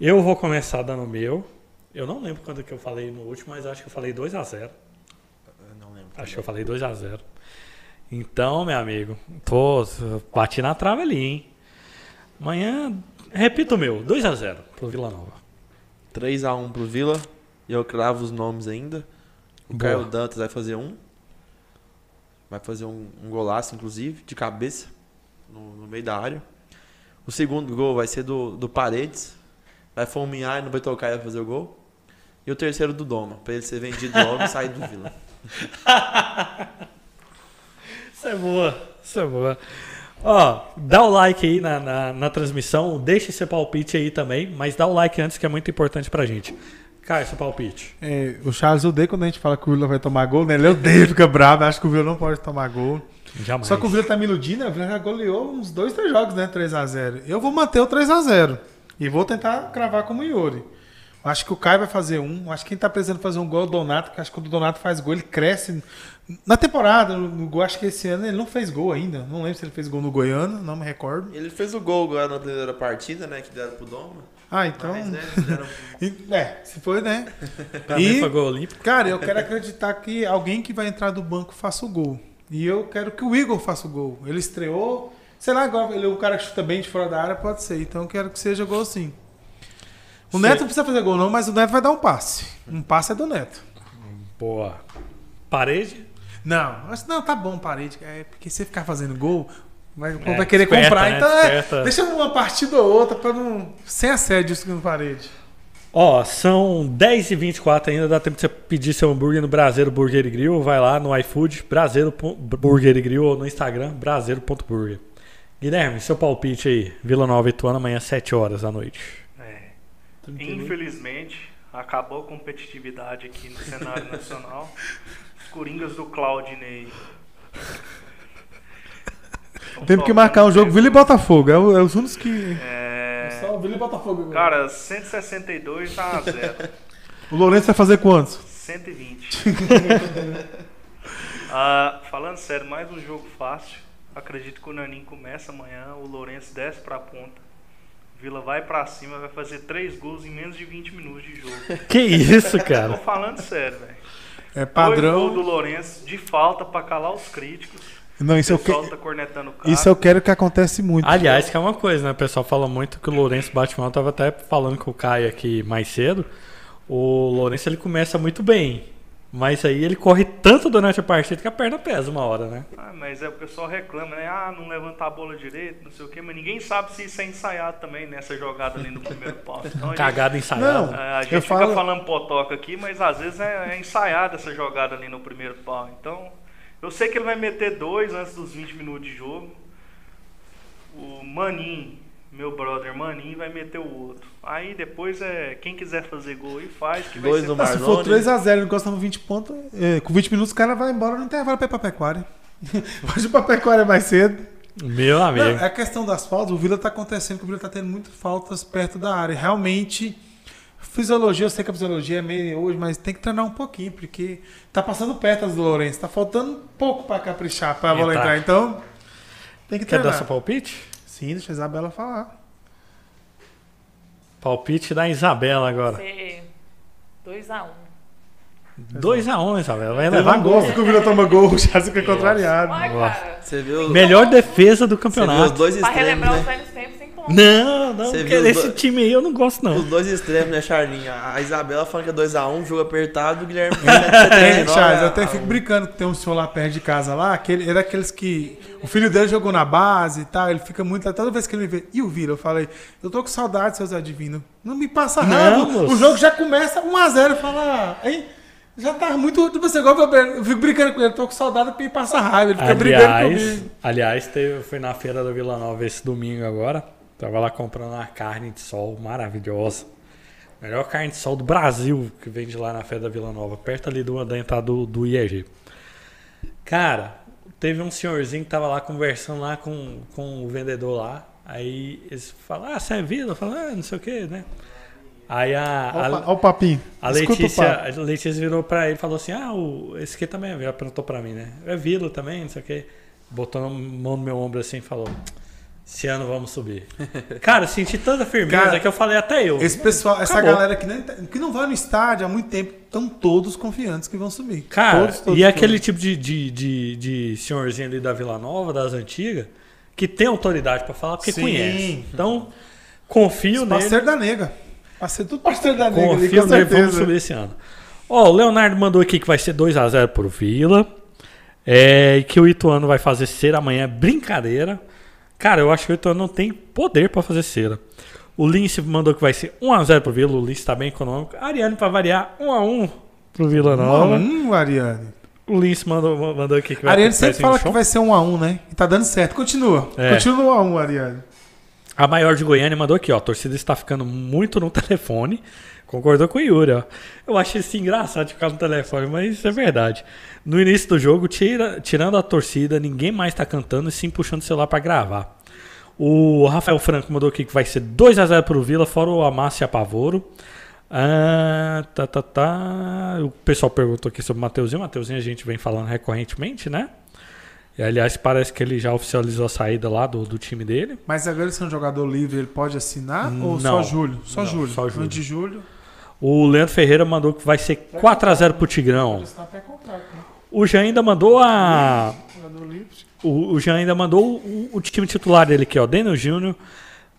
[SPEAKER 1] Eu vou começar dando o meu. Eu não lembro quando que eu falei no último, mas acho que eu falei 2 a 0
[SPEAKER 3] Eu não lembro.
[SPEAKER 1] Acho que eu falei 2 a 0 Então, meu amigo, tô, bati na trave ali, hein? Amanhã, repito o meu, 2 a 0 pro Vila Nova.
[SPEAKER 3] 3x1 pro Vila. E eu cravo os nomes ainda. O
[SPEAKER 1] Boa.
[SPEAKER 3] Caio Dantas vai fazer um. Vai fazer um, um golaço, inclusive, de cabeça. No, no meio da área. O segundo gol vai ser do, do Paredes. Vai fulminar e não vai tocar e vai fazer o gol. E o terceiro do Doma, pra ele ser vendido logo e sair do Vila.
[SPEAKER 1] Isso é boa, isso é boa. Ó, dá o like aí na, na, na transmissão, deixa seu palpite aí também, mas dá o like antes que é muito importante pra gente. Caio, seu palpite.
[SPEAKER 2] É, o Charles odeia quando a gente fala que o Vila vai tomar gol, né? Ele odeia, fica bravo, acha que o Vila não pode tomar gol.
[SPEAKER 1] Jamais.
[SPEAKER 2] Só que o Vila tá me iludindo, né? O Vila já goleou uns dois, três jogos, né? 3x0. Eu vou manter o 3x0. E vou tentar cravar como o Yuri. Acho que o Caio vai fazer um. Acho que quem tá precisando fazer um gol é o Donato, porque acho que quando o Donato faz gol, ele cresce. Na temporada, no, gol, acho que esse ano ele não fez gol ainda. Não lembro se ele fez gol no Goiano, não me recordo.
[SPEAKER 3] Ele fez o gol agora na primeira partida, né? Que deram pro Doma.
[SPEAKER 2] Ah, então.
[SPEAKER 3] Mas, né? Deram...
[SPEAKER 2] E- É, se foi, né? E-
[SPEAKER 1] foi gol olímpico.
[SPEAKER 2] Cara, eu quero acreditar que alguém que vai entrar do banco faça o gol. E eu quero que o Igor faça o gol. Ele estreou. Sei lá, agora ele é o cara que chuta bem de fora da área, pode ser. Então eu quero que seja gol sim. O. Neto não precisa fazer gol, não, mas o Neto vai dar um passe. Um passe é do Neto.
[SPEAKER 1] Boa. Parede?
[SPEAKER 2] Não, acho não, tá bom, parede. É porque você ficar fazendo gol, vai, o povo
[SPEAKER 1] É,
[SPEAKER 2] vai querer
[SPEAKER 1] desperta,
[SPEAKER 2] comprar.
[SPEAKER 1] né?
[SPEAKER 2] Então é,
[SPEAKER 1] Desperta.
[SPEAKER 2] deixa uma partida ou outra pra não. Sem assédio isso aqui no parede.
[SPEAKER 1] Ó, são 10h24 ainda, dá tempo de você pedir seu hambúrguer no Braseiro Burger e Grill. Vai lá no iFood, Braseiro Burger e Grill, ou no Instagram, braseiro.burger. Guilherme, seu palpite aí. Vila Nova e Ituano amanhã, 7 horas da noite.
[SPEAKER 4] É. Infelizmente, acabou a competitividade aqui no cenário nacional. Os Coringas do Claudinei.
[SPEAKER 2] Temos que marcar um jogo. Vila e Botafogo. É, o- é os únicos que.
[SPEAKER 4] É...
[SPEAKER 2] Só Vila e Botafogo agora.
[SPEAKER 4] Cara, 162 a 0.
[SPEAKER 2] O Lourenço vai fazer quantos?
[SPEAKER 4] 120. Ah, falando sério, mais um jogo fácil. Acredito que o Naninho começa amanhã, o Lourenço desce pra ponta. Vila vai pra cima, vai fazer três gols em menos de 20 minutos de jogo.
[SPEAKER 1] Que isso,
[SPEAKER 4] Tô
[SPEAKER 1] cara?
[SPEAKER 4] falando sério, velho.
[SPEAKER 2] É
[SPEAKER 4] Dois gols
[SPEAKER 2] padrão.
[SPEAKER 4] do Lourenço de falta pra calar os críticos.
[SPEAKER 2] Não, isso
[SPEAKER 4] o
[SPEAKER 2] eu,
[SPEAKER 4] pessoal
[SPEAKER 2] que...
[SPEAKER 4] tá cornetando o cara.
[SPEAKER 2] isso eu quero que acontece muito.
[SPEAKER 1] Aliás, que é uma coisa, né? O pessoal fala muito que o Lourenço bate mal. Eu tava até falando com o Caio aqui mais cedo. O Lourenço ele começa muito bem. Mas aí ele corre tanto durante a partida que a perna pesa uma hora, né?
[SPEAKER 4] Ah, mas é o pessoal reclama, né? Ah, não levantar a bola direito, não sei o quê, mas ninguém sabe se isso é ensaiado também nessa jogada ali no primeiro pau. Então,
[SPEAKER 1] Cagada ensaiada.
[SPEAKER 2] Não.
[SPEAKER 4] É, a gente
[SPEAKER 2] Eu
[SPEAKER 4] fica
[SPEAKER 2] falo-
[SPEAKER 4] falando potoca aqui, mas às vezes é, é ensaiada essa jogada ali no primeiro pau. Então, eu sei que ele vai meter dois antes dos 20 minutos de jogo. O Manin, meu brother Manin, vai meter o outro. Aí depois é quem quiser fazer gol aí faz. Que vai
[SPEAKER 3] Dois
[SPEAKER 4] ser
[SPEAKER 3] do
[SPEAKER 2] Ah, se for 3x0 ele gostamos 20 pontos, é, com 20 minutos o cara vai embora no intervalo pra ir pra pecuária. Pode ir pra pecuária mais cedo.
[SPEAKER 1] Meu amigo.
[SPEAKER 2] Não, é a questão das faltas, o Vila tá acontecendo que o Vila tá tendo muitas faltas perto da área. Realmente, fisiologia, eu sei que a fisiologia é meio hoje, mas tem que treinar um pouquinho, porque tá passando perto as do Lourenço, tá faltando um pouco pra caprichar, pra bola
[SPEAKER 1] Entrar.
[SPEAKER 2] Então, tem que
[SPEAKER 1] Quer dar
[SPEAKER 2] treinar.
[SPEAKER 1] seu palpite?
[SPEAKER 2] Sim, deixa a Isabela falar.
[SPEAKER 1] Palpite da Isabela agora.
[SPEAKER 5] Ser 2x1.
[SPEAKER 1] 2x1, Isabela. Vai levar gol.
[SPEAKER 2] gosta que o Vila toma gol, já fica contrariado.
[SPEAKER 5] Ai.
[SPEAKER 3] Você viu,
[SPEAKER 1] Melhor defesa do
[SPEAKER 3] você viu os
[SPEAKER 1] campeonato.
[SPEAKER 3] dois
[SPEAKER 5] Pra
[SPEAKER 3] extremos,
[SPEAKER 5] relembrar os
[SPEAKER 3] né?
[SPEAKER 5] velhos sem ponto.
[SPEAKER 1] Não, não,
[SPEAKER 3] Você
[SPEAKER 1] porque
[SPEAKER 3] viu
[SPEAKER 1] esse
[SPEAKER 3] dois-
[SPEAKER 1] time aí eu não gosto, não.
[SPEAKER 3] Os dois extremos, né, Charlinha? A Isabela falando que é 2x1, jogo apertado, o Guilherme
[SPEAKER 2] É,
[SPEAKER 3] 1,79m.
[SPEAKER 2] Charles, eu até fico brincando que tem um senhor lá perto de casa lá, que ele, é daqueles que. O filho dele jogou na base e tal, ele fica muito. Toda vez que ele me vê, e o Vila? Eu falei, eu tô com saudade, seus adivinhos. Não me passa
[SPEAKER 1] moço.
[SPEAKER 2] o jogo já começa 1x0. Eu falo, ah, hein? Já tá muito. Tipo assim, igual eu, eu fico brincando com ele, tô com saudade porque me passa raiva. Ele fica brigando
[SPEAKER 1] Aliás,
[SPEAKER 2] comigo.
[SPEAKER 1] aliás teve, fui na feira da Vila Nova esse domingo agora. Tava lá comprando uma carne de sol maravilhosa. Melhor carne de sol do Brasil que vende lá na feira da Vila Nova, perto ali do, da entrada do, do IEG. Cara, teve um senhorzinho que tava lá conversando lá com, com o vendedor lá. Aí eles falam, ah, você é Vila? Eu falo, ah, não sei o que, né? Aí a,
[SPEAKER 2] Olha o pa- olha o papinho.
[SPEAKER 1] a Letícia,
[SPEAKER 2] papo.
[SPEAKER 1] a Letícia virou pra ele e falou assim: Ah, o, esse aqui também é Vila. Perguntou pra mim, né? É Vila também, não sei o quê. Botou a mão no meu ombro assim e falou: Esse ano vamos subir. Cara, eu senti tanta firmeza
[SPEAKER 2] Cara,
[SPEAKER 1] que eu falei até eu.
[SPEAKER 2] Esse pessoal, essa
[SPEAKER 1] Acabou.
[SPEAKER 2] galera que, nem, tá- que não vai no estádio há muito tempo, estão todos confiantes que vão subir.
[SPEAKER 1] Cara,
[SPEAKER 2] todos, todos,
[SPEAKER 1] e
[SPEAKER 2] todos.
[SPEAKER 1] aquele tipo de, de, de, de senhorzinho ali da Vila Nova, das antigas, que tem autoridade pra falar porque
[SPEAKER 2] Sim.
[SPEAKER 1] conhece. Então, confio nele.
[SPEAKER 2] Parceiro da nega. Parceiro, tudo parceiro da nega ali,
[SPEAKER 1] Confio
[SPEAKER 2] com
[SPEAKER 1] nele, vamos subir esse ano. Ó, o Leonardo mandou aqui que vai ser 2x0 pro Vila. É, e que o Ituano vai fazer cera amanhã. Brincadeira. Cara, eu acho que o Ituano não tem poder pra fazer cera. O Lince mandou que vai ser 1x0 pro Vila. O Lince tá bem econômico. Ariane, pra variar, 1x1 pro Vila Nova.
[SPEAKER 2] Hum, Ariane.
[SPEAKER 1] O Lince mandou, mandou aqui que vai
[SPEAKER 2] Ariane sempre fala que vai ser um a um, né? E tá dando certo. Continua.
[SPEAKER 1] É.
[SPEAKER 2] Continua no 1 a 1, Ariane.
[SPEAKER 1] A maior de Goiânia mandou aqui, ó. A torcida está ficando muito no telefone. Concordou com o Yuri, ó. Eu achei isso engraçado de ficar no telefone, mas isso é verdade. No início do jogo, tira- tirando a torcida, ninguém mais tá cantando e sim puxando o celular para gravar. O Rafael Franco mandou aqui que vai ser 2x0 pro Vila, fora o Amácio e Apavoro. Ah, tá, tá, tá. O pessoal perguntou aqui sobre o Mateuzinho. O Mateuzinho a gente vem falando recorrentemente, né? E, aliás, parece que ele já oficializou a saída lá do, do time dele.
[SPEAKER 2] Mas agora ele é um jogador livre, ele pode assinar? ou
[SPEAKER 1] Não.
[SPEAKER 2] só julho? Só
[SPEAKER 1] Não,
[SPEAKER 2] julho.
[SPEAKER 1] só julho.
[SPEAKER 2] Antes de julho.
[SPEAKER 1] O Leandro Ferreira mandou que vai ser 4x0 pro Tigrão.
[SPEAKER 2] Ele está até contrato, né?
[SPEAKER 1] O Jean ainda mandou a. O, o Jean ainda mandou o, o time titular dele aqui, ó. Daniel Júnior,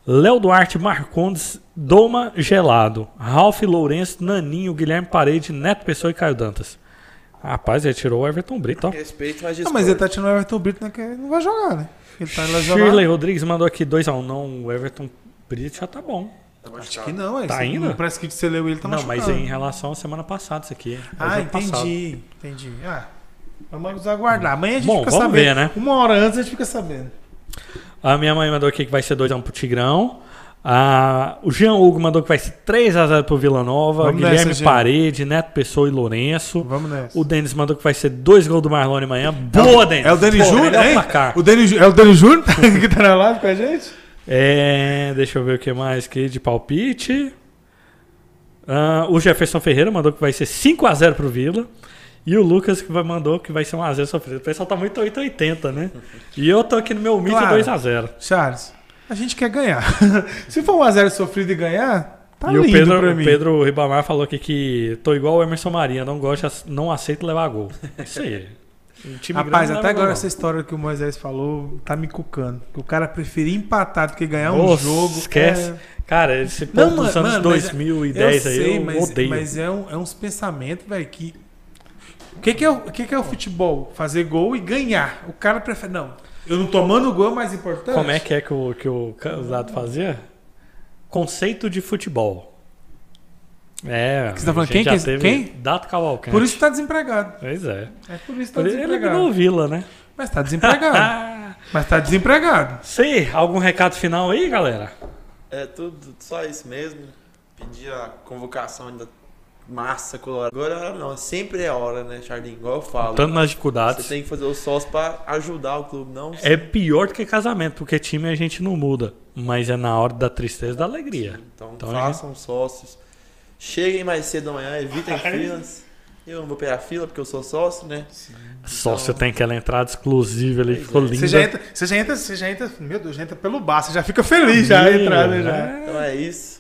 [SPEAKER 1] Léo Duarte, Marcondes, Doma Gelado, Ralph Lourenço, Naninho, Guilherme Parede, Neto Pessoa e Caio Dantas. Rapaz, ele tirou o Everton Brito, ó.
[SPEAKER 3] Respeito, mas
[SPEAKER 2] Ah, mas ele tá tirando o Everton Brito, né? Que ele não vai jogar, né? Ele tá lesionado.
[SPEAKER 1] Shirley Rodrigues mandou aqui 2x1. Não, o Everton Brito já tá bom.
[SPEAKER 2] Acho que não, é.
[SPEAKER 1] Tá
[SPEAKER 2] Você-
[SPEAKER 1] ainda?
[SPEAKER 2] Parece que você leu ele, tá
[SPEAKER 1] não, mas
[SPEAKER 2] machucado.
[SPEAKER 1] em relação à semana passada, isso aqui. é
[SPEAKER 2] Ah,
[SPEAKER 1] jogo passado.
[SPEAKER 2] entendi. Entendi. Ah, vamos aguardar. Amanhã a gente
[SPEAKER 1] Bom,
[SPEAKER 2] fica
[SPEAKER 1] vamos
[SPEAKER 2] sabendo.
[SPEAKER 1] ver, né?
[SPEAKER 2] Uma hora antes a gente fica sabendo.
[SPEAKER 1] A minha mãe mandou aqui que vai ser 2x1 pro Tigrão. Ah, o Jean Hugo mandou que vai ser 3x0 pro Vila Nova.
[SPEAKER 2] Vamos
[SPEAKER 1] Guilherme
[SPEAKER 2] nessa.
[SPEAKER 1] Parede, Neto Pessoa e Lourenço.
[SPEAKER 2] Vamos nessa.
[SPEAKER 1] O Denis mandou que vai ser 2 gols do Marlone amanhã. Boa, Denis!
[SPEAKER 2] É o Dani
[SPEAKER 1] Pô,
[SPEAKER 2] Júnior, hein?
[SPEAKER 1] placar.
[SPEAKER 2] O Dani, Jú- é o Dani Júnior que tá na live com a gente?
[SPEAKER 1] É, deixa eu ver o que mais aqui de palpite. Ah, o Jefferson Ferreira mandou que vai ser 5x0 pro Vila. E o Lucas que vai, mandou que vai ser 1x0 sofrido. O pessoal tá muito 880, né? E eu tô aqui no meu humilde
[SPEAKER 2] Claro.
[SPEAKER 1] 2x0.
[SPEAKER 2] Charles, a gente quer ganhar. Se for um a 0 sofrido e ganhar, tá
[SPEAKER 1] e o
[SPEAKER 2] lindo
[SPEAKER 1] Pedro,
[SPEAKER 2] pra
[SPEAKER 1] o
[SPEAKER 2] mim.
[SPEAKER 1] Pedro Ribamar falou aqui que tô igual o Emerson Maria, não gosto, não aceito levar gol. Isso aí. Um time
[SPEAKER 2] Rapaz,
[SPEAKER 1] não
[SPEAKER 2] até agora essa história que o Moisés falou tá me cucando. Que o cara preferia empatar do que ganhar um
[SPEAKER 1] Nossa,
[SPEAKER 2] jogo.
[SPEAKER 1] esquece.
[SPEAKER 2] É...
[SPEAKER 1] Cara, esse
[SPEAKER 2] Não,
[SPEAKER 1] povo dos
[SPEAKER 2] mano,
[SPEAKER 1] anos
[SPEAKER 2] mano, mas
[SPEAKER 1] 2010
[SPEAKER 2] eu
[SPEAKER 1] aí
[SPEAKER 2] sei,
[SPEAKER 1] eu
[SPEAKER 2] mas,
[SPEAKER 1] odeio.
[SPEAKER 2] mas é, um- é uns pensamentos, velho, que. O que, que, é, o o que, que é o futebol? Fazer gol e ganhar. O cara prefere. Não. Eu não tomando o gol é mais importante.
[SPEAKER 1] Como é que é que o, que o Zado fazia? Conceito de futebol. É.
[SPEAKER 2] Que você tá falando? Quem
[SPEAKER 1] já
[SPEAKER 2] que é-
[SPEAKER 1] teve
[SPEAKER 2] quem?
[SPEAKER 1] Dato Cavalcante.
[SPEAKER 2] Por isso que tá desempregado.
[SPEAKER 1] Pois é.
[SPEAKER 2] É por isso que tá
[SPEAKER 1] Por isso ele
[SPEAKER 2] desempregado.
[SPEAKER 1] virou Vila, né?
[SPEAKER 2] Mas tá desempregado. Mas tá desempregado.
[SPEAKER 1] sei, algum recado final aí, galera?
[SPEAKER 3] É tudo, só isso mesmo. Pedir a convocação ainda massa, colorada. Agora não, sempre é hora, né, Charlinho? Igual eu falo.
[SPEAKER 1] Tanto nas
[SPEAKER 3] Você
[SPEAKER 1] dificuldades.
[SPEAKER 3] tem que fazer o sócio pra ajudar o clube, não?
[SPEAKER 1] É pior do que casamento, porque time a gente não muda. Mas é na hora da tristeza e da alegria.
[SPEAKER 3] Então,
[SPEAKER 1] Então,
[SPEAKER 3] façam sócios. Cheguem mais cedo amanhã, evitem filas. Eu não vou pegar fila porque eu sou sócio, né?
[SPEAKER 1] Sócio tem aquela entrada exclusiva ali,
[SPEAKER 3] Pois
[SPEAKER 1] ficou
[SPEAKER 3] é.
[SPEAKER 1] linda.
[SPEAKER 2] Você já, entra, você já entra, você já entra, meu Deus, já entra pelo bar, você já fica feliz já a entrada já.
[SPEAKER 3] Então é isso.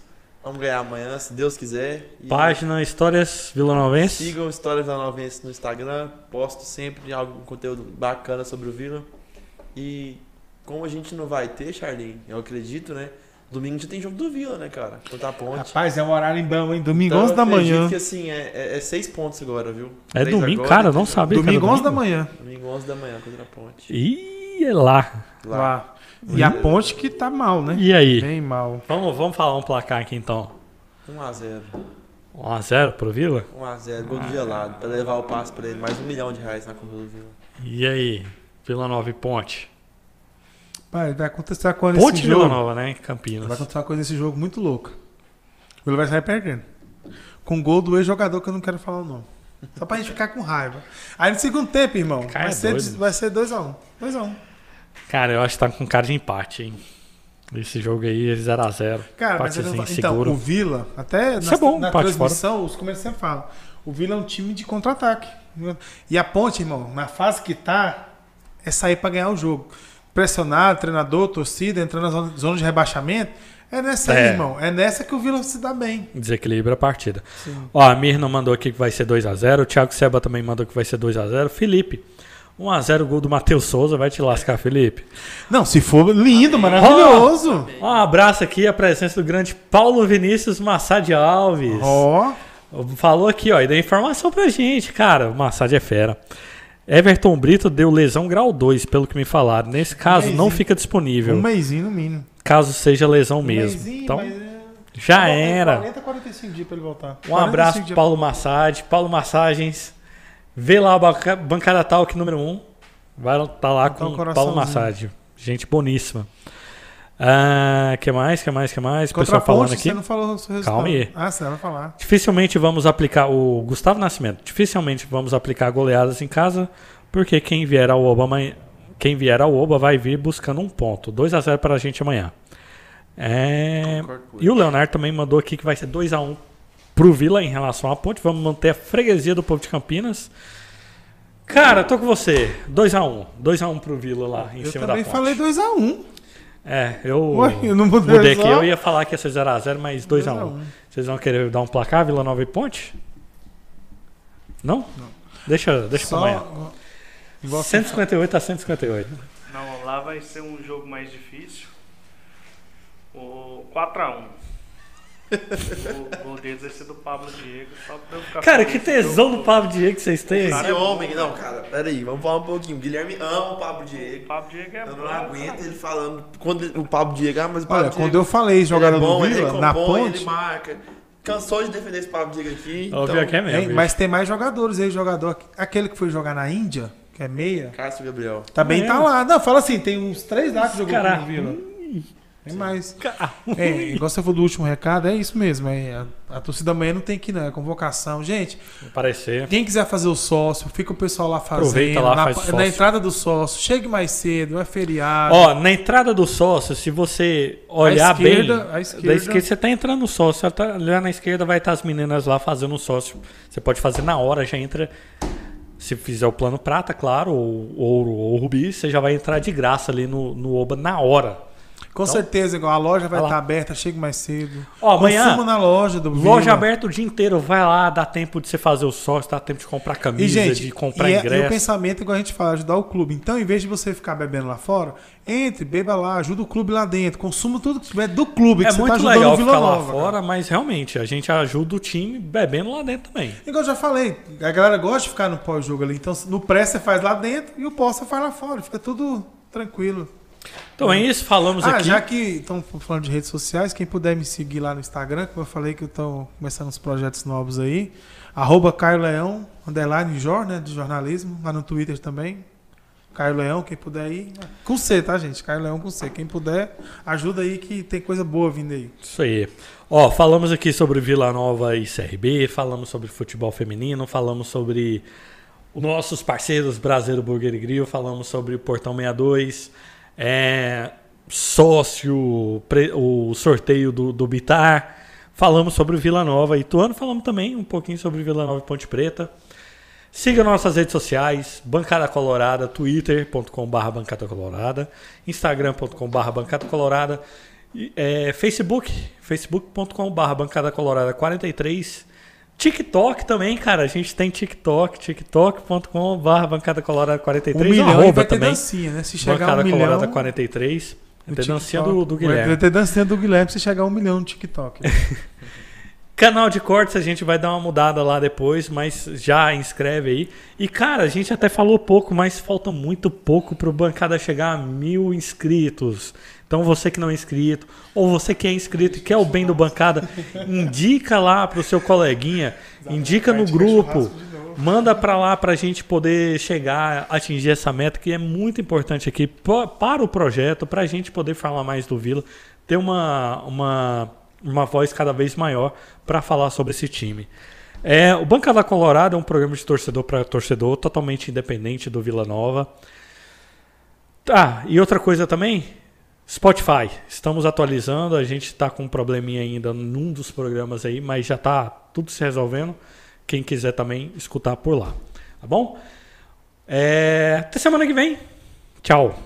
[SPEAKER 3] Vamos ganhar amanhã, se Deus quiser. E
[SPEAKER 1] Página Histórias Vila Novense.
[SPEAKER 3] Sigam Histórias da Novense no Instagram. Posto sempre algum conteúdo bacana sobre o Vila. E como a gente não vai ter, Charlinho, eu acredito, né? Domingo já tem jogo do Vila, né, cara? Contra a ponte.
[SPEAKER 2] Rapaz, é um horário bom, hein? Domingo,
[SPEAKER 3] Então,
[SPEAKER 2] 11 da
[SPEAKER 3] eu acredito
[SPEAKER 2] manhã.
[SPEAKER 3] que assim, é, é, é seis pontos agora, viu?
[SPEAKER 1] É
[SPEAKER 3] Três
[SPEAKER 1] domingo,
[SPEAKER 3] agora,
[SPEAKER 1] cara, não sabia.
[SPEAKER 2] Domingo, 11 da manhã.
[SPEAKER 3] Domingo 11 da manhã contra a ponte.
[SPEAKER 1] Ih, é lá.
[SPEAKER 3] Lá.
[SPEAKER 2] Lá. E a ponte que tá mal, né?
[SPEAKER 1] E aí?
[SPEAKER 2] Bem mal.
[SPEAKER 1] Vamos, vamos falar um placar aqui então.
[SPEAKER 3] 1x0.
[SPEAKER 1] 1x0 pro Vila?
[SPEAKER 3] 1x0, gol do gelado. Pra levar o passe pra ele. Mais um milhão de reais na conta do Vila.
[SPEAKER 1] E aí? Vila Nova e Ponte.
[SPEAKER 2] Pai, vai acontecer uma coisa
[SPEAKER 1] Ponte
[SPEAKER 2] nesse
[SPEAKER 1] Vila
[SPEAKER 2] jogo.
[SPEAKER 1] Nova, né? Em
[SPEAKER 2] Vai
[SPEAKER 1] Campinas.
[SPEAKER 2] acontecer uma coisa nesse jogo muito louca. O Vila vai sair perdendo. Com gol do ex-jogador que eu não quero falar o nome. Só pra gente ficar com raiva. Aí no segundo tempo, irmão,
[SPEAKER 1] Cara,
[SPEAKER 2] vai,
[SPEAKER 1] é
[SPEAKER 2] ser,
[SPEAKER 1] doido.
[SPEAKER 2] vai ser 2x1. 2x1.
[SPEAKER 1] Cara, eu acho que tá com cara de empate, hein? Esse jogo aí, 0x0.
[SPEAKER 2] Cara, mas tá- então,
[SPEAKER 1] seguro.
[SPEAKER 2] o Vila, até
[SPEAKER 1] Isso
[SPEAKER 2] na,
[SPEAKER 1] é bom,
[SPEAKER 2] na transmissão, os comerciantes falam. O Vila é um time de contra-ataque. E a ponte, irmão, na fase que tá, é sair pra ganhar o jogo. Pressionado, treinador, torcida, entrando na zona, de rebaixamento. É nessa
[SPEAKER 1] É.
[SPEAKER 2] aí, irmão. É nessa que o Vila se dá bem.
[SPEAKER 1] Desequilibra a partida. Ó, a Mirna mandou aqui que vai ser 2x0. O Thiago Seba também mandou que vai ser 2x0. Felipe, 1x0 gol do Matheus Souza. Vai te lascar, Felipe.
[SPEAKER 2] Não, se for lindo, maravilhoso.
[SPEAKER 1] Um abraço aqui, a presença do grande Paulo Vinícius Massad Alves.
[SPEAKER 2] Ó,
[SPEAKER 1] Falou aqui, ó, e deu informação pra gente, cara. O Massad é fera. Everton Brito deu lesão grau 2, pelo que me falaram. Nesse caso, não
[SPEAKER 2] mêsinho.
[SPEAKER 1] fica disponível.
[SPEAKER 2] um mêsinho no mínimo.
[SPEAKER 1] Caso seja lesão
[SPEAKER 2] Um
[SPEAKER 1] mesmo.
[SPEAKER 2] mêsinho,
[SPEAKER 1] Então,
[SPEAKER 2] mas é-
[SPEAKER 1] já era.
[SPEAKER 2] 40, 45 dias pra ele voltar.
[SPEAKER 1] Um
[SPEAKER 2] 45
[SPEAKER 1] abraço pro
[SPEAKER 2] dias
[SPEAKER 1] Paulo Massad. Paulo Massagens. Vê lá a banca- bancada Talk número 1. Um. Vai tá lá
[SPEAKER 2] Botar
[SPEAKER 1] com
[SPEAKER 2] um
[SPEAKER 1] o. Paulo Massad. Gente boníssima. Ah, que mais? Que mais? Que mais? O pessoal falando aqui.
[SPEAKER 2] você não falou o seu resultado.
[SPEAKER 1] Calma aí.
[SPEAKER 2] Ah, você vai falar.
[SPEAKER 1] Dificilmente vamos aplicar o Gustavo Nascimento. Dificilmente vamos aplicar goleadas em casa, porque quem vier ao Oba amanhã, quem vier ao Oba vai vir buscando um ponto. 2 a 0 para a gente amanhã. É, E o Leonardo também mandou aqui que vai ser 2 a 1 pro Vila em relação à Ponte. Vamos manter a freguesia do povo de Campinas. Cara, tô com você. 2 a 1. 2 a 1 pro Vila lá em
[SPEAKER 2] Eu
[SPEAKER 1] cima da
[SPEAKER 2] também
[SPEAKER 1] Ponte.
[SPEAKER 2] falei 2x1.
[SPEAKER 1] É, eu
[SPEAKER 2] Ué, eu não mudei
[SPEAKER 1] mudei aqui. Eu ia falar que ia ser 0 a 0, mas 2 a 1.
[SPEAKER 2] 2x1.
[SPEAKER 1] Vocês vão querer dar um placar, Vila Nova e Ponte? Não? Deixa, deixa pra
[SPEAKER 2] Só.
[SPEAKER 1] amanhã.
[SPEAKER 2] Igual
[SPEAKER 1] 158 a 158.
[SPEAKER 4] Não, lá vai ser um jogo mais difícil. O 4x1. O gol deles vai ser do Pablo Diego. Só pra eu ficar
[SPEAKER 1] Cara, que tesão do Pablo Diego que vocês têm.
[SPEAKER 3] Esse
[SPEAKER 4] Cara, é
[SPEAKER 3] homem, não, cara, peraí, vamos falar um pouquinho. O Guilherme ama o Pablo
[SPEAKER 4] O
[SPEAKER 3] Diego.
[SPEAKER 4] Pablo Diego é
[SPEAKER 3] Eu
[SPEAKER 4] bom.
[SPEAKER 3] não aguento ele falando. Quando o Pablo Diego, ah, mas o Pablo
[SPEAKER 2] Olha,
[SPEAKER 3] Diego
[SPEAKER 2] quando eu falei jogador
[SPEAKER 3] é bom, ele
[SPEAKER 2] Vila, na
[SPEAKER 3] recompõe,
[SPEAKER 2] ponte.
[SPEAKER 3] ele marca. Cansou de defender esse Pablo Diego aqui.
[SPEAKER 1] Óbvio
[SPEAKER 3] então,
[SPEAKER 1] que é mesmo.
[SPEAKER 2] Hein, mas tem mais jogadores aí, jogador. Aquele que foi jogar na Índia, que é meia,
[SPEAKER 3] Cássio Gabriel.
[SPEAKER 2] também
[SPEAKER 1] É.
[SPEAKER 2] tá lá. Não, fala assim, tem uns três lá que jogou
[SPEAKER 1] Cara,
[SPEAKER 2] no Vila. Tem mais. É, igual você falou do último recado, é isso mesmo. É, a, a torcida amanhã não tem que ir, não. É convocação. Gente,
[SPEAKER 1] Parecer.
[SPEAKER 2] quem quiser fazer o sócio, fica o pessoal lá fazendo.
[SPEAKER 1] Aproveita lá,
[SPEAKER 2] na,
[SPEAKER 1] faz
[SPEAKER 2] na
[SPEAKER 1] sócio.
[SPEAKER 2] entrada do sócio, chegue mais cedo, é feriado.
[SPEAKER 1] Ó, na entrada do sócio, se você olhar
[SPEAKER 2] À esquerda-
[SPEAKER 1] bem,
[SPEAKER 2] à
[SPEAKER 1] da
[SPEAKER 2] esquerda-
[SPEAKER 1] esquerda você tá entrando no sócio, tá, lá na esquerda vai estar as meninas lá fazendo o sócio. Você pode fazer na hora, já entra. Se fizer o plano prata, claro, ou ouro ou rubi, você já vai entrar de graça ali no, no Oba na hora.
[SPEAKER 2] Com
[SPEAKER 1] Então-
[SPEAKER 2] certeza, igual a loja vai
[SPEAKER 1] lá.
[SPEAKER 2] estar aberta, chegue mais cedo.
[SPEAKER 1] Ó, amanhã,
[SPEAKER 2] Consuma na loja do
[SPEAKER 1] loja
[SPEAKER 2] Vila.
[SPEAKER 1] aberta o dia inteiro. Vai lá, dá tempo de você fazer o sócio, dá tempo de comprar camisa,
[SPEAKER 2] E, gente,
[SPEAKER 1] de comprar
[SPEAKER 2] e, é- e
[SPEAKER 1] ingresso.
[SPEAKER 2] o pensamento, igual a gente fala, ajudar o clube. Então, em vez de você ficar bebendo lá fora, entre, beba lá, ajuda o clube lá dentro, consuma tudo que tiver do clube, que
[SPEAKER 1] É
[SPEAKER 2] você
[SPEAKER 1] muito
[SPEAKER 2] tá ajudando
[SPEAKER 1] legal
[SPEAKER 2] Vila
[SPEAKER 1] ficar lá
[SPEAKER 2] Nova.
[SPEAKER 1] fora,
[SPEAKER 2] cara.
[SPEAKER 1] mas realmente a gente ajuda o time bebendo lá dentro também.
[SPEAKER 2] Igual eu já falei, a galera gosta de ficar no pós-jogo ali. Então, no pré você faz lá dentro e o pós você faz lá fora. Fica tudo tranquilo.
[SPEAKER 1] Então é isso, falamos
[SPEAKER 2] Ah,
[SPEAKER 1] aqui.
[SPEAKER 2] já que estão falando de redes sociais, quem puder me seguir lá no Instagram, como eu falei que eu tô começando uns projetos novos aí. Arroba Caio Leão, underline Jor, né? De jornalismo, lá no Twitter também. Caio Leão, quem puder ir. Com C, tá, gente? Caio Leão com C. Quem puder, ajuda aí que tem coisa boa vindo aí.
[SPEAKER 1] Isso aí. Ó, falamos aqui sobre Vila Nova e CRB, falamos sobre futebol feminino, falamos sobre os nossos parceiros Brasileiro Burger e Grill, falamos sobre o Portão 62, é, sócio, pre- o sorteio do, do Bitar, falamos sobre Vila Nova e Ituano, falamos também um pouquinho sobre Vila Nova e Ponte Preta. Siga nossas redes sociais, Bancada Colorada, twitter.com.br Bancada Colorada, instagram.com.br Bancada Colorada, é, Facebook, facebook.com.br Bancada Colorada 43, TikTok também, cara, a gente tem TikTok, tiktok.com.br Bancada Colorada 43,
[SPEAKER 2] Um milhão
[SPEAKER 1] arroba
[SPEAKER 2] vai ter
[SPEAKER 1] também,
[SPEAKER 2] dancinha, né? Se chegar
[SPEAKER 1] Bancada
[SPEAKER 2] um milhão...
[SPEAKER 1] Colorada 43,
[SPEAKER 2] no
[SPEAKER 1] vai ter dancinha do, do Guilherme.
[SPEAKER 2] Vai ter dancinha do Guilherme se chegar a um milhão no TikTok.
[SPEAKER 1] Canal de cortes a gente vai dar uma mudada lá depois, mas já inscreve aí. E cara, a gente até falou pouco, mas falta muito pouco pro Bancada chegar a mil inscritos. Então você que não é inscrito, ou você que é inscrito e quer o bem do Bancada, indica lá pro seu coleguinha, indica no grupo, manda pra lá pra gente poder chegar, atingir essa meta que é muito importante aqui pa- para o projeto, pra gente poder falar mais do Vila, ter uma, uma, uma voz cada vez maior para falar sobre esse time. É, o Bancada Colorado é um programa de torcedor para torcedor, totalmente independente do Vila Nova. Tá, e outra coisa também, Spotify. Estamos atualizando, a gente está com um probleminha ainda num dos programas aí, mas já está tudo se resolvendo. Quem quiser também escutar por lá, tá bom? É, até semana que vem. Tchau.